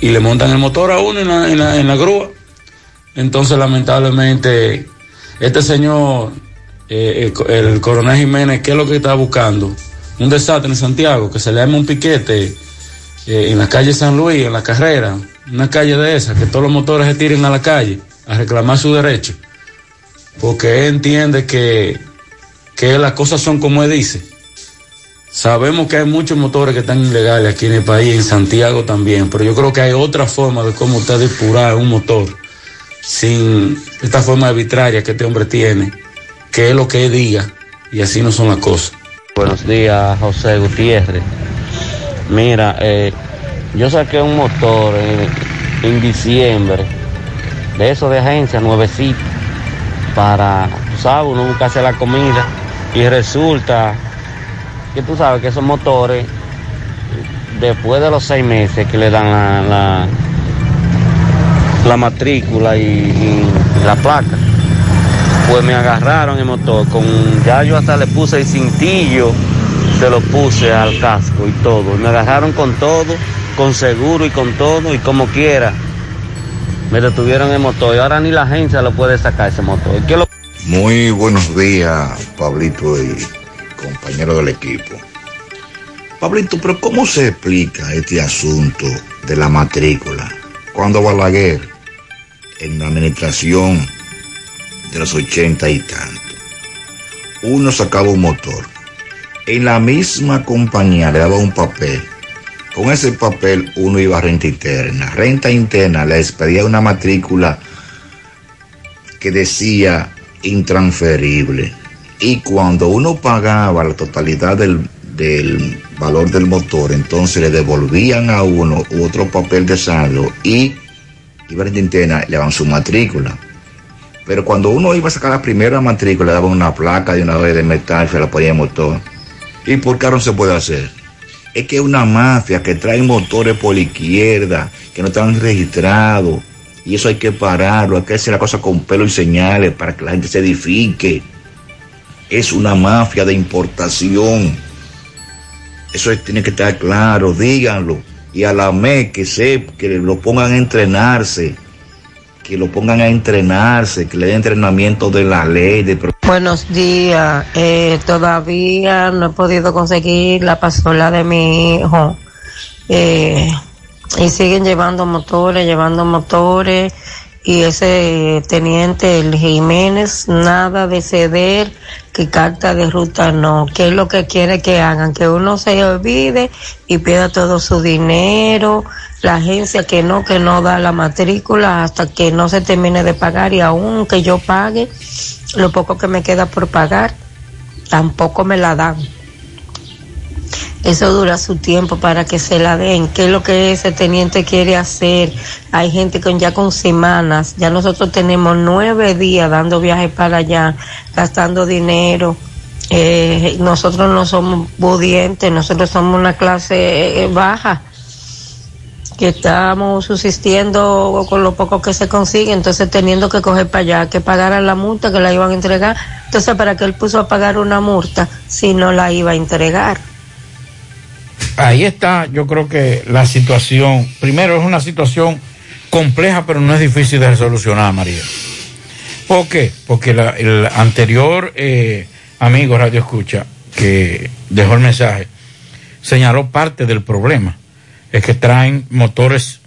S51: y le montan el motor a uno en la, en la- grúa. Entonces, lamentablemente, este señor, eh, el coronel Jiménez, ¿qué es lo que está buscando? Un desastre en Santiago, que se le arme un piquete eh, en la calle San Luis, en la carrera, una calle de esas, que todos los motores se tiren a la calle a reclamar su derecho, porque él entiende que, que las cosas son como él dice. Sabemos que hay muchos motores que están ilegales aquí en el país, en Santiago también, pero yo creo que hay otra forma de cómo usted depurar un motor sin esta forma arbitraria que este hombre tiene, que es lo que él diga, y así no son las cosas.
S52: Buenos días, José Gutiérrez. Mira, eh, yo saqué un motor en, en diciembre, de eso de agencia, nuevecito, para, tú sabes, uno buscarse la comida, y resulta que tú sabes que esos motores, después de los seis meses que le dan la, la, la matrícula y, la placa, pues me agarraron el motor con ya yo hasta le puse el cintillo se lo puse al casco y todo. Me agarraron con todo con seguro y con todo y como quiera me detuvieron el motor. Y ahora ni la agencia lo puede sacar ese motor. ¿Qué lo-
S53: Muy buenos días, Pablito y compañero del equipo. Pablito, pero ¿cómo se explica este asunto de la matrícula? Cuando Balaguer, en la administración de los ochenta y tanto, uno sacaba un motor, en la misma compañía le daba un papel, con ese papel uno iba a renta interna, renta interna le expedía una matrícula que decía intransferible. Y cuando uno pagaba la totalidad del, del valor del motor, entonces le devolvían a uno otro papel de saldo y iban a Intena y le daban su matrícula. Pero cuando uno iba a sacar la primera matrícula, le daban una placa de una vez de metal, se la ponía en motor. ¿Y por qué no se puede hacer? Es que es una mafia que trae motores por la izquierda, que no están registrados. Y eso hay que pararlo, hay que hacer la cosa con pelo y señales para que la gente se edifique. Es una mafia de importación. Eso es- tiene que estar claro, díganlo. Y a la MEC que se, que lo pongan a entrenarse, que lo pongan a entrenarse, que le den entrenamiento de la ley, de
S54: Buenos días. Eh, todavía no he podido conseguir la pasola de mi hijo. Eh, y siguen llevando motores, llevando motores. Y ese teniente, el Jiménez, nada de ceder, que carta de ruta no. ¿Qué es lo que quiere que hagan? Que uno se olvide y pierda todo su dinero. La agencia que no, que no da la matrícula hasta que no se termine de pagar. Y aún que yo pague, lo poco que me queda por pagar, tampoco me la dan. Eso dura su tiempo para que se la den. ¿Qué es lo que ese teniente quiere hacer? Hay gente con ya con semanas. Ya nosotros tenemos nueve días dando viajes para allá, gastando dinero. Eh, nosotros no somos pudientes, nosotros somos una clase eh, baja que estamos subsistiendo con lo poco que se consigue, entonces teniendo que coger para allá, que pagaran la multa que la iban a entregar. Entonces, ¿para qué él puso a pagar una multa si no la iba a entregar?
S10: Ahí está, yo creo que la situación, primero es una situación compleja, pero no es difícil de resolucionar, María. ¿Por qué? Porque la- el anterior eh, amigo Radio Escucha que dejó el mensaje señaló parte del problema. Es que traen motores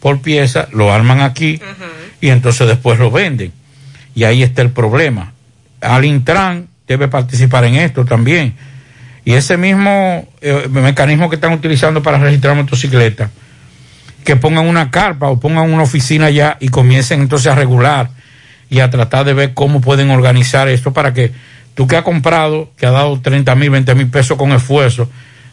S10: por pieza, lo arman aquí y entonces después lo venden. Y ahí está el problema. Al Intran debe participar en esto también. Y ese mismo eh, mecanismo que están utilizando para registrar motocicletas, que pongan una carpa o pongan una oficina allá y comiencen entonces a regular y a tratar de ver cómo pueden organizar esto para que tú que has comprado, que has dado 30 mil, 20 mil pesos con esfuerzo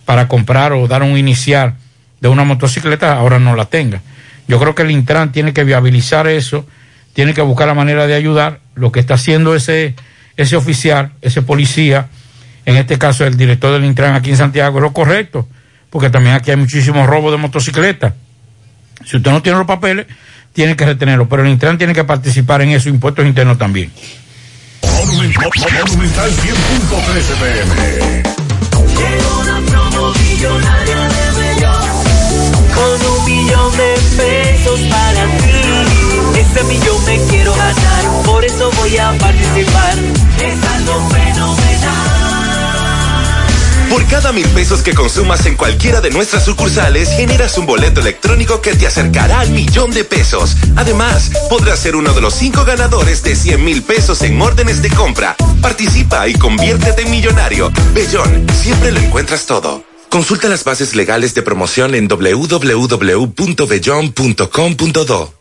S10: para comprar o dar un inicial de una motocicleta, ahora no la tenga. Yo creo que el Intran tiene que viabilizar eso, tiene que buscar la manera de ayudar. Lo que está haciendo ese, ese oficial, ese policía, en este caso el director del Intran aquí en Santiago, es lo correcto, porque también aquí hay muchísimos robos de motocicletas. Si usted no tiene los papeles, tiene que retenerlos, pero el Intran tiene que participar en eso, impuestos internos también.
S3: Monumental 100.13 pm.
S46: Llegó una promo millonaria de Bellón Con un millón de pesos para ti Ese millón me quiero ganar Por eso voy a participar Es algo fenomenal
S55: Por cada mil pesos que consumas en cualquiera de nuestras sucursales, generas un boleto electrónico que te acercará al millón de pesos. Además, podrás ser uno de los cinco ganadores de 100 mil pesos en órdenes de compra. Participa y conviértete en millonario. Bellón, siempre lo encuentras todo. Consulta las bases legales de promoción en www.bellon.com.do.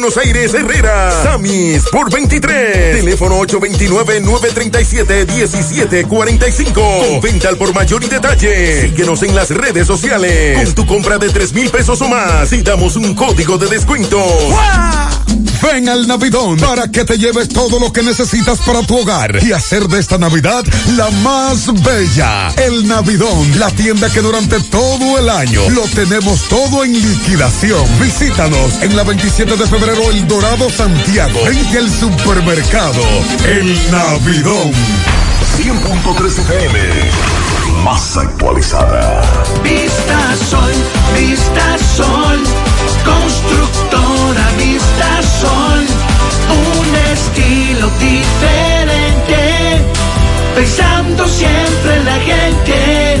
S23: Buenos Aires Herrera. Sammy Sports 23. Teléfono 829-937-1745. Con venta al por mayor y detalle. Síguenos en las redes sociales. Con tu compra de 3 mil pesos o más y damos un código de descuento.
S56: Ven al Navidón para que te lleves todo lo que necesitas para tu hogar y hacer de esta Navidad la más bella. El Navidón, la tienda que durante todo el año lo tenemos todo en liquidación. Visítanos en la 27 de febrero El Dorado Santiago, frente al supermercado El Navidón.
S3: 100.3 FM. Más actualizada.
S46: Vista Sol, Vista Sol, constructora Vista Sol, un estilo diferente, pensando siempre en la gente,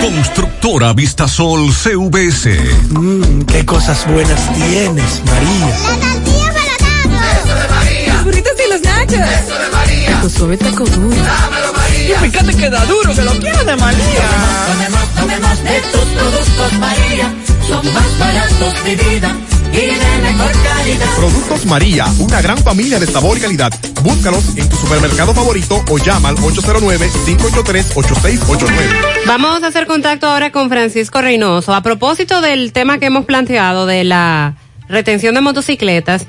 S3: Constructora Vistasol CVS.
S57: Mmm, qué cosas buenas tienes, María.
S58: La tortilla para Eso de María. Los burritos y los nachos. Eso de María.
S57: Tu suave taco duro.
S58: Dámelo, María.
S57: Y fíjate que da duro, que lo quiero de María.
S58: Tomemos, tomemos de tus productos, María. Son más baratos de vida y de mejor calidad.
S59: Productos María, una gran familia de sabor y calidad. Búscalos en tu supermercado favorito o llama al 809-583-8689.
S9: Vamos a hacer contacto ahora con Francisco Reynoso. A propósito del tema que hemos planteado de la retención de motocicletas,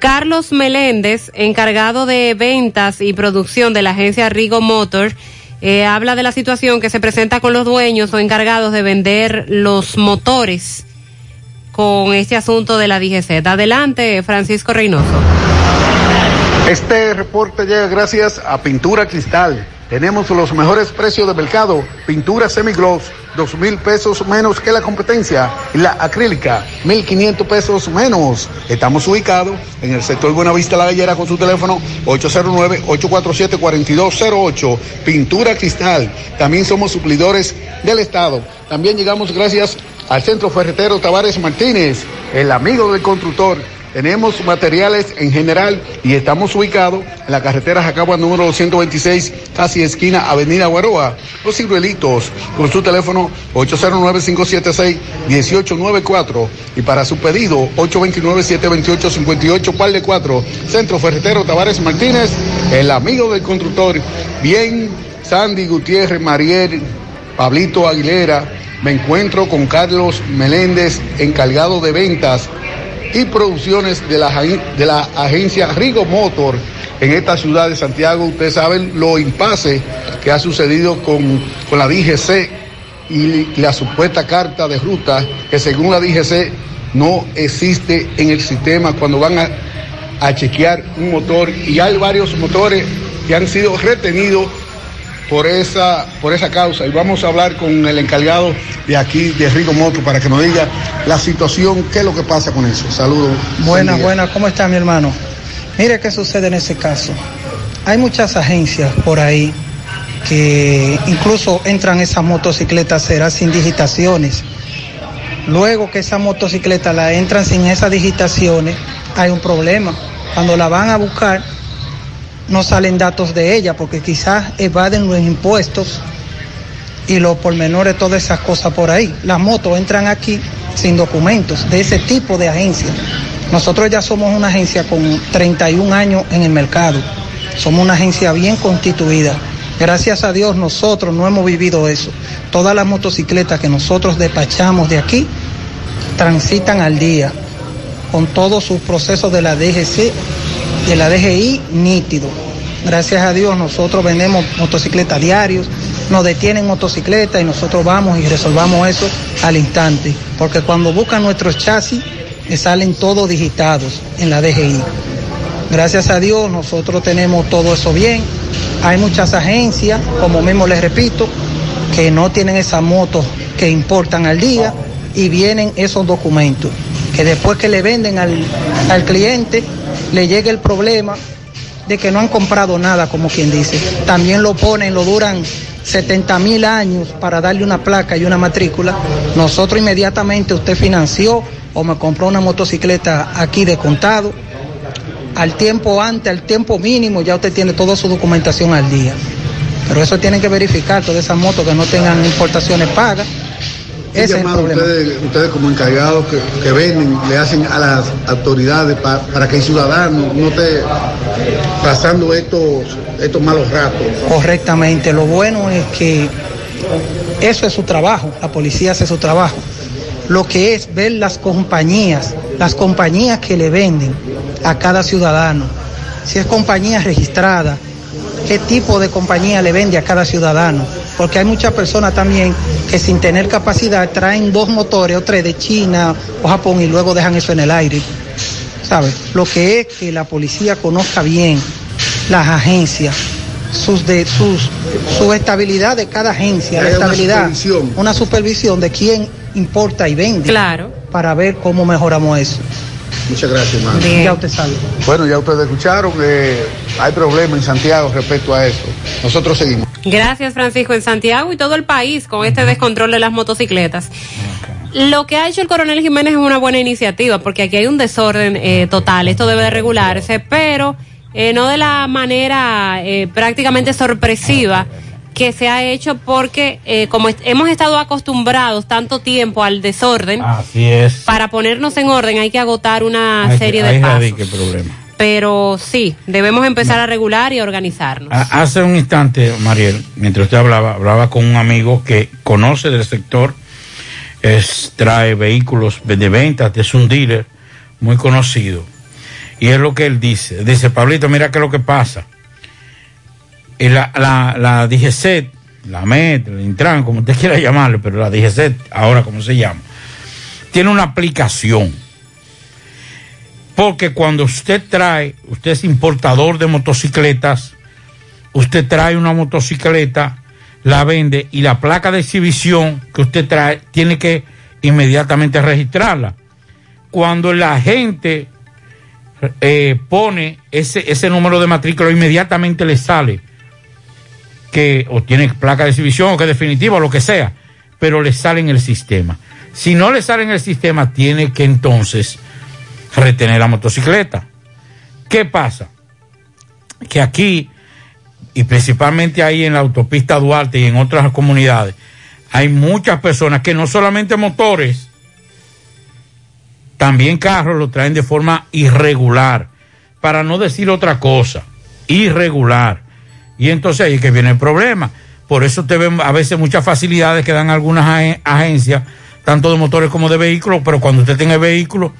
S9: Carlos Meléndez, encargado de ventas y producción de la agencia Rigo Motor, eh, habla de la situación que se presenta con los dueños o encargados de vender los motores con este asunto de la DGZ. Adelante, Francisco Reynoso.
S60: Este reporte llega gracias a Pintura Cristal. Tenemos los mejores precios de mercado. Pintura semigloss, dos mil pesos menos que la competencia. La acrílica, mil quinientos pesos menos. Estamos ubicados en el sector Buenavista La Gallera con su teléfono 809-847-4208. Pintura Cristal. También somos suplidores del Estado. También llegamos gracias al Centro Ferretero Tavares Martínez, el amigo del constructor. Tenemos materiales en general y estamos ubicados en la carretera Jacagua número 226, casi esquina Avenida Guaroa. Los ciruelitos con su teléfono 809-576-1894 y para su pedido 829-728-58, par de 4. Centro Ferretero Tavares Martínez, el amigo del constructor. Bien, Sandy Gutiérrez, Mariel, Pablito Aguilera. Me encuentro con Carlos Meléndez, encargado de ventas y producciones de la, de la agencia Rigo Motor en esta ciudad de Santiago. Ustedes saben lo impasse que ha sucedido con, con la DGC y la supuesta carta de ruta que según la DGC no existe en el sistema cuando van a, a chequear un motor y hay varios motores que han sido retenidos por esa, por esa causa. Y vamos a hablar con el encargado de aquí, de Rigo Moto, para que nos diga la situación, qué es lo que pasa con eso. Saludos.
S61: Buenas, buenas, ¿cómo está mi hermano? Mire qué sucede en ese caso. Hay muchas agencias por ahí que incluso entran esas motocicletas será sin digitaciones. Luego que esa motocicleta la entran sin esas digitaciones, hay un problema. Cuando la van a buscar, no salen datos de ella porque quizás evaden los impuestos y los pormenores, todas esas cosas por ahí. Las motos entran aquí sin documentos de ese tipo de agencia. Nosotros ya somos una agencia con 31 años en el mercado. Somos una agencia bien constituida. Gracias a Dios nosotros no hemos vivido eso. Todas las motocicletas que nosotros despachamos de aquí transitan al día con todos sus procesos de la DGC de la DGI nítido. Gracias a Dios nosotros vendemos motocicletas diarios, nos detienen motocicletas y nosotros vamos y resolvamos eso al instante. Porque cuando buscan nuestros chasis, eh, salen todos digitados en la DGI. Gracias a Dios nosotros tenemos todo eso bien. Hay muchas agencias, como mismo les repito, que no tienen esas motos que importan al día y vienen esos documentos. Que después que le venden al, al cliente, le llega el problema de que no han comprado nada, como quien dice. También lo ponen, lo duran 70 mil años para darle una placa y una matrícula. Nosotros inmediatamente usted financió o me compró una motocicleta aquí de contado. Al tiempo antes, al tiempo mínimo, ya usted tiene toda su documentación al día. Pero eso tienen que verificar, todas esas motos que no tengan importaciones pagas.
S60: ¿Qué
S61: Ese es el
S60: ustedes, ustedes como encargados que, que venden, le hacen a las autoridades pa- para que el ciudadano no esté pasando estos, estos malos ratos?
S61: Correctamente. Lo bueno es que eso es su trabajo, la policía hace su trabajo. Lo que es ver las compañías, las compañías que le venden a cada ciudadano. Si es compañía registrada, qué tipo de compañía le vende a cada ciudadano. Porque hay muchas personas también que sin tener capacidad traen dos motores o tres de China o Japón y luego dejan eso en el aire. Sabes, lo que es que la policía conozca bien las agencias, sus de sus su estabilidad de cada agencia, la
S60: una
S61: estabilidad,
S60: supervisión.
S61: una supervisión de quién importa y vende.
S9: Claro.
S61: Para ver cómo mejoramos eso.
S60: Muchas gracias, hermano.
S61: Ya usted sabe.
S60: Bueno, ya ustedes escucharon que hay problemas en Santiago respecto a eso. Nosotros seguimos.
S9: Gracias, Francisco. En Santiago y todo el país con este descontrol de las motocicletas. Lo que ha hecho el coronel Jiménez es una buena iniciativa, porque aquí hay un desorden eh, total. Esto debe de regularse, pero eh, no de la manera eh, prácticamente sorpresiva que se ha hecho, porque eh, como est- hemos estado acostumbrados tanto tiempo al desorden,
S10: Así es.
S9: para ponernos en orden hay que agotar una
S10: Ahí-
S9: serie
S10: ahí
S9: de pasos.
S10: problema.
S9: Pero sí, debemos empezar a regular y a organizarnos.
S10: Ha- Hace un instante, Mariel, mientras usted hablaba, hablaba con un amigo que conoce del sector, es, trae vehículos de ventas, es un dealer muy conocido. Y es lo que él dice. Dice, Pablito, mira qué es lo que pasa. La, la, la DGCET, la MET, el Intran, como usted quiera llamarle, pero la DGCET, ahora como se llama, tiene una aplicación. Porque cuando usted trae, usted es importador de motocicletas, usted trae una motocicleta, la vende y la placa de exhibición que usted trae tiene que inmediatamente registrarla. Cuando la gente eh, pone ese, ese número de matrícula, inmediatamente le sale que o tiene placa de exhibición o que definitiva o lo que sea, pero le sale en el sistema. Si no le sale en el sistema, tiene que entonces retener la motocicleta. ¿Qué pasa? Que aquí, y principalmente ahí en la autopista Duarte y en otras comunidades, hay muchas personas que no solamente motores, también carros lo traen de forma irregular, para no decir otra cosa, irregular. Y entonces ahí es que viene el problema. Por eso te ven a veces muchas facilidades que dan algunas ag- agencias, tanto de motores como de vehículos, pero cuando usted tenga el vehículo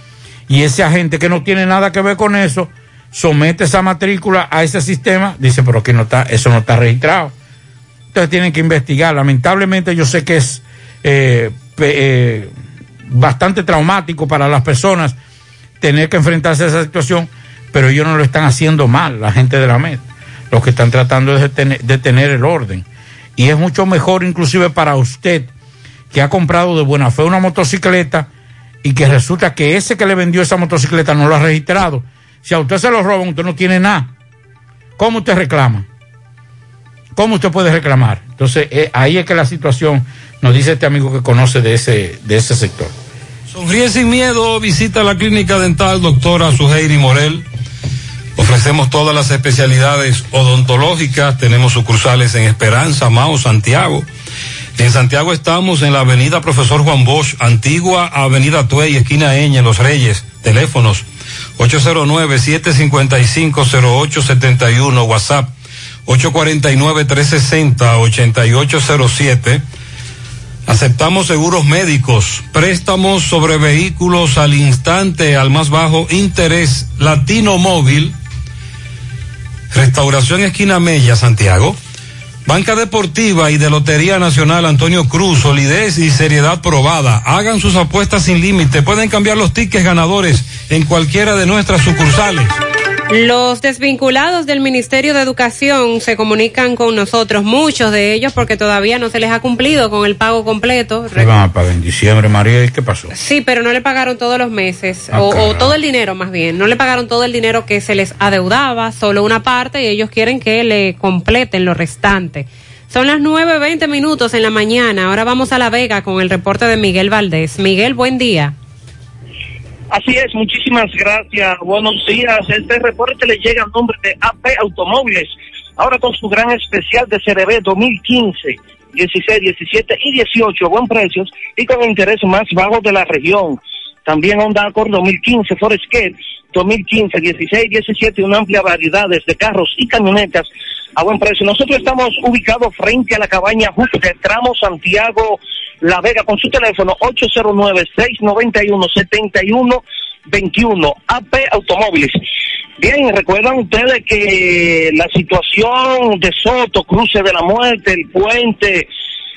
S10: y ese agente que no tiene nada que ver con eso, somete esa matrícula a ese sistema, dice, pero que no está, eso no está registrado. Entonces tienen que investigar. Lamentablemente yo sé que es eh, eh, bastante traumático para las personas tener que enfrentarse a esa situación, pero ellos no lo están haciendo mal, la gente de la MED. Los que están tratando de tener, de tener el orden. Y es mucho mejor inclusive para usted que ha comprado de buena fe una motocicleta y que resulta que ese que le vendió esa motocicleta no lo ha registrado. Si a usted se lo roban, usted no tiene nada. ¿Cómo usted reclama? ¿Cómo usted puede reclamar? Entonces, eh, ahí es que la situación, nos dice este amigo que conoce de ese, de ese sector.
S41: Sonríe sin miedo, visita la clínica dental doctora Suheiri Morel. Ofrecemos todas las especialidades odontológicas, tenemos sucursales en Esperanza, Mao, Santiago. En Santiago estamos en la avenida Profesor Juan Bosch, antigua avenida Tuey, esquina Eñe, Los Reyes. Teléfonos 809-755-0871, WhatsApp 849-360-8807. Aceptamos seguros médicos, préstamos sobre vehículos al instante, al más bajo interés, Latino Móvil, Restauración Esquina Mella, Santiago, Banca Deportiva y de Lotería Nacional Antonio Cruz, solidez y seriedad probada. Hagan sus apuestas sin límite, pueden cambiar los tickets ganadores en cualquiera de nuestras sucursales.
S9: Los desvinculados del Ministerio de Educación se comunican con nosotros, muchos de ellos porque todavía no se les ha cumplido con el pago completo.
S10: Le van a pagar en diciembre, María, ¿y qué pasó?
S9: Sí, pero no le pagaron todos los meses,
S10: Ah,
S9: o, o todo el dinero más bien. No le pagaron todo el dinero que se les adeudaba, solo una parte, y ellos quieren que le completen lo restante. Son las 9.20 minutos en la mañana. Ahora vamos a La Vega con el reporte de Miguel Valdés. Miguel, buen día.
S62: Así es, muchísimas gracias. Buenos días. Este reporte le llega a nombre de AP Automóviles. Ahora con su gran especial de CRB 2015, 16, 17 y 18, a buen precios y con interés más bajo de la región. También Honda Accord 2015, Forescape 2015, 16, 17, una amplia variedad de carros y camionetas a buen precio. Nosotros estamos ubicados frente a la cabaña Júpiter, tramo Santiago La Vega, con su teléfono 809-691-7121, AP Automóviles. Bien, recuerdan ustedes que la situación de Soto, cruce de la muerte, el puente,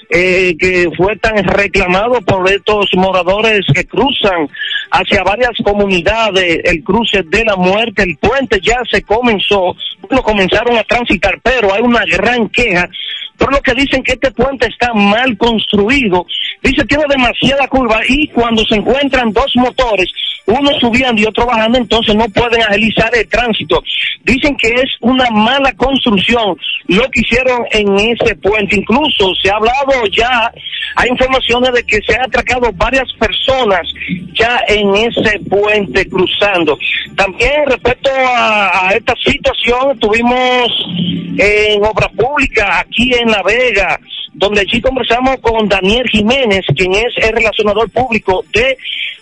S62: eh, que fue tan reclamado por estos moradores que cruzan hacia varias comunidades, el cruce de la muerte, el puente ya se comenzó, lo comenzaron a transitar, pero hay una gran queja por lo que dicen que este puente está mal construido, dice tiene demasiada curva y cuando se encuentran dos motores, uno subiendo y otro bajando, entonces no pueden agilizar el tránsito. Dicen que es una mala construcción lo que hicieron en ese puente. Incluso se ha hablado ya, hay informaciones de que se han atracado varias personas ya en ese puente cruzando. También respecto a, esta situación, tuvimos en obra pública aquí en La Vega, donde allí conversamos con Daniel Jiménez, quien es el relacionador público de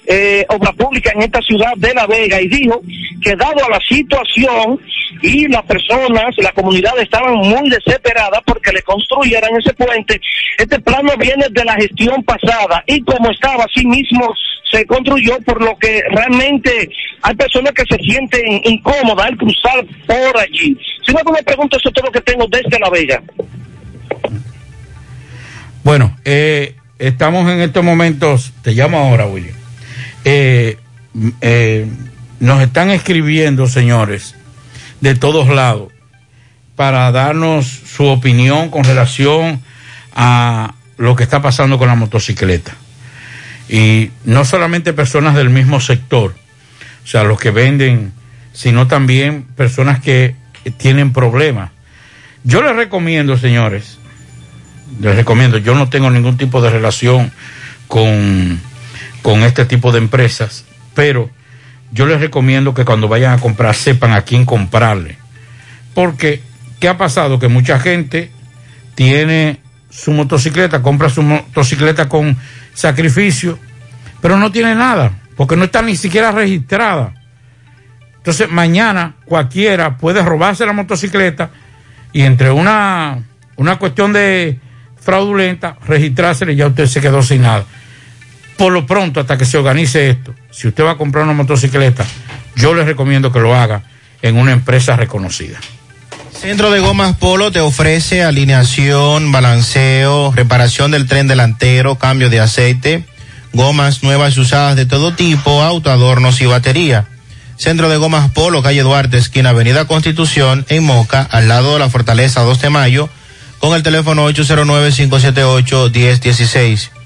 S62: eh, obra pública en esta ciudad de La Vega, y dijo que dado a la situación y las personas, la comunidad estaban muy desesperadas porque le construyeran ese puente, este plano viene de la gestión pasada y como estaba así mismo se construyó por lo que realmente hay personas que se sienten incómodas al cruzar por allí. Si no me pregunto, eso es todo lo que tengo desde La Vega.
S10: Bueno, eh, estamos en estos momentos, te llamo ahora, William. Eh, eh, nos están escribiendo, señores, de todos lados, para darnos su opinión con relación a lo que está pasando con la motocicleta. Y no solamente personas del mismo sector, o sea, los que venden, sino también personas que tienen problemas. Yo les recomiendo, señores, les recomiendo, yo no tengo ningún tipo de relación con, con este tipo de empresas, pero yo les recomiendo que cuando vayan a comprar sepan a quién comprarle. Porque, ¿qué ha pasado? Que mucha gente tiene su motocicleta, compra su motocicleta con sacrificio, pero no tiene nada, porque no está ni siquiera registrada. Entonces, mañana cualquiera puede robarse la motocicleta y entre una, una cuestión de fraudulenta, registrársela y ya usted se quedó sin nada. Por lo pronto, hasta que se organice esto, si usted va a comprar una motocicleta, yo le recomiendo que lo haga en una empresa reconocida.
S43: Centro de Gomas Polo te ofrece alineación, balanceo, reparación del tren delantero, cambio de aceite, gomas nuevas y usadas de todo tipo, auto, adornos y batería. Centro de Gomas Polo, calle Duarte, esquina Avenida Constitución, en Moca, al lado de la Fortaleza 2 de Mayo, con el teléfono 809-578-1016.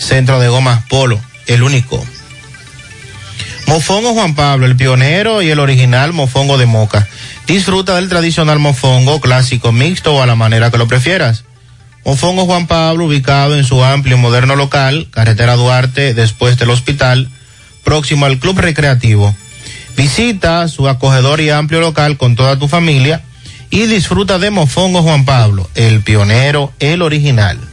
S43: Centro de Gomas Polo, el único. Mofongo Juan Pablo, el pionero y el original mofongo de Moca. Disfruta del tradicional mofongo clásico mixto o a la manera que lo prefieras. Mofongo Juan Pablo, ubicado en su amplio y moderno local, carretera Duarte, después del hospital, próximo al Club Recreativo. Visita su acogedor y amplio local con toda tu familia y disfruta de Mofongo Juan Pablo, el pionero, el original.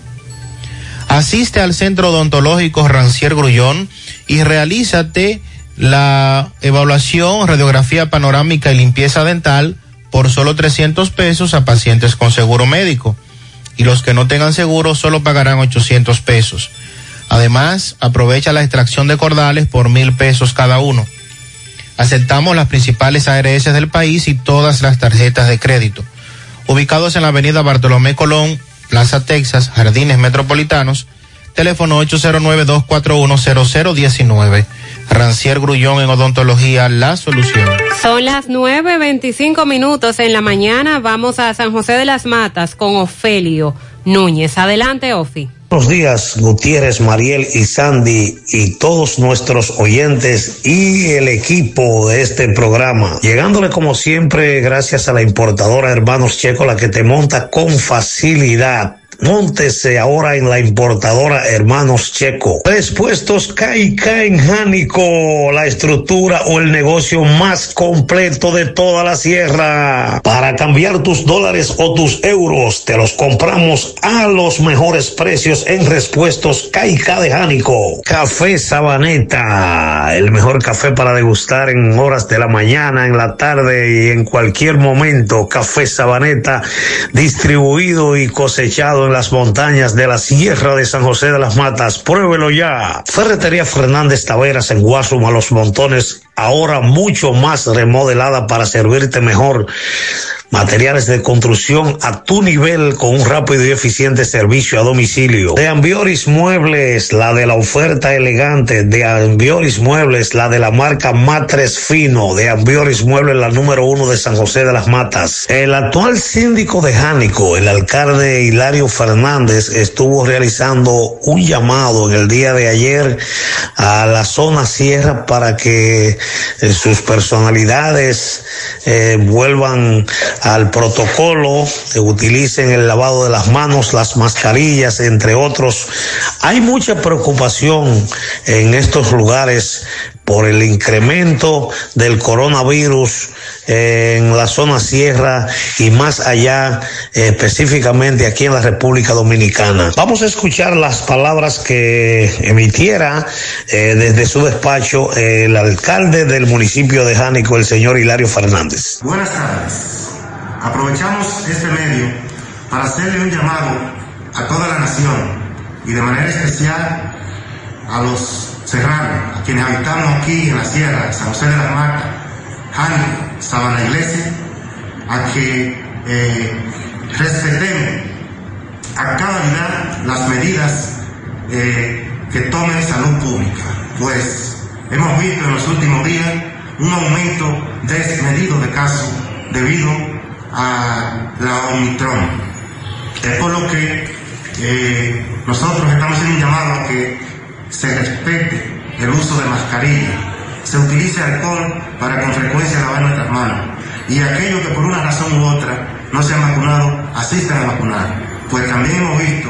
S43: Asiste al Centro Odontológico Rancier Grullón y realízate la evaluación, radiografía panorámica y limpieza dental por solo 300 pesos a pacientes con seguro médico. Y los que no tengan seguro solo pagarán 800 pesos. Además, aprovecha la extracción de cordales por mil pesos cada uno. Aceptamos las principales ARS del país y todas las tarjetas de crédito. Ubicados en la avenida Bartolomé Colón, Plaza Texas, Jardines Metropolitanos, teléfono 809-241-0019. Rancier Grullón en Odontología, la solución.
S9: Son las 9.25 minutos en la mañana. Vamos a San José de las Matas con Ofelio Núñez. Adelante, Ofi.
S63: Buenos días, Gutiérrez, Mariel y Sandy y todos nuestros oyentes y el equipo de este programa. Llegándole como siempre gracias a la importadora Hermanos Checo, la que te monta con facilidad. Móntese ahora en la importadora Hermanos Checo. Tres puestos Caica en Jánico, la estructura o el negocio más completo de toda la sierra. Para cambiar tus dólares o tus euros, te los compramos a los mejores precios en respuestos Caica de Jánico. Café Sabaneta, el mejor café para degustar en horas de la mañana, en la tarde y en cualquier momento. Café Sabaneta, distribuido y cosechado en las montañas de la Sierra de San José de las Matas. Pruébelo ya. Ferretería Fernández Taveras en Guasuma, Los Montones, ahora mucho más remodelada para servirte mejor materiales de construcción a tu nivel con un rápido y eficiente servicio a domicilio. De Ambioris Muebles, la de la oferta elegante. De Ambioris Muebles, la de la marca Matres Fino. De Ambioris Muebles, la número uno de San José de las Matas. El actual síndico de Jánico, el alcalde Hilario Fernández, estuvo realizando un llamado en el día de ayer a la zona sierra para que eh, sus personalidades eh, vuelvan al protocolo, eh, utilicen el lavado de las manos, las mascarillas, entre otros. Hay mucha preocupación en estos lugares por el incremento del coronavirus en la zona sierra y más allá, específicamente aquí en la República Dominicana. Vamos a escuchar las palabras que emitiera eh, desde su despacho el alcalde del municipio de Jánico, el señor Hilario Fernández.
S64: Buenas tardes. Aprovechamos este medio para hacerle un llamado a toda la nación y de manera especial a los serranos, a quienes habitamos aquí en la sierra, San José de las Matas, Jánico, Sabana Iglesia, a que eh, respetemos a cabalidad las medidas eh, que tome salud pública, pues hemos visto en los últimos días un aumento desmedido de casos debido a la Omicron. Es por lo que eh, nosotros estamos haciendo un llamado a que se respete el uso de mascarilla, se utilice alcohol para con frecuencia lavar nuestras manos y aquellos que por una razón u otra no se han vacunado asistan a vacunar. Pues también hemos visto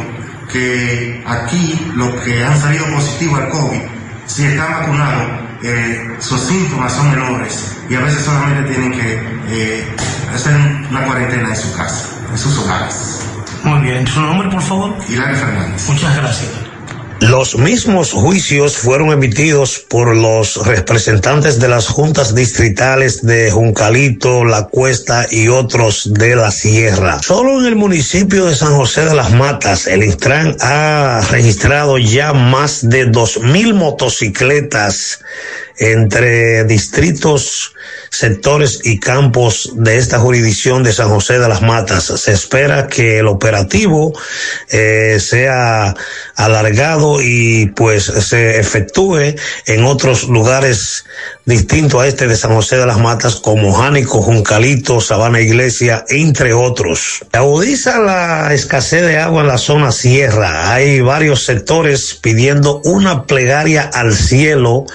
S64: que aquí los que han salido positivos al COVID, si están vacunados, eh, sus síntomas son menores y a veces solamente tienen que eh, hacer una cuarentena en su casa, en sus hogares.
S65: Muy bien, su nombre por favor.
S64: Hilario Fernández.
S65: Muchas gracias.
S63: Los mismos juicios fueron emitidos por los representantes de las juntas distritales de Juncalito, La Cuesta y otros de la Sierra. Solo en el municipio de San José de las Matas, el Intran ha registrado ya más de dos mil motocicletas entre distritos, sectores y campos de esta jurisdicción de San José de las Matas. Se espera que el operativo eh, sea alargado y pues se efectúe en otros lugares distintos a este de San José de las Matas como Jánico, Juncalito, Sabana Iglesia, entre otros. Agudiza la escasez de agua en la zona sierra. Hay varios sectores pidiendo una plegaria al cielo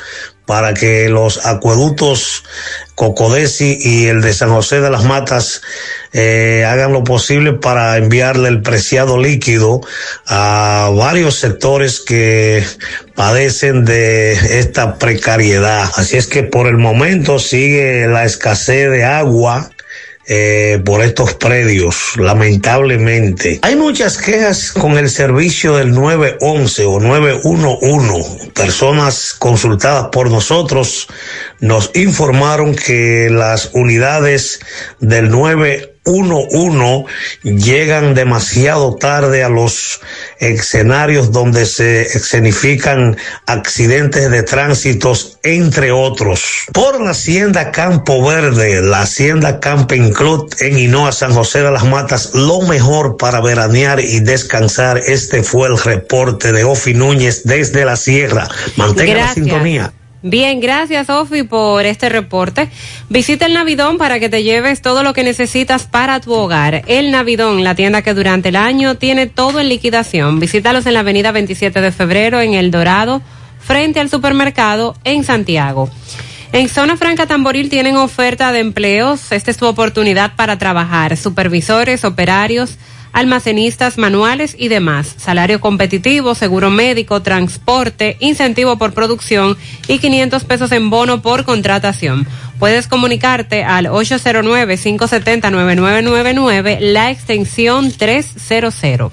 S63: para que los acueductos Cocodesi y el de San José de las Matas eh, hagan lo posible para enviarle el preciado líquido a varios sectores que padecen de esta precariedad. Así es que por el momento sigue la escasez de agua eh, por estos predios, lamentablemente. Hay muchas quejas con el servicio del 911 o 911. Personas consultadas por nosotros nos informaron que las unidades del 911 llegan demasiado tarde a los escenarios donde se escenifican accidentes de tránsitos, entre otros. Por la hacienda Campo Verde, la hacienda Camping Club en Hinoa, San José de las Matas, lo mejor para veranear y descansar. Este fue el reporte de Ofi Núñez desde la sierra. Mantenga la sintonía.
S9: Bien, gracias Ofi por este reporte. Visita el Navidón para que te lleves todo lo que necesitas para tu hogar. El Navidón, la tienda que durante el año tiene todo en liquidación. Visítalos en la avenida 27 de febrero en El Dorado, frente al supermercado en Santiago. En Zona Franca Tamboril tienen oferta de empleos. Esta es tu oportunidad para trabajar. Supervisores, operarios, almacenistas manuales y demás. Salario competitivo, seguro médico, transporte, incentivo por producción y 500 pesos en bono por contratación. Puedes comunicarte al 809-570-9999, la extensión 300.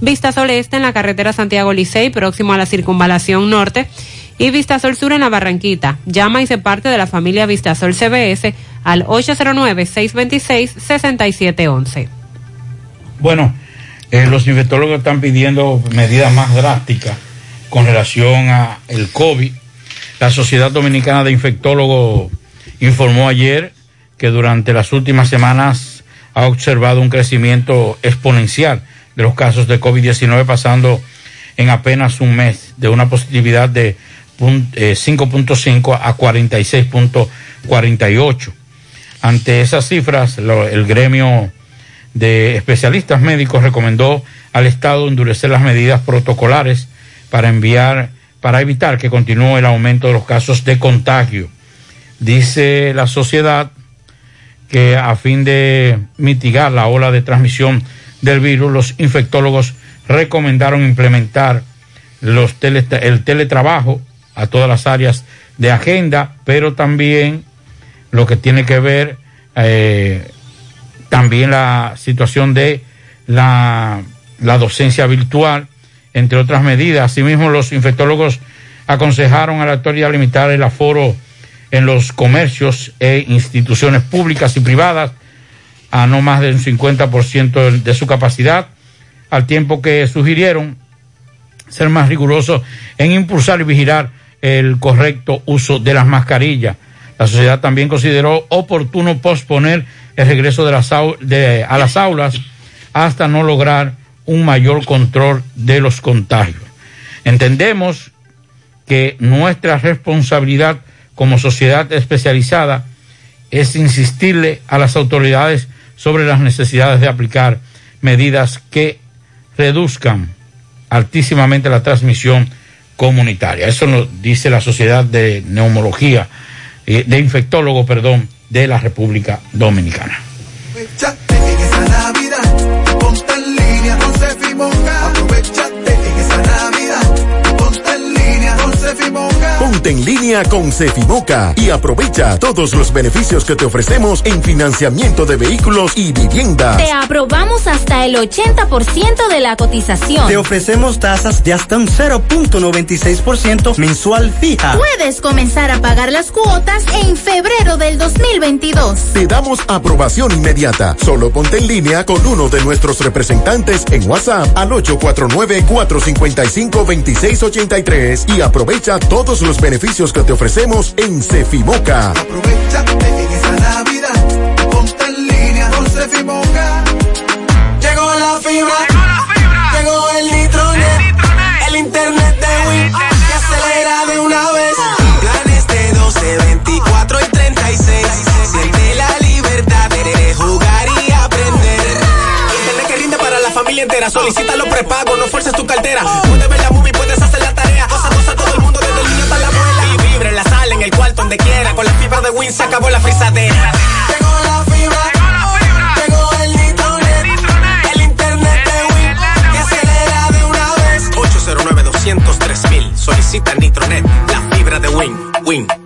S9: Vista Sol Este en la carretera Santiago Licey, próximo a la circunvalación norte. Y Vista Sol Sur en la Barranquita. Llama y se parte de la familia Vista Sol CBS al 809-626-6711.
S10: Bueno, eh, los infectólogos están pidiendo medidas más drásticas con relación a el COVID. La Sociedad Dominicana de Infectólogos informó ayer que durante las últimas semanas ha observado un crecimiento exponencial de los casos de COVID-19 pasando en apenas un mes de una positividad de pun- eh, 5.5 a 46.48. Ante esas cifras, el gremio de especialistas médicos recomendó al Estado endurecer las medidas protocolares para enviar, para evitar que continúe el aumento de los casos de contagio. Dice la sociedad que a fin de mitigar la ola de transmisión del virus, los infectólogos recomendaron implementar los el teletrabajo a todas las áreas de agenda, pero también lo que tiene que ver eh, también la situación de la, la docencia virtual, entre otras medidas. Asimismo, los infectólogos aconsejaron a la autoridad limitar el aforo en los comercios e instituciones públicas y privadas a no más de un 50% de su capacidad, al tiempo que sugirieron ser más rigurosos en impulsar y vigilar el correcto uso de las mascarillas. La sociedad también consideró oportuno posponer el regreso de las de- a las aulas hasta no lograr un mayor control de los contagios. Entendemos que nuestra responsabilidad como sociedad especializada es insistirle a las autoridades sobre las necesidades de aplicar medidas que reduzcan altísimamente la transmisión comunitaria. Eso nos dice la Sociedad de Neumología, eh, de Infectólogo, perdón, de la República Dominicana.
S66: Ponte en línea con Cefimoca
S3: y aprovecha todos los beneficios que te ofrecemos en financiamiento de vehículos y viviendas.
S67: Te aprobamos hasta el 80% de la cotización.
S68: Te ofrecemos tasas de hasta un 0.96% mensual fija.
S67: Puedes comenzar a pagar las cuotas en febrero del 2022.
S3: Te damos aprobación inmediata. Solo ponte en línea con uno de nuestros representantes en WhatsApp al 849-455-2683 y aprovecha todos los beneficios que te ofrecemos en Cefimoca.
S66: Aprovechate en esa Navidad, ponte en línea con Cefimoca. Llegó la fibra, llegó el nitronet, el internet de Win que acelera de una vez. Planes de 12, 24 y 36. Siente la libertad de jugar y aprender.
S69: Internet que rinde para la familia entera. Solicita los prepagos, no fuerces tu cartera. Puedes ver la Con la fibra de Win se acabó la frisadera.
S66: Llegó la fibra, llegó el nitronet, el internet de Win que acelera de una vez.
S69: 809 203 mil. Solicita Nitronet, la fibra de Win. Win.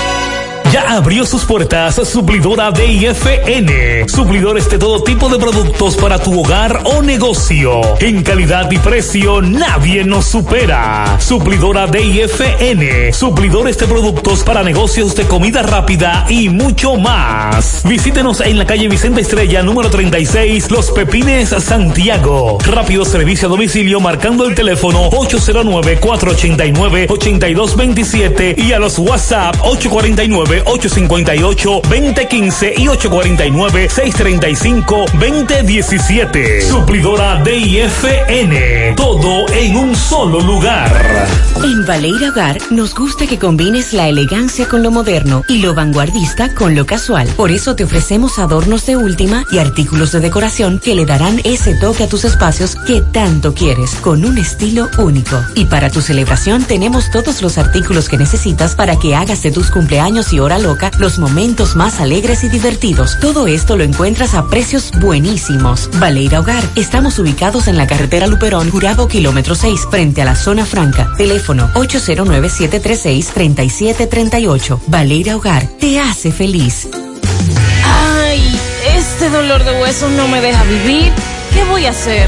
S70: Ya abrió sus puertas suplidora DIFN. Suplidores de todo tipo de productos para tu hogar o negocio. En calidad y precio nadie nos supera. Suplidora DIFN. Suplidores de productos para negocios de comida rápida y mucho más. Visítenos en la calle Vicente Estrella número 36, Los Pepines, Santiago. Rápido servicio a domicilio marcando el teléfono 809-489-8227 y a los WhatsApp 849-858-2015 y 849-635-2017. Suplidora DIFN. Todo en un solo lugar.
S71: En Valeira Hogar nos gusta que combines la elegancia con lo moderno y lo vanguardista con lo casual. Por eso te ofrecemos adornos de última y artículos de decoración que le darán ese toque a tus espacios que tanto quieres, con un estilo único. Y para tu celebración tenemos todos los artículos que necesitas para que hagas de tus cumpleaños y loca los momentos más alegres y divertidos. Todo esto lo encuentras a precios buenísimos. Valeira Hogar, estamos ubicados en la carretera Luperón, Jurado Kilómetro 6, frente a la zona franca. Teléfono 809-736-3738. Valeira Hogar, te hace feliz.
S72: Ay, este dolor de huesos no me deja vivir. ¿Qué voy a hacer?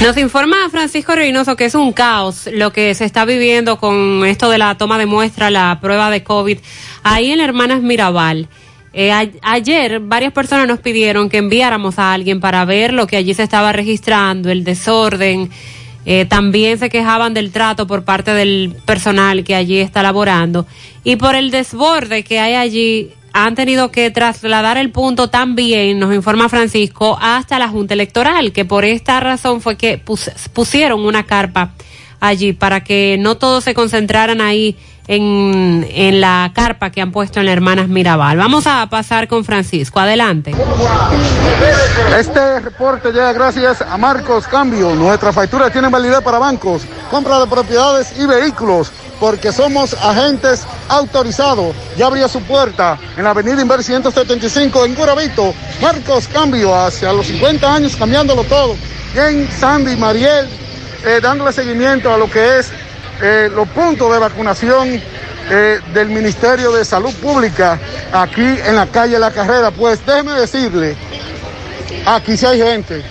S9: Nos informa Francisco Reynoso que es un caos lo que se está viviendo con esto de la toma de muestra, la prueba de COVID, ahí en Hermanas Mirabal. Eh, ayer varias personas nos pidieron que enviáramos a alguien para ver lo que allí se estaba registrando, el desorden. Eh, también se quejaban del trato por parte del personal que allí está laborando y por el desborde que hay allí han tenido que trasladar el punto también, nos informa Francisco, hasta la Junta Electoral, que por esta razón fue que pus- pusieron una carpa allí para que no todos se concentraran ahí en, en la carpa que han puesto en la Hermanas Mirabal. Vamos a pasar con Francisco, adelante.
S60: Este reporte llega gracias a Marcos Cambio. Nuestras facturas tienen validez para bancos, compra de propiedades y vehículos, porque somos agentes autorizados. Ya abrió su puerta en la avenida Inver 175 en Curavito. Marcos Cambio, hacia los 50 años cambiándolo todo. Bien, Sandy, Mariel, eh, dándole seguimiento a lo que es eh, los puntos de vacunación eh, del Ministerio de Salud Pública aquí en la calle La Carrera. Pues déjeme decirle, aquí sí hay gente.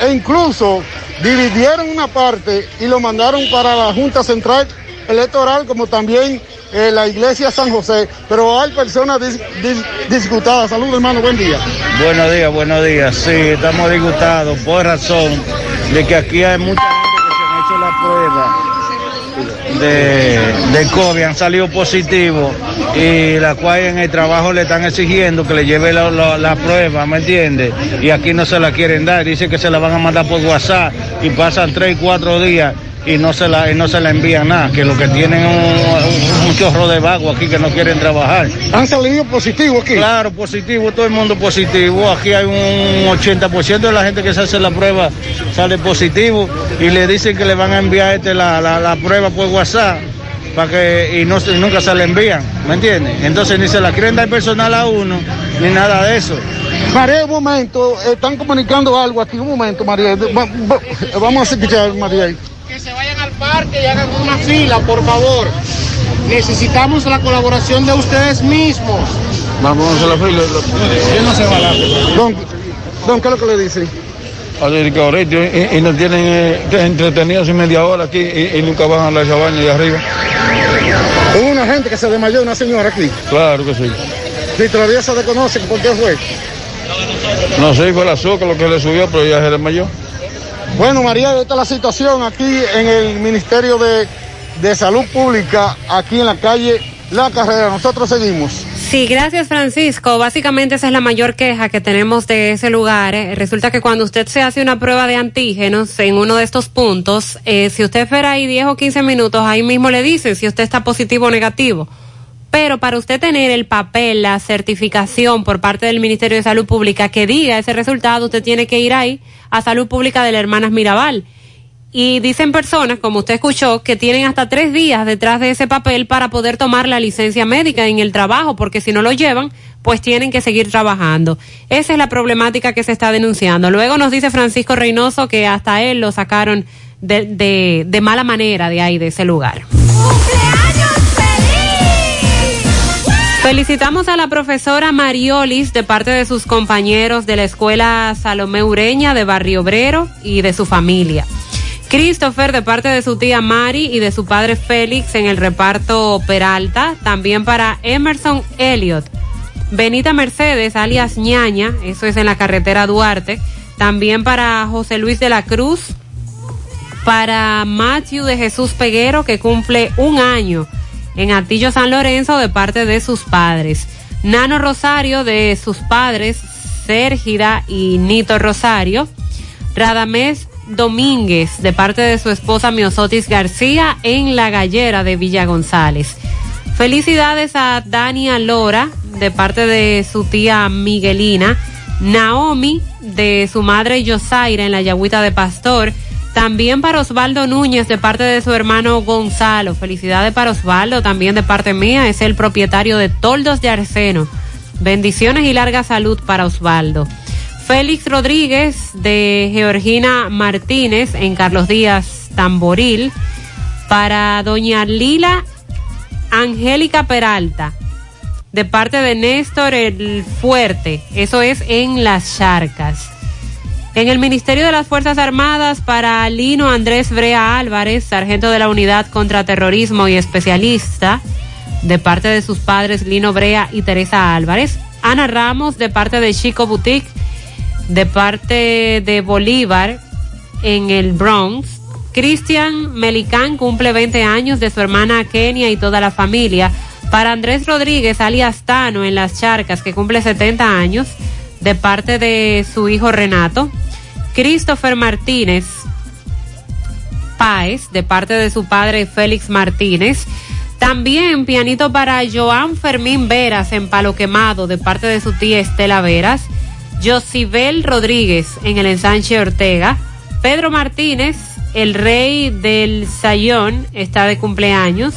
S60: E incluso dividieron una parte y lo mandaron para la Junta Central Electoral, como también eh, la iglesia San José. Pero hay personas dis- dis- disgutadas. Saludos, hermano, buen día.
S73: Buenos días, buenos días. Sí, estamos disgustados por razón de que aquí hay mucha gente que se han hecho la prueba de, de COVID, han salido positivos y la cual en el trabajo le están exigiendo que le lleve la, la- prueba, ¿me entiende? Y aquí no se la quieren dar, dice que se la van a mandar por WhatsApp y pasan tres, cuatro días y no se la, y no se la envían nada, que lo que tienen un, un- chorro de vago aquí que no quieren trabajar.
S60: ¿Han salido positivos aquí?
S73: Claro, positivo, todo el mundo positivo. Aquí hay un 80% de la gente que se hace la prueba sale positivo y le dicen que le van a enviar este la, la, la prueba por WhatsApp para que y no nunca se la envían, ¿me entiendes? Entonces ni se la quieren dar personal a uno ni nada de eso.
S60: María, un momento, están comunicando algo aquí, un momento, María. Va- va- Vamos a escuchar, María.
S74: Que se vayan al parque y hagan una fila, por favor. Necesitamos la colaboración de ustedes mismos.
S73: Vamos a la fila.
S74: ¿Quién no se va a la
S60: Don, don, ¿qué es lo que le dicen?
S73: Así que ahorita y, y nos tienen eh, entretenidos y media hora aquí y, y nunca bajan la cabaña de arriba.
S60: Hubo una gente que se desmayó, una señora aquí.
S73: Claro que sí.
S60: Si todavía se desconocen por qué fue.
S73: No sé, fue el azúcar lo que le subió, pero ya se desmayó.
S60: Bueno, María, esta es la situación aquí en el Ministerio de, de Salud Pública, aquí en la calle La Carrera. Nosotros seguimos.
S9: Sí, gracias Francisco. Básicamente esa es la mayor queja que tenemos de ese lugar. eh. Resulta que cuando usted se hace una prueba de antígenos en uno de estos puntos, eh, si usted espera ahí 10 o 15 minutos, ahí mismo le dicen si usted está positivo o negativo. Pero para usted tener el papel, la certificación por parte del Ministerio de Salud Pública que diga ese resultado, usted tiene que ir ahí a Salud Pública de las Hermanas Mirabal. Y dicen personas, como usted escuchó, que tienen hasta tres días detrás de ese papel para poder tomar la licencia médica en el trabajo, porque si no lo llevan, pues tienen que seguir trabajando. Esa es la problemática que se está denunciando. Luego nos dice Francisco Reynoso que hasta él lo sacaron de, de, de mala manera de ahí, de ese lugar. Felicitamos a la profesora Mariolis de parte de sus compañeros de la escuela Salomé Ureña de Barrio Obrero y de su familia. Christopher de parte de su tía Mari y de su padre Félix en el reparto Peralta. También para Emerson Elliot. Benita Mercedes, alias ñaña, eso es en la carretera Duarte. También para José Luis de la Cruz. Para Matthew de Jesús Peguero, que cumple un año en Atillo San Lorenzo de parte de sus padres. Nano Rosario de sus padres, Sérgida y Nito Rosario. Radamés Domínguez de parte de su esposa Miosotis García en La Gallera de Villa González. Felicidades a Dania Lora de parte de su tía Miguelina. Naomi de su madre Yosaira en la Yagüita de Pastor. También para Osvaldo Núñez de parte de su hermano Gonzalo. Felicidades para Osvaldo, también de parte mía. Es el propietario de Toldos de Arseno. Bendiciones y larga salud para Osvaldo. Félix Rodríguez de Georgina Martínez en Carlos Díaz Tamboril. Para doña Lila Angélica Peralta de parte de Néstor el Fuerte. Eso es en Las Charcas. En el Ministerio de las Fuerzas Armadas para Lino Andrés Brea Álvarez, sargento de la Unidad contra Terrorismo y especialista, de parte de sus padres Lino Brea y Teresa Álvarez. Ana Ramos, de parte de Chico Boutique, de parte de Bolívar, en el Bronx. Cristian Melicán cumple 20 años de su hermana Kenia y toda la familia. Para Andrés Rodríguez, alias Tano, en Las Charcas, que cumple 70 años, de parte de su hijo Renato. Christopher Martínez Páez, de parte de su padre Félix Martínez. También pianito para Joan Fermín Veras en Palo Quemado, de parte de su tía Estela Veras. Josibel Rodríguez en el ensanche Ortega. Pedro Martínez, el rey del Sayón, está de cumpleaños.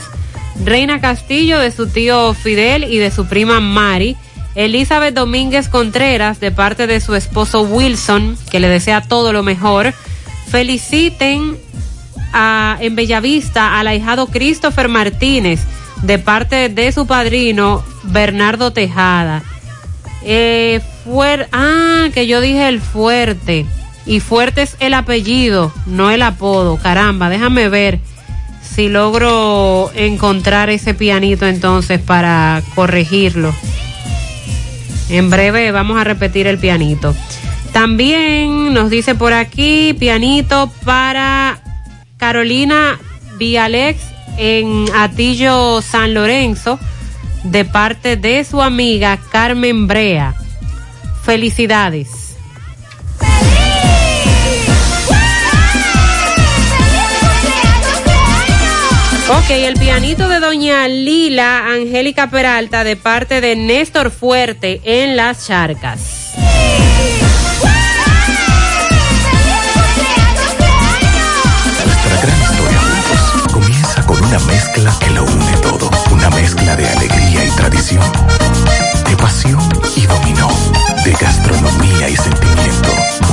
S9: Reina Castillo de su tío Fidel y de su prima Mari. Elizabeth Domínguez Contreras de parte de su esposo Wilson, que le desea todo lo mejor. Feliciten a, en Bellavista al ahijado Christopher Martínez de parte de su padrino Bernardo Tejada. Eh, ah, que yo dije el fuerte. Y fuerte es el apellido, no el apodo. Caramba, déjame ver si logro encontrar ese pianito entonces para corregirlo. En breve vamos a repetir el pianito. También nos dice por aquí pianito para Carolina Vialex en Atillo San Lorenzo de parte de su amiga Carmen Brea. Felicidades. Ok, el pianito de doña Lila Angélica Peralta de parte de Néstor Fuerte en Las Charcas.
S33: Nuestra gran historia juntos comienza con una mezcla que lo une todo. Una mezcla de alegría y tradición, de pasión y dominó, de gastronomía y sentimiento.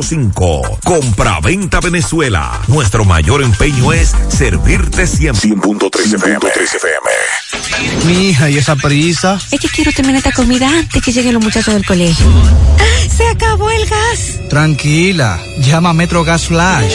S3: 809-736-0505. Compra-venta Venezuela. Nuestro mayor empeño es servirte siempre.
S23: 100.3 FM. FM.
S75: Mi hija, ¿y esa prisa?
S76: Es que quiero terminar esta comida antes que lleguen los muchachos del colegio. ¡Se acabó el gas!
S75: Tranquila, llama a Metro Gas Flash.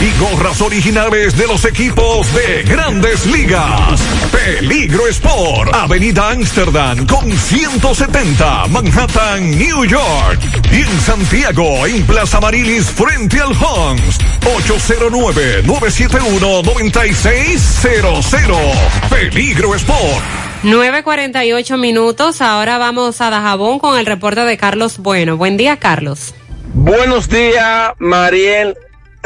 S3: y gorras originales de los equipos de grandes ligas. Peligro Sport, Avenida Amsterdam con 170, Manhattan, New York. Y en Santiago, en Plaza Marilis, frente al Hans, 809-971-9600. Peligro Sport.
S9: 9.48 minutos, ahora vamos a Dajabón con el reporte de Carlos Bueno. Buen día, Carlos.
S44: Buenos días, Mariel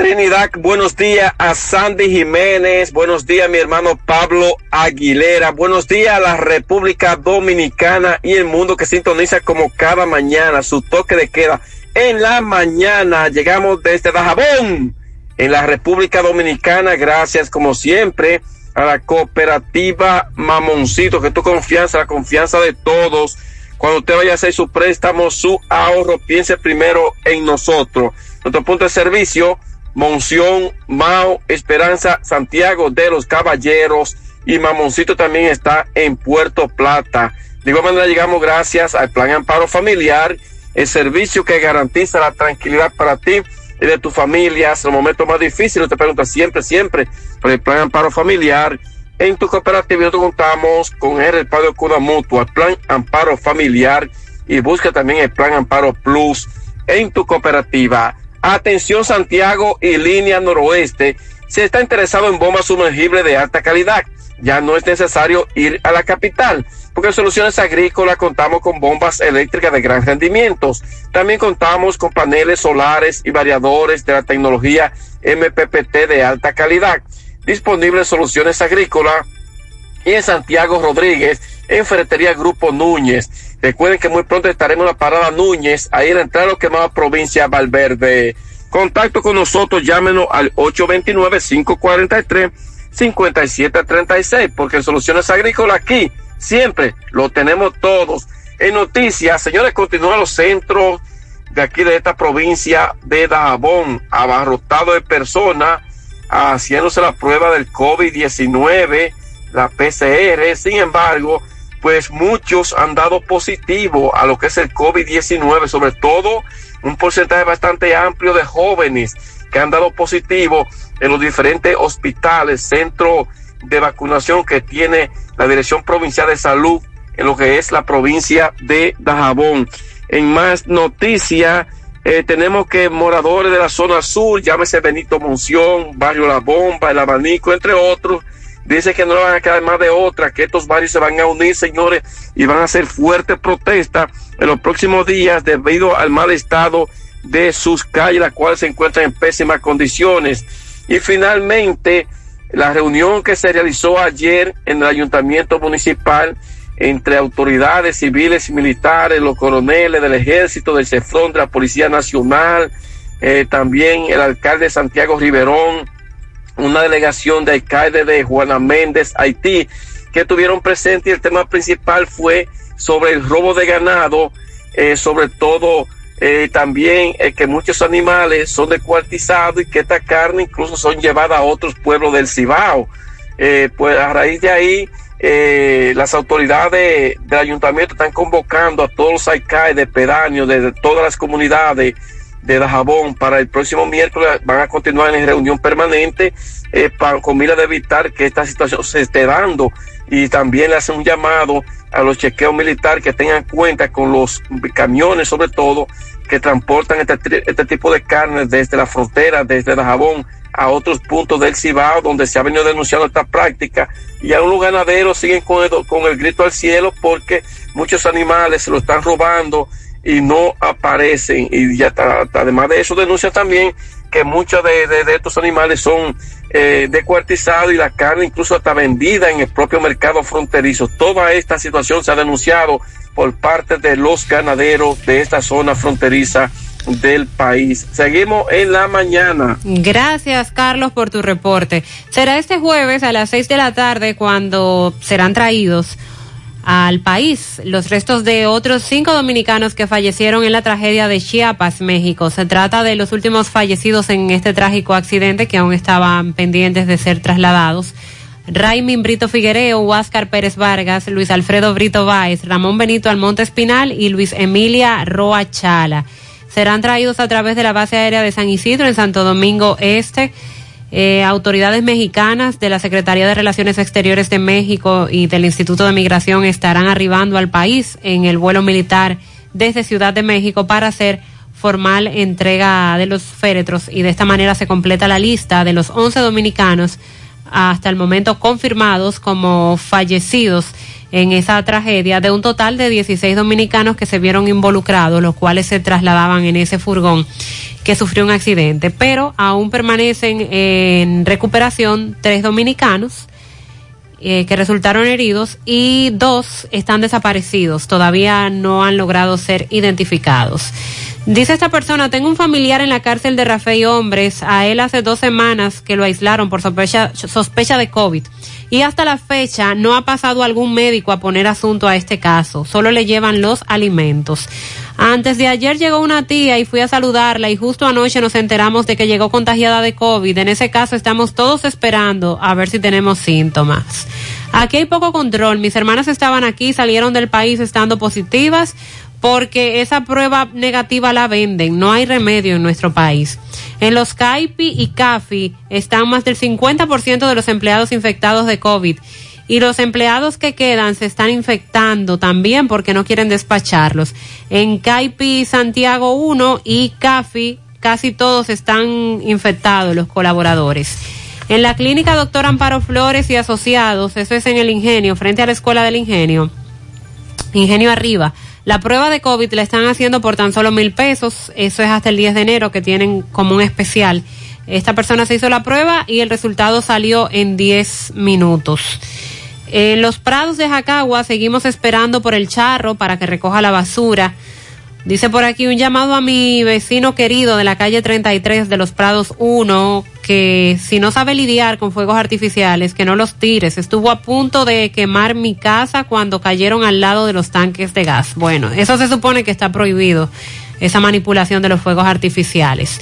S44: Trinidad, buenos días a Sandy Jiménez, buenos días mi hermano Pablo Aguilera, buenos días a la República Dominicana y el mundo que sintoniza como cada mañana su toque de queda. En la mañana llegamos desde Dajabón, en la República Dominicana, gracias como siempre a la cooperativa Mamoncito, que tu confianza, la confianza de todos. Cuando usted vaya a hacer su préstamo, su ahorro, piense primero en nosotros. Nuestro punto de servicio, Monción, Mao, Esperanza, Santiago de los Caballeros y Mamoncito también está en Puerto Plata. De igual manera llegamos gracias al Plan Amparo Familiar, el servicio que garantiza la tranquilidad para ti y de tu familia en los momentos más difíciles. Te pregunta siempre, siempre por el Plan Amparo Familiar. En tu cooperativa nosotros contamos con el respaldo Cuda Mutua, el Plan Amparo Familiar y busca también el Plan Amparo Plus en tu cooperativa. Atención Santiago y línea noroeste. Si está interesado en bombas sumergibles de alta calidad, ya no es necesario ir a la capital, porque en Soluciones Agrícolas contamos con bombas eléctricas de gran rendimiento. También contamos con paneles solares y variadores de la tecnología MPPT de alta calidad. Disponibles Soluciones Agrícolas y en Santiago Rodríguez, en Ferretería Grupo Núñez. Recuerden que muy pronto estaremos en la parada Núñez, ahí en la entrada de lo que más provincia Valverde. Contacto con nosotros, llámenos al 829-543-5736, porque en Soluciones Agrícolas aquí siempre lo tenemos todos. En noticias, señores, continúan los centros de aquí de esta provincia de Dajabón, abarrotado de personas haciéndose la prueba del COVID-19, la PCR. Sin embargo, pues muchos han dado positivo a lo que es el COVID-19, sobre todo un porcentaje bastante amplio de jóvenes que han dado positivo en los diferentes hospitales, centros de vacunación que tiene la Dirección Provincial de Salud en lo que es la provincia de Dajabón. En más noticias, eh, tenemos que moradores de la zona sur, llámese Benito Monción, Barrio La Bomba, El Abanico, entre otros, dice que no le van a quedar más de otra, que estos barrios se van a unir, señores, y van a hacer fuerte protesta en los próximos días debido al mal estado de sus calles, las cuales se encuentran en pésimas condiciones. Y finalmente, la reunión que se realizó ayer en el ayuntamiento municipal entre autoridades civiles y militares, los coroneles del ejército, del CEFRON, de la Policía Nacional, eh, también el alcalde Santiago Riverón, una delegación de alcalde de Juana Méndez, Haití, que tuvieron presente y el tema principal fue sobre el robo de ganado, eh, sobre todo eh, también eh, que muchos animales son descuartizados y que esta carne incluso son llevadas a otros pueblos del Cibao. Pues a raíz de ahí, las autoridades del ayuntamiento están convocando a todos los AICAE de pedáneo, de, de todas las comunidades de Dajabón para el próximo miércoles. Van a continuar en reunión permanente eh, para, con mira de evitar que esta situación se esté dando. Y también le hacen un llamado a los chequeos militares que tengan cuenta con los camiones sobre todo que transportan este, este tipo de carne desde la frontera, desde Dajabón a otros puntos del Cibao donde se ha venido denunciando esta práctica. Y aún los ganaderos siguen con el, con el grito al cielo porque muchos animales se lo están robando y no aparecen y ya está, además de eso denuncia también que muchos de, de- de estos animales son eh, descuartizados y la carne incluso está vendida en el propio mercado fronterizo. Toda esta situación se ha denunciado por parte de los ganaderos de esta zona fronteriza del país. Seguimos en la mañana.
S9: Gracias, Carlos, por tu reporte. Será este jueves a las seis de la tarde cuando serán traídos al país los restos de otros cinco dominicanos que fallecieron en la tragedia de Chiapas, México. Se trata de los últimos fallecidos en este trágico accidente que aún estaban pendientes de ser trasladados. Raimin Brito Figuereo, Huáscar Pérez Vargas, Luis Alfredo Brito Báez, Ramón Benito Almonte Espinal y Luis Emilia Roa Chala. Serán traídos a través de la base aérea de San Isidro en Santo Domingo Este. Eh, autoridades mexicanas de la Secretaría de Relaciones Exteriores de México y del Instituto de Migración estarán arribando al país en el vuelo militar desde Ciudad de México para hacer formal entrega de los féretros. Y de esta manera se completa la lista de los 11 dominicanos hasta el momento confirmados como fallecidos en esa tragedia de un total de 16 dominicanos que se vieron involucrados, los cuales se trasladaban en ese furgón que sufrió un accidente, pero aún permanecen en recuperación tres dominicanos eh, que resultaron heridos y dos están desaparecidos, todavía no han logrado ser identificados. Dice esta persona, tengo un familiar en la cárcel de Rafael Hombres, a él hace dos semanas que lo aislaron por sospecha, sospecha de COVID y hasta la fecha no ha pasado algún médico a poner asunto a este caso, solo le llevan los alimentos. Antes de ayer llegó una tía y fui a saludarla y justo anoche nos enteramos de que llegó contagiada de COVID. En ese caso estamos todos esperando a ver si tenemos síntomas. Aquí hay poco control. Mis hermanas estaban aquí, salieron del país estando positivas porque esa prueba negativa la venden. No hay remedio en nuestro país. En los CAIPI y CAFI están más del 50% de los empleados infectados de COVID. Y los empleados que quedan se están infectando también porque no quieren despacharlos. En CAIPI Santiago 1 y CAFI casi todos están infectados los colaboradores. En la clínica Doctor Amparo Flores y Asociados, eso es en el Ingenio, frente a la Escuela del Ingenio, Ingenio Arriba. La prueba de COVID la están haciendo por tan solo mil pesos. Eso es hasta el 10 de enero que tienen como un especial. Esta persona se hizo la prueba y el resultado salió en 10 minutos. En los prados de Jacagua seguimos esperando por el charro para que recoja la basura. Dice por aquí un llamado a mi vecino querido de la calle 33 de los Prados 1, que si no sabe lidiar con fuegos artificiales, que no los tires. Estuvo a punto de quemar mi casa cuando cayeron al lado de los tanques de gas. Bueno, eso se supone que está prohibido, esa manipulación de los fuegos artificiales.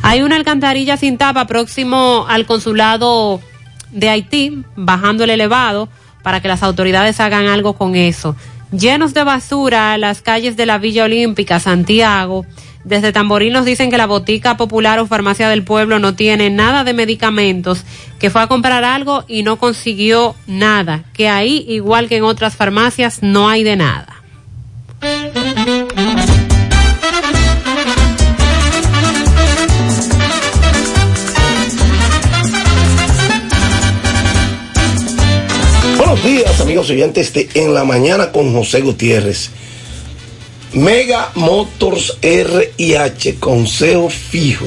S9: Hay una alcantarilla sin tapa próximo al consulado de Haití, bajando el elevado, para que las autoridades hagan algo con eso llenos de basura las calles de la Villa Olímpica, Santiago. Desde Tamboril nos dicen que la botica popular o farmacia del pueblo no tiene nada de medicamentos, que fue a comprar algo y no consiguió nada, que ahí, igual que en otras farmacias, no hay de nada.
S50: Buenos días, amigos oyentes de En la Mañana con José Gutiérrez. Mega Motors RIH, consejo fijo.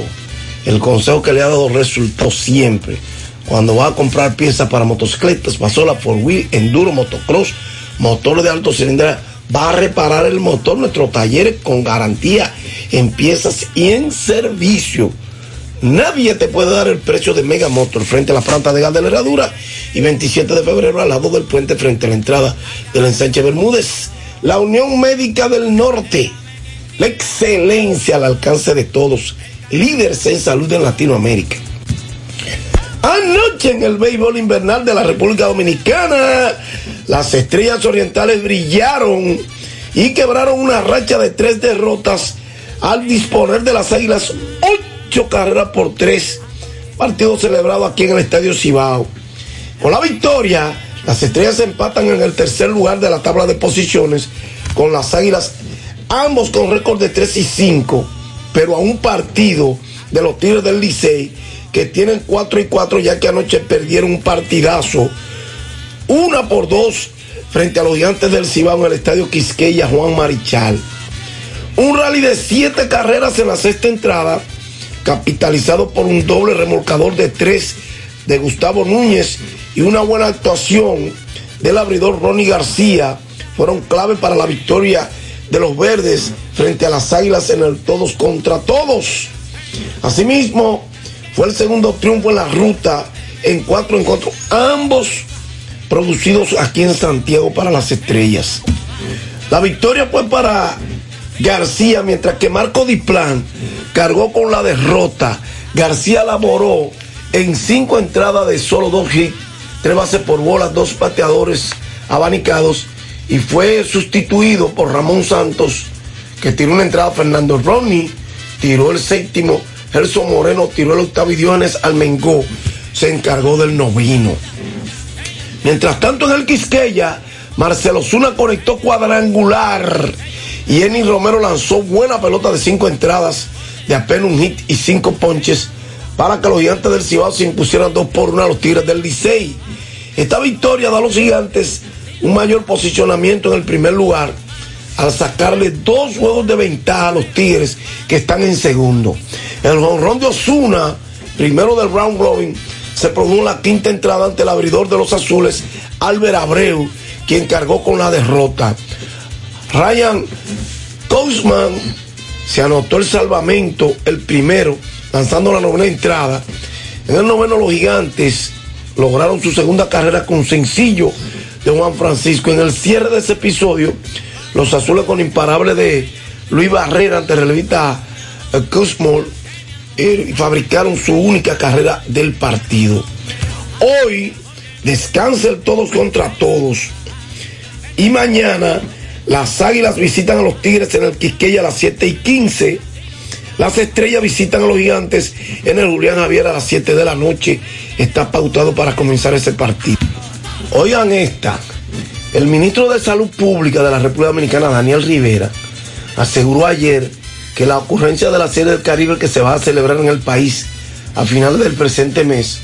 S50: El consejo que le ha dado resultados siempre. Cuando va a comprar piezas para motocicletas, pasola, four wheel, enduro, motocross, motores de alto cilindrada, va a reparar el motor. Nuestros talleres con garantía en piezas y en servicio. Nadie te puede dar el precio de Mega Motor frente a la planta de gas de la herradura y 27 de febrero al lado del puente frente a la entrada del ensanche Bermúdez. La Unión Médica del Norte, la excelencia al alcance de todos, líderes en salud en Latinoamérica. Anoche en el béisbol invernal de la República Dominicana, las estrellas orientales brillaron y quebraron una racha de tres derrotas al disponer de las águilas ocho carreras por tres. Partido celebrado aquí en el Estadio Cibao. Con la victoria, las estrellas empatan en el tercer lugar de la tabla de posiciones con las águilas, ambos con récord de 3 y 5, pero a un partido de los Tigres del Licey que tienen 4 y 4 ya que anoche perdieron un partidazo, una por dos frente a los gigantes del Cibao en el estadio Quisqueya Juan Marichal. Un rally de siete carreras en la sexta entrada, capitalizado por un doble remolcador de tres de Gustavo Núñez y una buena actuación del abridor Ronnie García, fueron clave para la victoria de los verdes frente a las águilas en el todos contra todos. Asimismo, fue el segundo triunfo en la ruta en cuatro encuentros, ambos producidos aquí en Santiago para las estrellas. La victoria fue para García, mientras que Marco Diplán cargó con la derrota. García laboró en cinco entradas de solo dos hits, tres bases por bolas, dos pateadores abanicados y fue sustituido por Ramón Santos, que tiró una entrada Fernando Ronnie, tiró el séptimo, Gerson Moreno tiró el octavo y Dionis Almengó se encargó del novino. Mientras tanto en el Quisqueya, Marcelo Zuna conectó cuadrangular y Eni Romero lanzó buena pelota de cinco entradas de apenas un hit y cinco ponches para que los gigantes del Cibao se impusieran dos por uno a los Tigres del Licey. Esta victoria da a los gigantes un mayor posicionamiento en el primer lugar al sacarle dos juegos de ventaja a los Tigres que están en segundo. El jonrón de Osuna, primero del round robin, se produjo en la quinta entrada ante el abridor de los azules, Albert Abreu, quien cargó con la derrota. Ryan Kousman se anotó el salvamento, el primero, lanzando la novena entrada. En el noveno los gigantes lograron su segunda carrera con sencillo de Juan Francisco. En el cierre de ese episodio, los azules con imparable de Luis Barrera ante relevista Kuzmol eh, fabricaron su única carrera del partido. Hoy descansa el todos contra todos. Y mañana las águilas visitan a los Tigres en el Quisqueya a las 7 y 15. Las estrellas visitan a los gigantes en el Julián Javier a las 7 de la noche. Está pautado para comenzar ese partido. Oigan esta. El ministro de Salud Pública de la República Dominicana, Daniel Rivera, aseguró ayer que la ocurrencia de la Serie del Caribe que se va a celebrar en el país a finales del presente mes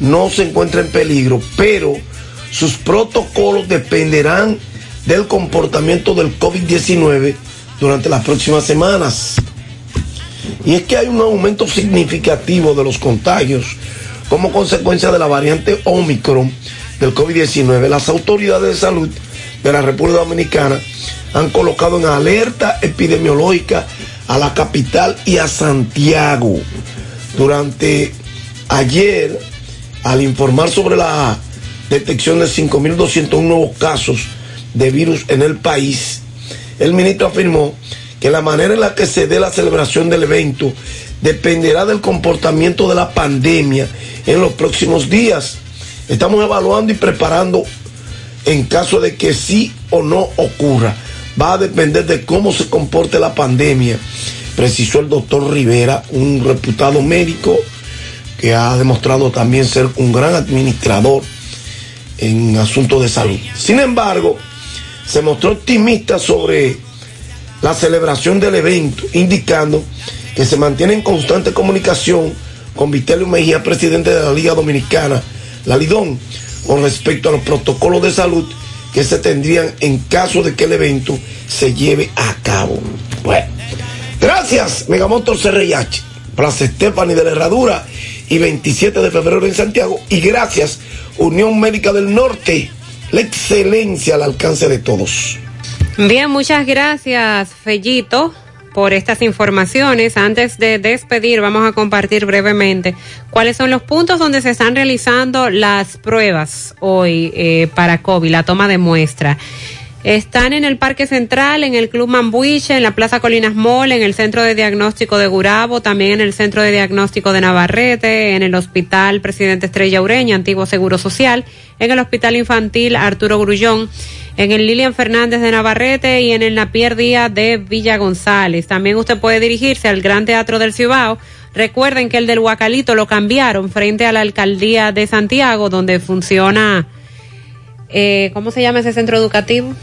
S50: no se encuentra en peligro, pero sus protocolos dependerán del comportamiento del COVID-19 durante las próximas semanas. Y es que hay un aumento significativo de los contagios como consecuencia de la variante Omicron del COVID-19. Las autoridades de salud de la República Dominicana han colocado en alerta epidemiológica a la capital y a Santiago. Durante ayer, al informar sobre la detección de 5.201 nuevos casos de virus en el país, el ministro afirmó que la manera en la que se dé la celebración del evento dependerá del comportamiento de la pandemia en los próximos días. Estamos evaluando y preparando en caso de que sí o no ocurra. Va a depender de cómo se comporte la pandemia, precisó el doctor Rivera, un reputado médico que ha demostrado también ser un gran administrador en asuntos de salud. Sin embargo, se mostró optimista sobre la celebración del evento, indicando que se mantiene en constante comunicación con Vitelio Mejía, presidente de la Liga Dominicana, la Lidón, con respecto a los protocolos de salud que se tendrían en caso de que el evento se lleve a cabo. Bueno, gracias, Megamotor CRIH, Plaza Estefani de la Herradura y 27 de febrero en Santiago. Y gracias, Unión Médica del Norte, la excelencia al alcance de todos.
S9: Bien, muchas gracias, Fellito. por estas informaciones. Antes de despedir, vamos a compartir brevemente cuáles son los puntos donde se están realizando las pruebas hoy eh, para COVID, la toma de muestra. Están en el Parque Central, en el Club Mambuiche, en la Plaza Colinas Mall, en el Centro de Diagnóstico de Gurabo, también en el Centro de Diagnóstico de Navarrete, en el Hospital Presidente Estrella Ureña, Antiguo Seguro Social, en el Hospital Infantil Arturo Grullón, en el Lilian Fernández de Navarrete y en el Napier Díaz de Villa González. También usted puede dirigirse al Gran Teatro del Cibao. Recuerden que el del Huacalito lo cambiaron frente a la Alcaldía de Santiago, donde funciona, eh, ¿cómo se llama ese centro educativo?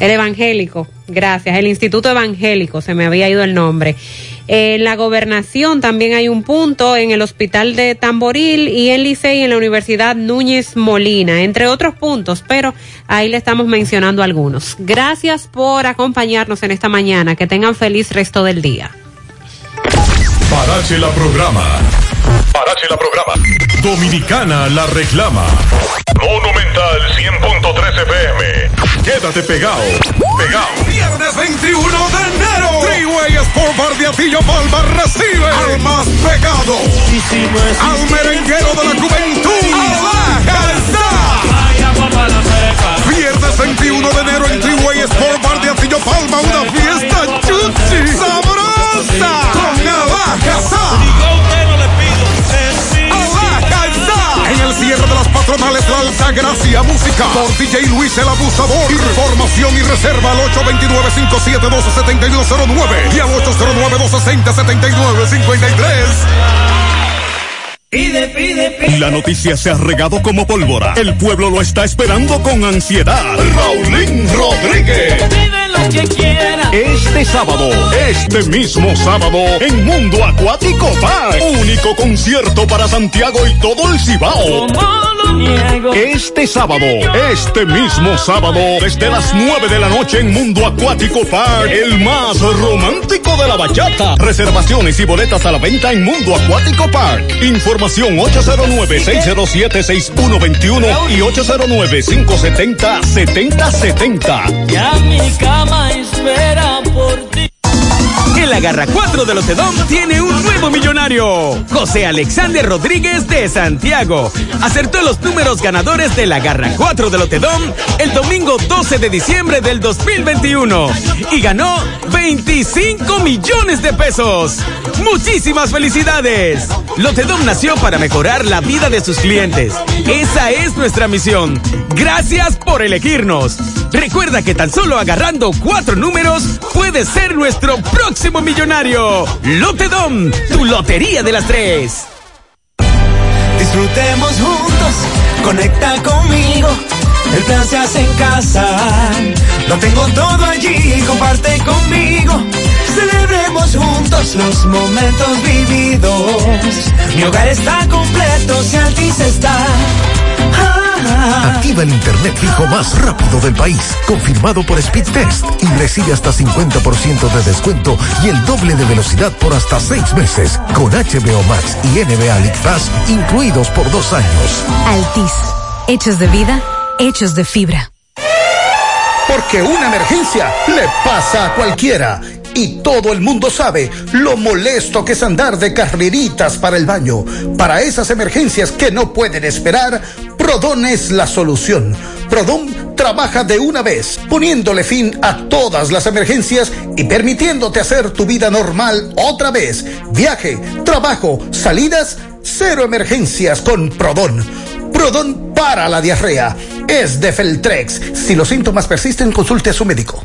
S9: El evangélico, gracias. El Instituto Evangélico, se me había ido el nombre. En la gobernación también hay un punto, en el Hospital de Tamboril y en Licey en la Universidad Núñez Molina, entre otros puntos, pero ahí le estamos mencionando algunos. Gracias por acompañarnos en esta mañana. Que tengan feliz resto del día.
S3: Parache la programa. Parache la programa. Dominicana la reclama. Monumental 100.13 FM. Quédate pegado. Pegado.
S60: Viernes 21 de enero. Freeway Sport Bar de Atillo Palma recibe al más pegado. al merenguero de la juventud. Alaja Viernes 21 de enero en Freeway Sport Bar de Atillo Palma. Una fiesta chuchi. Sabrosa. Con Alaja En el cierre de las patronales La Alta Gracia Música por DJ Luis el Abusador. Información y reserva al 829-572-7209 y al 809-260-7953.
S77: Pide, pide, pide.
S3: La noticia se ha regado como pólvora. El pueblo lo está esperando con ansiedad. Raulín Rodríguez.
S77: Pide lo que quiera.
S3: Este sábado, este mismo sábado, en Mundo Acuático Park. Único concierto para Santiago y todo el Cibao.
S77: Niego.
S3: Este sábado, este mismo sábado, desde las 9 de la noche en Mundo Acuático Park, el más romántico de la bachata. Reservaciones y boletas a la venta en Mundo Acuático Park. Información 809-607-6121 y 809-570-7070.
S77: Ya mi cama espera por ti.
S12: La garra 4 de Lotedom tiene un nuevo millonario. José Alexander Rodríguez de Santiago. Acertó los números ganadores de la garra 4 de Lotedom el domingo 12 de diciembre del 2021 y ganó 25 millones de pesos. Muchísimas felicidades. Lotedom nació para mejorar la vida de sus clientes. Esa es nuestra misión. Gracias por elegirnos. Recuerda que tan solo agarrando cuatro números puedes ser nuestro próximo millonario. Lotedom, tu lotería de las tres.
S8: Disfrutemos juntos, conecta conmigo. El plan se hace en casa. Lo tengo todo allí, comparte conmigo. Celebremos juntos los momentos vividos. Mi hogar está completo si Altis está.
S78: Activa el internet fijo más rápido del país, confirmado por Speedtest y recibe hasta 50% de descuento y el doble de velocidad por hasta seis meses con HBO Max y NBA League Pass incluidos por dos años.
S6: Altis. Hechos de vida, hechos de fibra.
S5: Porque una emergencia le pasa a cualquiera. Y todo el mundo sabe lo molesto que es andar de carreritas para el baño. Para esas emergencias que no pueden esperar, Prodón es la solución. Prodón trabaja de una vez, poniéndole fin a todas las emergencias y permitiéndote hacer tu vida normal otra vez. Viaje, trabajo, salidas, cero emergencias con Prodón. Prodón para la diarrea. Es de Feltrex. Si los síntomas persisten, consulte a su médico.